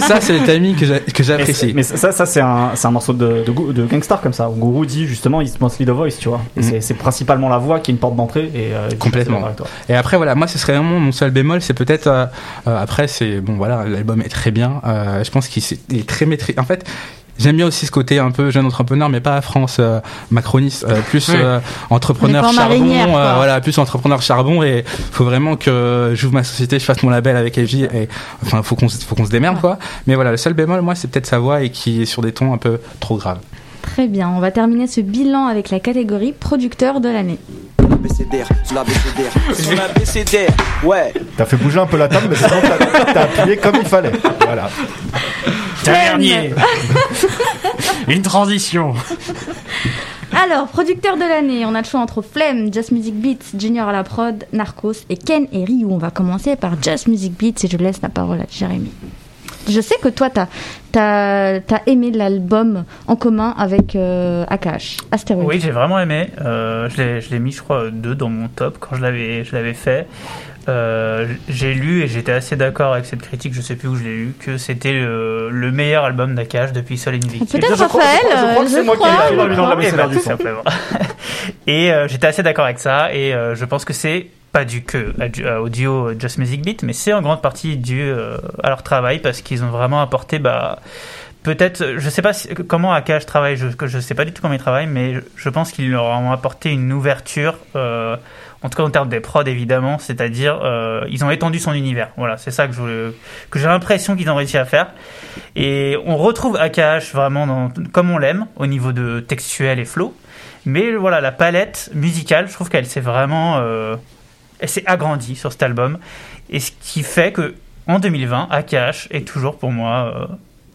Ça c'est le timing que j'apprécie. mais ça, ça c'est un, morceau de, de, Gangstar comme ça. Où Guru dit justement, il se mostly the voice, tu vois. Mhm. c'est- principalement la voix qui est une porte d'entrée. Et euh, Complètement. d'accord avec toi. Et après voilà, moi ce serait vraiment mon seul bémol, c'est peut-être euh, euh, après c'est bon voilà, l'album est très bien. Euh, je pense qu'il est très maîtrisé. En fait. J'aime bien aussi ce côté un peu jeune entrepreneur, mais pas France euh, macroniste, euh, plus Oui. euh, entrepreneur charbon, euh, voilà, plus entrepreneur charbon. Et faut vraiment que j'ouvre ma société, je fasse mon label avec FJ. Et enfin, faut qu'on se- faut qu'on se démerde quoi. Mais voilà, le seul bémol, moi, c'est peut-être sa voix et qui est sur des tons un peu trop graves. Très bien, on va terminer ce bilan avec la catégorie producteur de l'année. Sur l'abécédaire, ouais. t'as fait bouger un peu la table mais sinon t'as appuyé comme il fallait voilà Dernier Une transition Alors, producteur de l'année, on a le choix entre Flemme, Just Music Beats, Junior à la prod, Narcos et Ken et Ryu. On va commencer par Just Music Beats et je laisse la parole à Jérémy. Je sais que toi, t'as as, aimé l'album en commun avec euh, Akash, Astéroïde. Oui, j'ai vraiment aimé. Euh, je l'ai- je l'ai mis, je crois, deux dans mon top quand je l'avais je l'avais fait. Euh, j'ai lu et j'étais assez d'accord avec cette critique, je sais plus où je l'ai lu, que c'était le, le meilleur album d'Akash depuis Sol Invictus. Peut-être Je crois- Raphaël, je crois- je crois que c'est moi qui l'ai crois. Eh ben, et euh, j'étais assez d'accord avec ça et euh, je pense que c'est pas que du- à- au duo Just Music Beat, mais c'est en grande partie dû euh, à leur travail parce qu'ils ont vraiment apporté bah peut-être je sais pas si- comment Akash travaille, je, que je sais pas du tout comment il travaille, mais je, je pense qu'ils leur ont apporté une ouverture. euh, en tout cas en termes des prods évidemment, c'est-à-dire euh, ils ont étendu son univers. Voilà, c'est ça que que j'ai l'impression qu'ils ont réussi à faire. Et on retrouve Akash vraiment comme on l'aime au niveau de textuel et flow. Mais voilà, la palette musicale, je trouve qu'elle s'est vraiment euh, elle s'est agrandie sur cet album. Et ce qui fait que en 2020, Akash est toujours pour moi euh,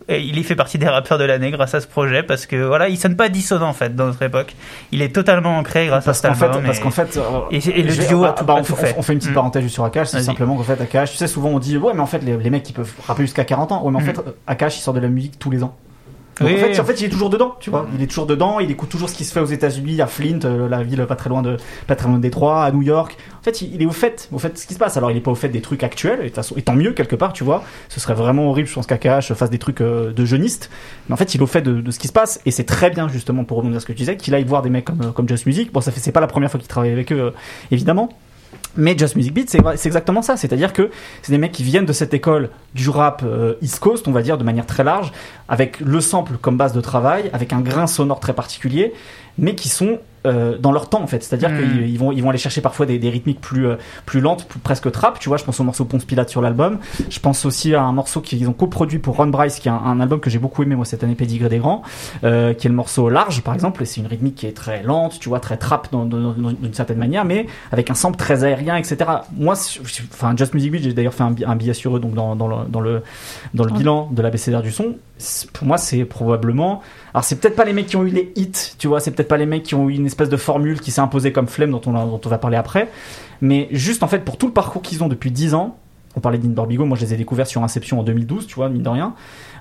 Et il y fait partie des rappeurs de l'année grâce à ce projet parce que voilà, il sonne pas dissonant en fait dans notre époque. Il est totalement ancré grâce parce à cet album. Fait, parce qu'en fait, euh, et, le duo a tout, bah, on, fait. on, fait. une petite mm. parenthèse sur Akash, c'est simplement qu'en fait Akash, tu sais souvent on dit ouais mais en fait les, les mecs qui peuvent rapper jusqu'à 40 ans, ouais mais en mm. fait Akash il sort de la musique tous les ans en, fait, en, fait, il est toujours dedans, tu vois. Il est toujours dedans, il écoute toujours ce qui se fait aux États-Unis, à Flint, euh, la ville pas très loin de, pas très loin de Détroit, à New York. En fait, il est au fait, au fait de ce qui se passe. Alors, il est pas au fait des trucs actuels, et, de façon, et tant mieux quelque part, tu vois. Ce serait vraiment horrible, je pense qu'Akash fasse des trucs euh, de jeunistes. Mais en fait, il est au fait de, ce qui se passe, et c'est très bien, justement, pour rebondir à ce que tu disais, qu'il aille voir des mecs comme, euh, comme Just Music. Bon, ça fait, c'est pas la première fois qu'il travaille avec eux, évidemment. Mais Just Music Beat, c'est exactement ça. C'est-à-dire que c'est des mecs qui viennent de cette école du rap euh, East Coast, on va dire, de manière très large, avec le sample comme base de travail, avec un grain sonore très particulier, mais qui sont euh, dans leur temps en fait. C'est-à-dire hmm. qu'ils vont, ils vont aller chercher parfois des, des rythmiques plus, euh, plus lentes, presque trap. Tu vois, je pense au morceau Ponce Pilate sur l'album. Je pense aussi à un morceau qu'ils ont coproduit pour Ron Bryce, qui est un, album que j'ai beaucoup aimé moi cette année, Pédigré des Grands, euh, qui est le morceau Large par exemple. C'est une rythmique qui est très lente, tu vois, très trap d'une certaine manière, mais avec un sample très aérien, etc. Moi, enfin, Just Music Beat, j'ai d'ailleurs fait un, un, billet sur eux donc dans, dans le, dans le, dans le bilan de l'ABCDR du son. Pour moi, c'est probablement. Alors, c'est peut-être pas les mecs qui ont eu les hits, tu vois, c'est peut-être pas les mecs qui ont eu une espèce de formule qui s'est imposée comme flemme dont on, dont on va parler après. Mais juste en fait, pour tout le parcours qu'ils ont depuis 10 ans, on parlait d'In Barbigo, moi je les ai découverts sur Inception en 2012, tu vois, mine de rien,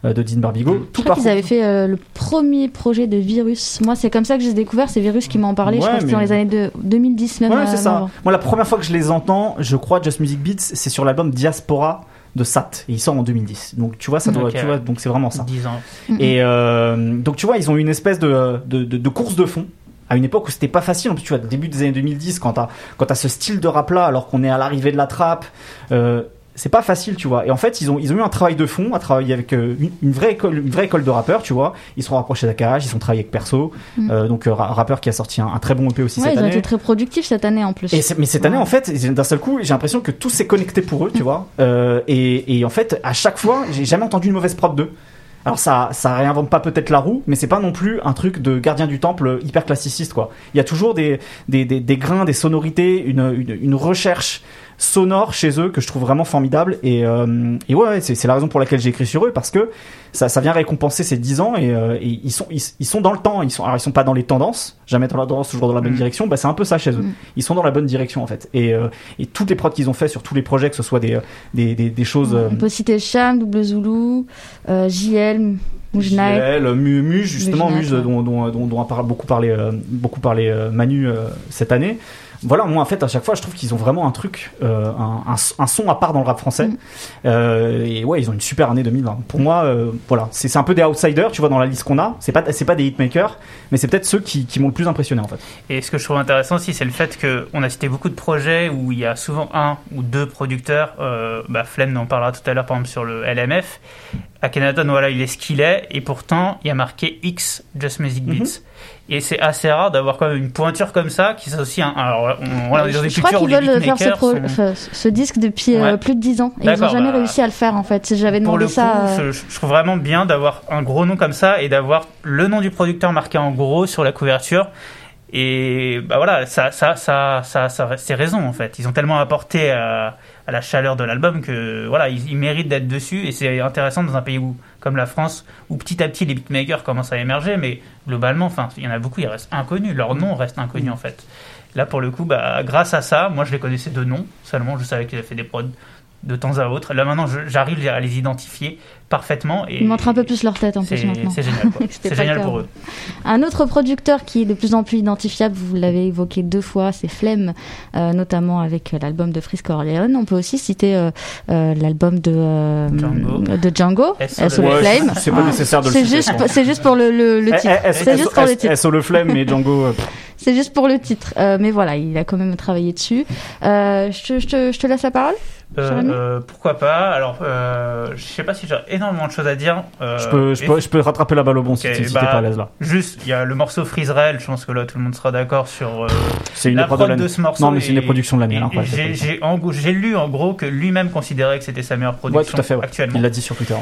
euh, de Dean Barbigo. Mmh. Tout je crois qu'ils avaient fait euh, le premier projet de Virus. Moi, c'est comme ça que j'ai découvert, c'est Virus qui m'en parlait, je crois que c'était dans les années de 2010 même. Ouais, c'est ça. Moi, la première fois que je les entends, je crois, Just Music Beats, c'est sur l'album Diaspora de SAT et il sort en 2010 donc tu vois ça doit tu vois donc c'est vraiment ça. 10 ans. et euh, donc tu vois ils ont une espèce de, de, de, de course de fond à une époque où c'était pas facile. En plus, tu vois, début des années 2010, quand t'as, quand t'as ce style de rap là, alors qu'on est à l'arrivée de la trappe, euh, c'est pas facile, tu vois. Et en fait, ils ont, ils ont eu un travail de fond, à travailler avec euh, une, vraie école, une vraie école de rappeurs, tu vois. Ils se sont rapprochés d'Akash, ils sont travaillés avec Perso, mm. euh, donc rappeur qui a sorti un, très bon EP aussi cette année. Ils ont été très productifs cette année en plus. Et mais cette année, en fait, d'un seul coup, j'ai l'impression que tout s'est connecté pour eux, tu vois. et, et en fait, à chaque fois, j'ai jamais entendu une mauvaise prod d'eux. Alors ça, ça réinvente pas peut-être la roue, mais c'est pas non plus un truc de gardien du temple hyper classiciste quoi. Il y a toujours des, des, des, des grains, des sonorités, une, une, une recherche sonore chez eux que je trouve vraiment formidable. Et, euh, et ouais, c'est la raison pour laquelle j'ai écrit sur eux parce que ça, ça vient récompenser ces 10 ans et, euh, et ils sont ils, ils, sont dans le temps ils sont alors ils sont pas dans les tendances jamais dans la tendance toujours dans la bonne mm. direction bah c'est un peu ça chez eux. Mm. ils sont dans la bonne direction en fait. Et, euh, et toutes les prods qu'ils ont fait sur tous les projets que ce soit des des, des, des choses on peut citer Cham Double Zulu JL JL, Muse, justement, Muse, dont, dont, dont, dont, a beaucoup parlé, beaucoup parlé Manu cette année voilà, moi en fait à chaque fois je trouve qu'ils ont vraiment un truc, euh, un, un, son à part dans le rap français. Mm. Euh, et ouais, ils ont une super année 2020. Pour moi, euh, voilà, c'est un peu des outsiders, tu vois, dans la liste qu'on a. C'est pas c'est pas des hitmakers, mais c'est peut-être ceux qui, qui m'ont le plus impressionné en fait. Et ce que je trouve intéressant aussi, c'est le fait qu'on a cité beaucoup de projets où il y a souvent un ou deux producteurs. Euh, bah, Flemme en parlera tout à l'heure par exemple sur le LMF. Akhenaton, voilà, il est ce qu'il est, et pourtant il y a marqué X Just Music Beats. Mm-hmm. Et c'est assez rare d'avoir quand même une pointure comme ça qui s'associe un. Alors, on, on, je, je crois qu'ils veulent faire ce, ce, disque depuis euh, plus de 10 ans. Et ils n'ont jamais bah, réussi à le faire en fait. J'avais demandé ça. Euh, je, trouve vraiment bien d'avoir un gros nom comme ça et d'avoir le nom du producteur marqué en gros sur la couverture. Et bah voilà, ça, ça, ça, ça, ça c'est raison en fait. Ils ont tellement apporté à, à la chaleur de l'album que voilà, ils, ils méritent d'être dessus. Et c'est intéressant dans un pays où comme la France, où petit à petit les beatmakers commencent à émerger, mais globalement, enfin, il y en a beaucoup, ils restent inconnus, leur nom reste inconnu en fait. Là, pour le coup, bah, grâce à ça, moi je les connaissais de nom seulement, je savais qu'ils avaient fait des prods de temps à autre. Là maintenant, j'arrive à les identifier parfaitement. Et Ils montrent un peu plus leur tête en plus maintenant. C'est génial, c'est génial pour eux. Un autre producteur qui est de plus en plus identifiable, vous l'avez évoqué deux fois, c'est Flemme, euh, notamment avec l'album de Frisco Orleans. On peut aussi citer euh, euh, l'album de, euh, Django. de Django, SO le Flame. C'est pas nécessaire de le C'est juste, c'est juste pour le, le, le titre. C'est juste pour le titre. SO le Flame et Django. C'est juste pour le titre. mais voilà, il a quand même travaillé dessus. je, je, te, je te laisse la parole. Euh, euh, pourquoi pas Alors, euh, je sais pas si j'ai énormément de choses à dire. Euh, je, peux, je, peux, je, peux, rattraper la balle au bon si tu bah, pas à l'aise là. Juste, il y a le morceau Freezerel, je pense que là tout le monde sera d'accord sur c'est une la prod de, de, ce morceau. Non, mais c'est une production de la mienne. J'ai lu en gros que lui-même considérait que c'était sa meilleure production ouais, tout à fait, actuellement. Il l'a dit sur Twitter.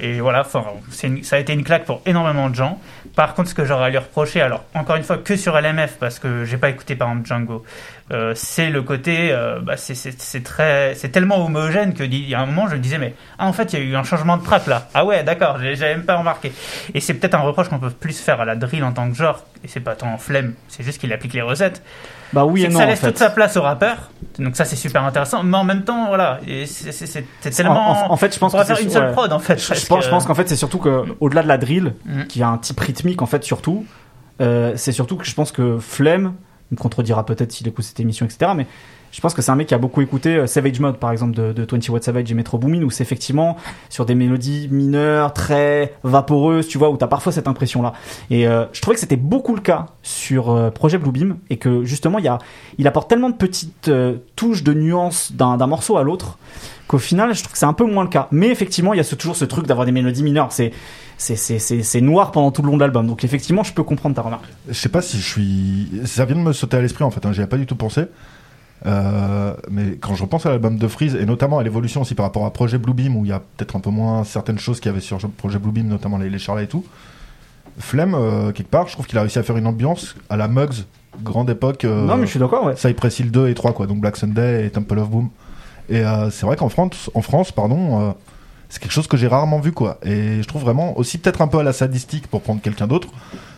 et voilà, ça a été une claque pour énormément de gens par contre, ce que j'aurais à lui reprocher, alors encore une fois que sur LMF, parce que j'ai pas écouté par exemple Django, euh, c'est le côté, euh, bah, c'est très, c'est tellement homogène que il y a un moment je me disais mais ah, en fait il y a eu un changement de track là. Ah ouais d'accord, j'avais même pas remarqué. Et c'est peut-être un reproche qu'on peut plus faire à la drill en tant que genre, et c'est pas tant en flemme, c'est juste qu'il applique les recettes. Bah oui et non. Ça laisse toute sa place au rappeur, donc ça c'est super intéressant. Mais en même temps voilà, c'est tellement. En, fait je pense on va faire une seule prod en fait. Je, pense, je pense qu'en fait c'est surtout que au-delà de la drill, mm. qui a un type rythmique en fait surtout, euh, c'est surtout que je pense que flemme me contredira peut-être s'il écoute cette émission, etc. Mais je pense que c'est un mec qui a beaucoup écouté euh, Savage Mode, par exemple, de, de 20 Watt Savage et Metro Boomin, où c'est effectivement sur des mélodies mineures, très vaporeuses, tu vois, où t'as parfois cette impression-là. Et euh, je trouvais que c'était beaucoup le cas sur euh, Projet Bluebeam, et que justement, il, apporte tellement de petites touches de nuances d'un morceau à l'autre, qu'au final, je trouve que c'est un peu moins le cas. Mais effectivement, il y a ce, toujours ce truc d'avoir des mélodies mineures. C'est c'est noir pendant tout le long de l'album. Donc effectivement, je peux comprendre ta remarque. Je sais pas si je suis. Ça vient de me sauter à l'esprit en fait. Hein. J'y ai pas du tout pensé. Euh, mais quand je repense à l'album de Freeze et notamment à l'évolution aussi par rapport à Projet Bluebeam où il y a peut-être un peu moins certaines choses qu'il y avait sur Projet Bluebeam, notamment les, les Charlots et tout. Flemme, euh, quelque part, je trouve qu'il a réussi à faire une ambiance à la Mugs, grande époque. Euh, non, mais je suis d'accord, ouais. Cypress Hill 2 et 3, quoi. Donc Black Sunday et Temple of Boom. Et c'est vrai qu'en France, en France, pardon, c'est quelque chose que j'ai rarement vu quoi. Et je trouve vraiment aussi peut-être un peu à la sadistique pour prendre quelqu'un d'autre.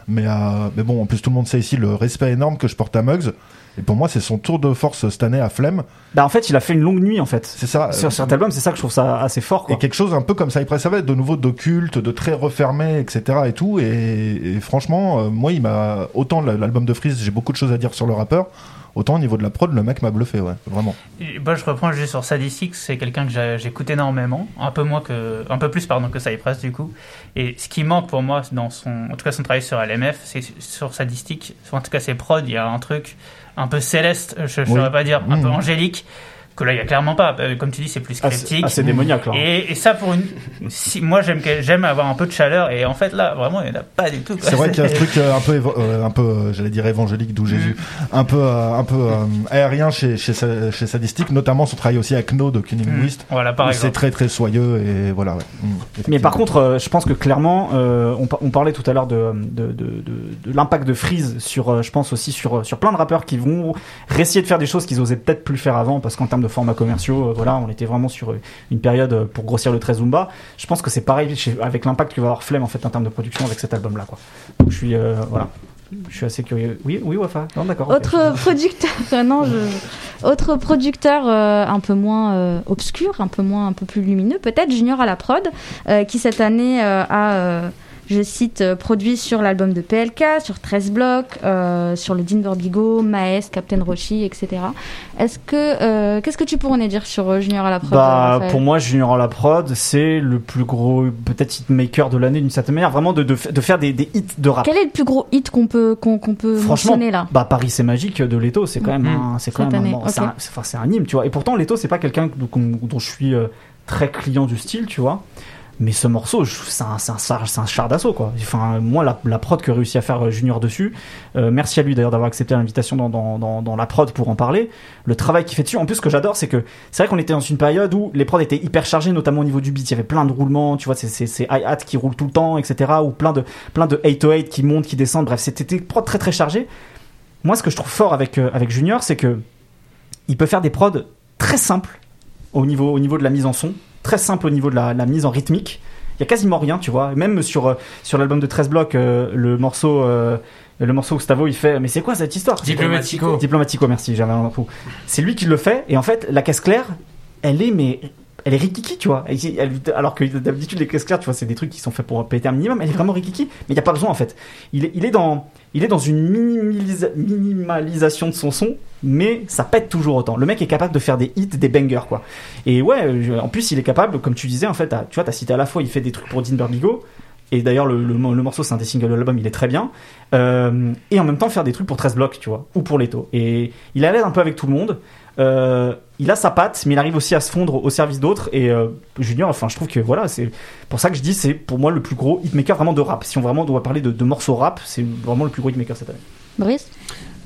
Mais, euh, mais bon, en plus tout le monde sait ici le respect énorme que je porte à Muggs. Et pour moi, c'est son tour de force cette année à Flemme. Bah en fait, il a fait une longue nuit en fait. C'est ça. Sur cet album, c'est ça que je trouve ça assez fort. Quoi. Et quelque chose un peu comme ça, il savait de nouveau d'occulte, de très refermé, etc. Et tout. Et, franchement, euh, moi, il m'a autant l'album de Freeze, j'ai beaucoup de choses à dire sur le rappeur. Autant au niveau de la prod, le mec m'a bluffé, ouais, vraiment. moi, je reprends juste sur Sadistic, c'est quelqu'un que j'écoute énormément, un peu moins que, un peu plus pardon que Cypress du coup. Et ce qui manque pour moi dans son, en tout cas son travail sur LMF, c'est sur Sadistic, en tout cas ses prods, il y a un truc un peu céleste, je ne saurais pas dire, un peu mmh. angélique que là il y a clairement pas euh, comme tu dis c'est plus cryptique assez, démoniaque là. Et, et, ça pour une si, moi j'aime j'aime avoir un peu de chaleur et en fait là vraiment il n'y en a pas du tout c'est vrai qu'il y a ce truc euh, un peu euh, un peu j'allais dire évangélique d'où Jésus mm. un peu un peu aérien chez chez, chez Sadistic notamment son travail aussi avec No de Cunning mm. voilà par c'est très très soyeux et voilà ouais. Mm, mais par contre je pense que clairement on, on, parlait tout à l'heure de de, de, de, l'impact de Freeze sur je pense aussi sur sur plein de rappeurs qui vont réessayer de faire des choses qu'ils osaient peut-être plus faire avant parce qu'en termes de formats commerciaux. Euh, voilà, on était vraiment sur une période euh, pour grossir le 13 Zumba. Je pense que c'est pareil avec l'impact que va avoir Flemme en fait en termes de production avec cet album-là. Quoi. Donc je suis euh, voilà. Je suis assez curieux. Oui, oui, Wafa. Non, d'accord. Autre producteur, non, autre producteur un peu moins obscur, un peu moins, un peu plus lumineux, peut-être Junior à la prod, qui cette année a je cite, euh, produit sur l'album de PLK, sur 13 blocs, euh, sur le Dean Burbigo, Maes, Captain Roshi, etc. Est-ce que, euh, qu'est-ce que tu pourrais en dire sur Junior à la prod bah, Pour moi, Junior à la prod, c'est le plus gros, peut-être hitmaker de l'année d'une certaine manière, vraiment de, de, faire des, des, hits de rap. Quel est le plus gros hit qu'on peut, qu'on, peut mentionner là? bah, Paris c'est magique de Leto, c'est quand même mm-hmm. un, c'est quand même un, c'est un, hymne, tu vois. Et pourtant, Leto, c'est pas quelqu'un dont je suis très client du style, tu vois mais ce morceau c'est un, char d'assaut quoi. Enfin moi la, prod que réussi à faire euh, Junior dessus euh, merci à lui d'ailleurs d'avoir accepté l'invitation dans, la prod pour en parler. Le travail qu'il fait dessus en plus ce que j'adore c'est que c'est vrai qu'on était dans une période où les prods étaient hyper chargés notamment au niveau du beat. Il y avait plein de roulements tu vois c'est hi-hat qui roulent tout le temps etc ou plein de plein de 808 qui montent qui descendent. Bref c'était des prods très très chargés moi ce que je trouve fort avec euh, avec Junior c'est que il peut faire des prods très simples au niveau au niveau de la mise en son très simple au niveau de la, mise en rythmique. Il y a quasiment rien, tu vois. Même sur euh, sur l'album de 13 blocs, euh, le morceau euh, le morceau Gustavo il fait mais c'est quoi cette histoire? Diplomatico. Diplomatico, merci, j'avais un fou. C'est lui qui le fait et en fait la caisse claire, elle est mais elle est rikiki, tu vois. alors que d'habitude les caisses claires, tu vois, c'est des trucs qui sont faits pour péter un minimum. Elle est vraiment rikiki, mais il n'y a pas besoin en fait. Il est, dans il est dans une minimalisation de son son, mais ça pète toujours autant. Le mec est capable de faire des hits, des bangers, quoi. Et ouais, en plus, il est capable, comme tu disais, en fait, tu vois, t'as cité à la fois, il fait des trucs pour Dean Burbigo, et d'ailleurs, le, morceau, c'est un des singles de l'album, il est très bien. Euh, et en même temps, faire des trucs pour 13 blocs, tu vois, ou pour Leto. Et il a l'air un peu avec tout le monde. Euh, il a sa patte, mais il arrive aussi à se fondre au service d'autres. Et euh, Junior, enfin, je trouve que voilà, c'est pour ça que je dis, c'est pour moi le plus gros hitmaker vraiment de rap. Si on vraiment doit parler de, morceaux rap, c'est vraiment le plus gros hitmaker cette année. Brice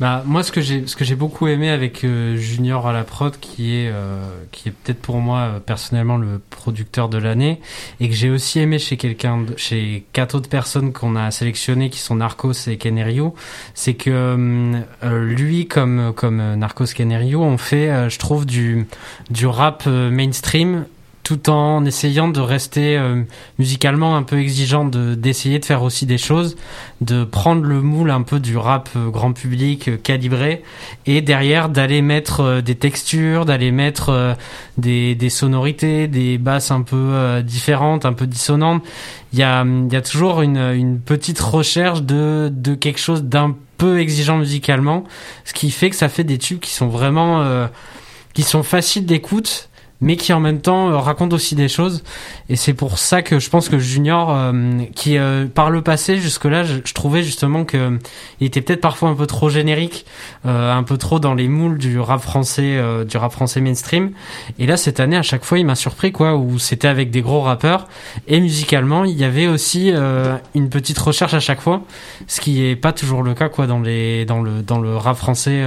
Bah moi ce que j'ai ce que j'ai beaucoup aimé avec euh, Junior à la prod qui est euh, qui est peut-être pour moi euh, personnellement le producteur de l'année et que j'ai aussi aimé chez quelqu'un chez quatre autres personnes qu'on a sélectionnées qui sont Narcos et Kenerio, c'est que lui comme comme Narcos Kenerio on fait je trouve du du rap mainstream tout en essayant de rester euh, musicalement un peu exigeant, de d'essayer de faire aussi des choses, de prendre le moule un peu du rap euh, grand public euh, calibré, et derrière d'aller mettre des textures, d'aller mettre des, des sonorités, des basses un peu différentes, un peu dissonantes. Il y a, y a toujours une, une petite recherche de, de quelque chose d'un peu exigeant musicalement, ce qui fait que ça fait des tubes qui sont vraiment qui sont faciles d'écoute mais qui en même temps euh, raconte aussi des choses. Et c'est pour ça que je pense que Junior, euh, qui euh, par le passé jusque-là, je, trouvais justement que il était peut-être parfois un peu trop générique, un peu trop dans les moules du rap français, du rap français mainstream. Et là, cette année, à chaque fois, il m'a surpris quoi, où c'était avec des gros rappeurs et musicalement, il y avait aussi une petite recherche à chaque fois, ce qui est pas toujours le cas quoi dans les dans le dans le rap français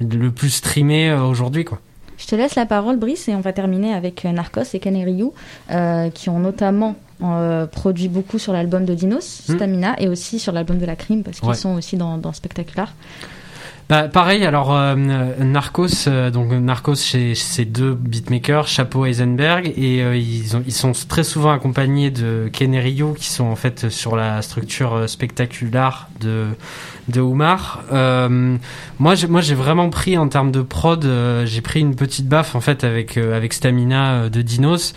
le plus streamé aujourd'hui quoi. Je te laisse la parole, Brice, et on va terminer avec euh, Narcos et Caneriou, euh, qui ont notamment euh, produit beaucoup sur l'album de Dinos, hmm. Stamina, et aussi sur l'album de La Crime, parce qu'ils sont aussi dans, dans Spectacular. Bah, pareil, alors euh, Narcos, donc Narcos chez ces deux beatmakers, Chapeau Eisenberg, et ils, ont, ils sont très souvent accompagnés de Ken qui sont en fait sur la structure spectaculaire de de Oumar. Euh, moi, j'ai, moi, j'ai vraiment pris en termes de prod, euh, j'ai pris une petite baffe en fait avec euh, avec Stamina de Dinos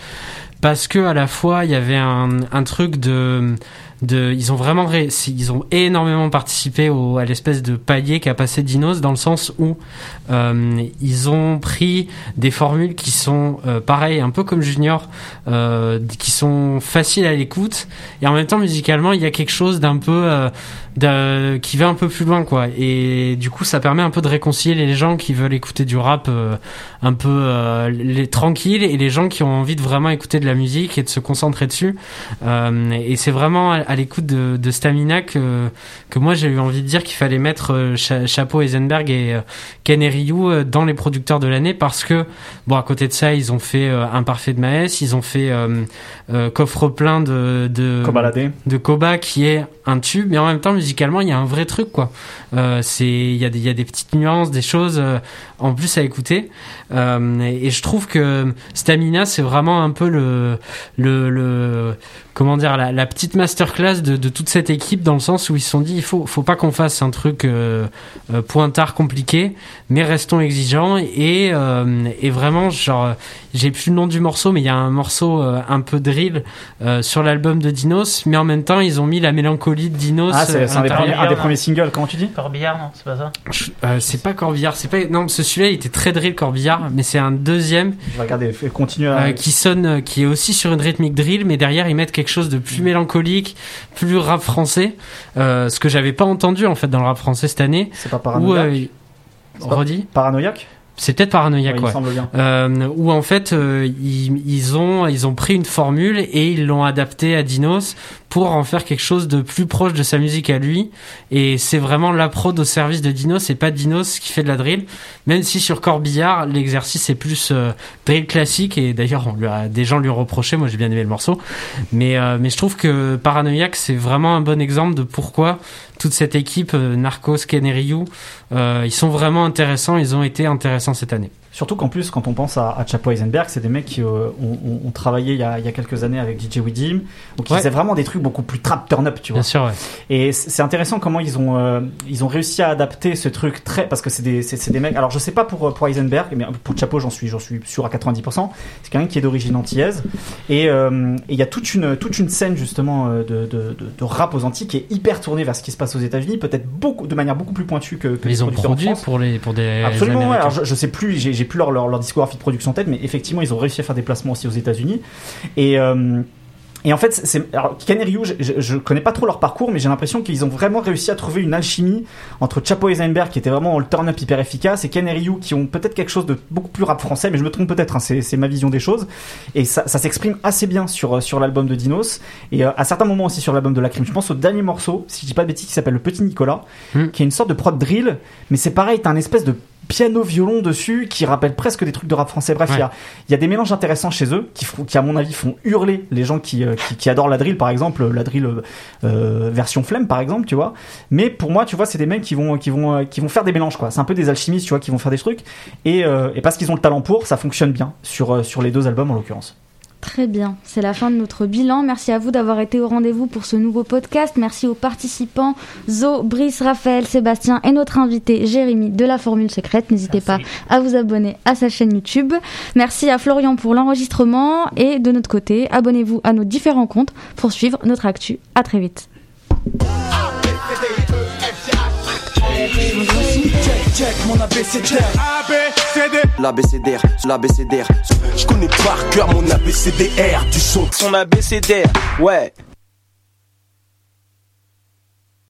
parce que à la fois il y avait un, un truc de de, ils ont vraiment, ils ont énormément participé au, à l'espèce de palier qu'a passé Dinos dans le sens où euh, ils ont pris des formules qui sont euh, pareil, un peu comme Junior, euh, qui sont faciles à l'écoute et en même temps musicalement il y a quelque chose d'un peu euh, qui va un peu plus loin quoi. Et du coup ça permet un peu de réconcilier les gens qui veulent écouter du rap euh, un peu les, tranquille et les gens qui ont envie de vraiment écouter de la musique et de se concentrer dessus. et c'est vraiment à l'écoute de, de, Stamina que, que moi j'ai eu envie de dire qu'il fallait mettre euh, Chapeau Eisenberg et euh, Ken Ryu euh, dans les producteurs de l'année parce que, bon, à côté de ça, ils ont fait Imparfait de Maes, ils ont fait Coffre plein de, de, de Koba qui est un tube, mais en même temps, musicalement, il y a un vrai truc, quoi. c'est, il y a des, il y a des petites nuances, des choses en plus à écouter. et, et, je trouve que Stamina, c'est vraiment un peu le, le, le comment dire la, la petite masterclass de, de, toute cette équipe dans le sens où ils se sont dit il faut faut pas qu'on fasse un truc euh, euh pointard compliqué mais restons exigeants. Et euh, et vraiment genre j'ai plus le nom du morceau mais il y a un morceau euh, un peu drill sur l'album de Dinos mais en même temps ils ont mis la mélancolie de Dinos ah c'est un, un, des premiers singles. Comment tu dis? Corbillard non c'est pas ça. C'est pas Corbillard c'est pas non ce celui-là il était très drill Corbillard mais c'est un deuxième je vais regarder continue qui sonne qui est aussi sur une rythmique drill mais derrière ils mettent quelque chose de plus mélancolique, plus rap français, euh, ce que j'avais pas entendu en fait dans le rap français cette année. C'est pas paranoïaque. redis. Paranoïaque. C'est peut-être paranoïaque, ouais. Euh, où en fait euh, ils, ils, ont ils ont pris une formule et ils l'ont adaptée à Dinos pour en faire quelque chose de plus proche de sa musique à lui. Et c'est vraiment la prod au service de Dinos et pas Dinos qui fait de la drill. Même si sur Corbillard l'exercice est plus euh, drill classique et d'ailleurs on a, des gens lui ont reproché. Moi j'ai bien aimé le morceau, mais euh, mais je trouve que Paranoïaque c'est vraiment un bon exemple de pourquoi toute cette équipe euh, Narcos, Ken et euh, ils sont vraiment intéressants, ils ont été intéressants cette année. Surtout qu'en plus, quand on pense à, à Chapo Eisenberg, c'est des mecs qui euh, ont, ont, travaillé il y, a, il y, a, quelques années avec DJ Widim, donc ils faisaient vraiment des trucs beaucoup plus trap turn up, tu vois. Bien sûr, ouais. Et c'est intéressant comment ils ont euh, ils ont réussi à adapter ce truc très parce que c'est des c'est des mecs. Alors je sais pas pour pour Eisenberg, mais pour Chapo, j'en suis j'en suis sûr à 90%. C'est quelqu'un qui est d'origine antillaise et euh, il y a toute une toute une scène justement de, de, de, de, rap aux Antilles qui est hyper tournée vers ce qui se passe aux États-Unis, peut-être beaucoup de manière beaucoup plus pointue que, que mais ils ont produit pour les pour des absolument. Ouais. Alors je, je sais plus, j'ai plus leur, leur, discographie de production en tête, mais effectivement, ils ont réussi à faire des placements aussi aux États-Unis. Et, euh, Et en fait, c'est alors Ken et Ryu, je, je, connais pas trop leur parcours, mais j'ai l'impression qu'ils ont vraiment réussi à trouver une alchimie entre Chapo et Eisenberg, qui était vraiment le turn-up hyper efficace, et Ken et Ryu, qui ont peut-être quelque chose de beaucoup plus rap français, mais je me trompe peut-être, hein, c'est c'est ma vision des choses. Et ça, ça s'exprime assez bien sur sur l'album de Dinos, et euh, à certains moments aussi sur l'album de La Crime. Je pense au dernier morceau, si je dis pas de bêtises, qui s'appelle Le Petit Nicolas, Hmm. qui est une sorte de prod drill, mais c'est pareil, t'as un espèce de piano violon dessus qui rappelle presque des trucs de rap français. Bref, il y a- il y, a des mélanges intéressants chez eux qui, qui à mon avis font hurler les gens qui, euh, qui, qui adorent la drill, par exemple, la drill euh, euh, version flemme, par exemple, tu vois. Mais pour moi, tu vois, c'est des mecs qui vont, qui vont, qui vont faire des mélanges, quoi. C'est un peu des alchimistes, tu vois, qui vont faire des trucs. Et, euh, et parce qu'ils ont le talent pour, ça fonctionne bien sur, sur les deux albums en l'occurrence. Très bien, c'est la fin de notre bilan. Merci à vous d'avoir été au rendez-vous pour ce nouveau podcast. Merci aux participants Zo, Brice, Raphaël, Sébastien et notre invité Jérémy de la Formule Secrète. N'hésitez pas à vous abonner à sa chaîne YouTube. Merci à Florian pour l'enregistrement et de notre côté, abonnez-vous à nos différents comptes pour suivre notre actu. À très vite. Check, check mon abécédaire. ABCD. L'abécédaire, l'abécédaire. Je connais par cœur mon abécédaire du son. Son abécédaire, ouais.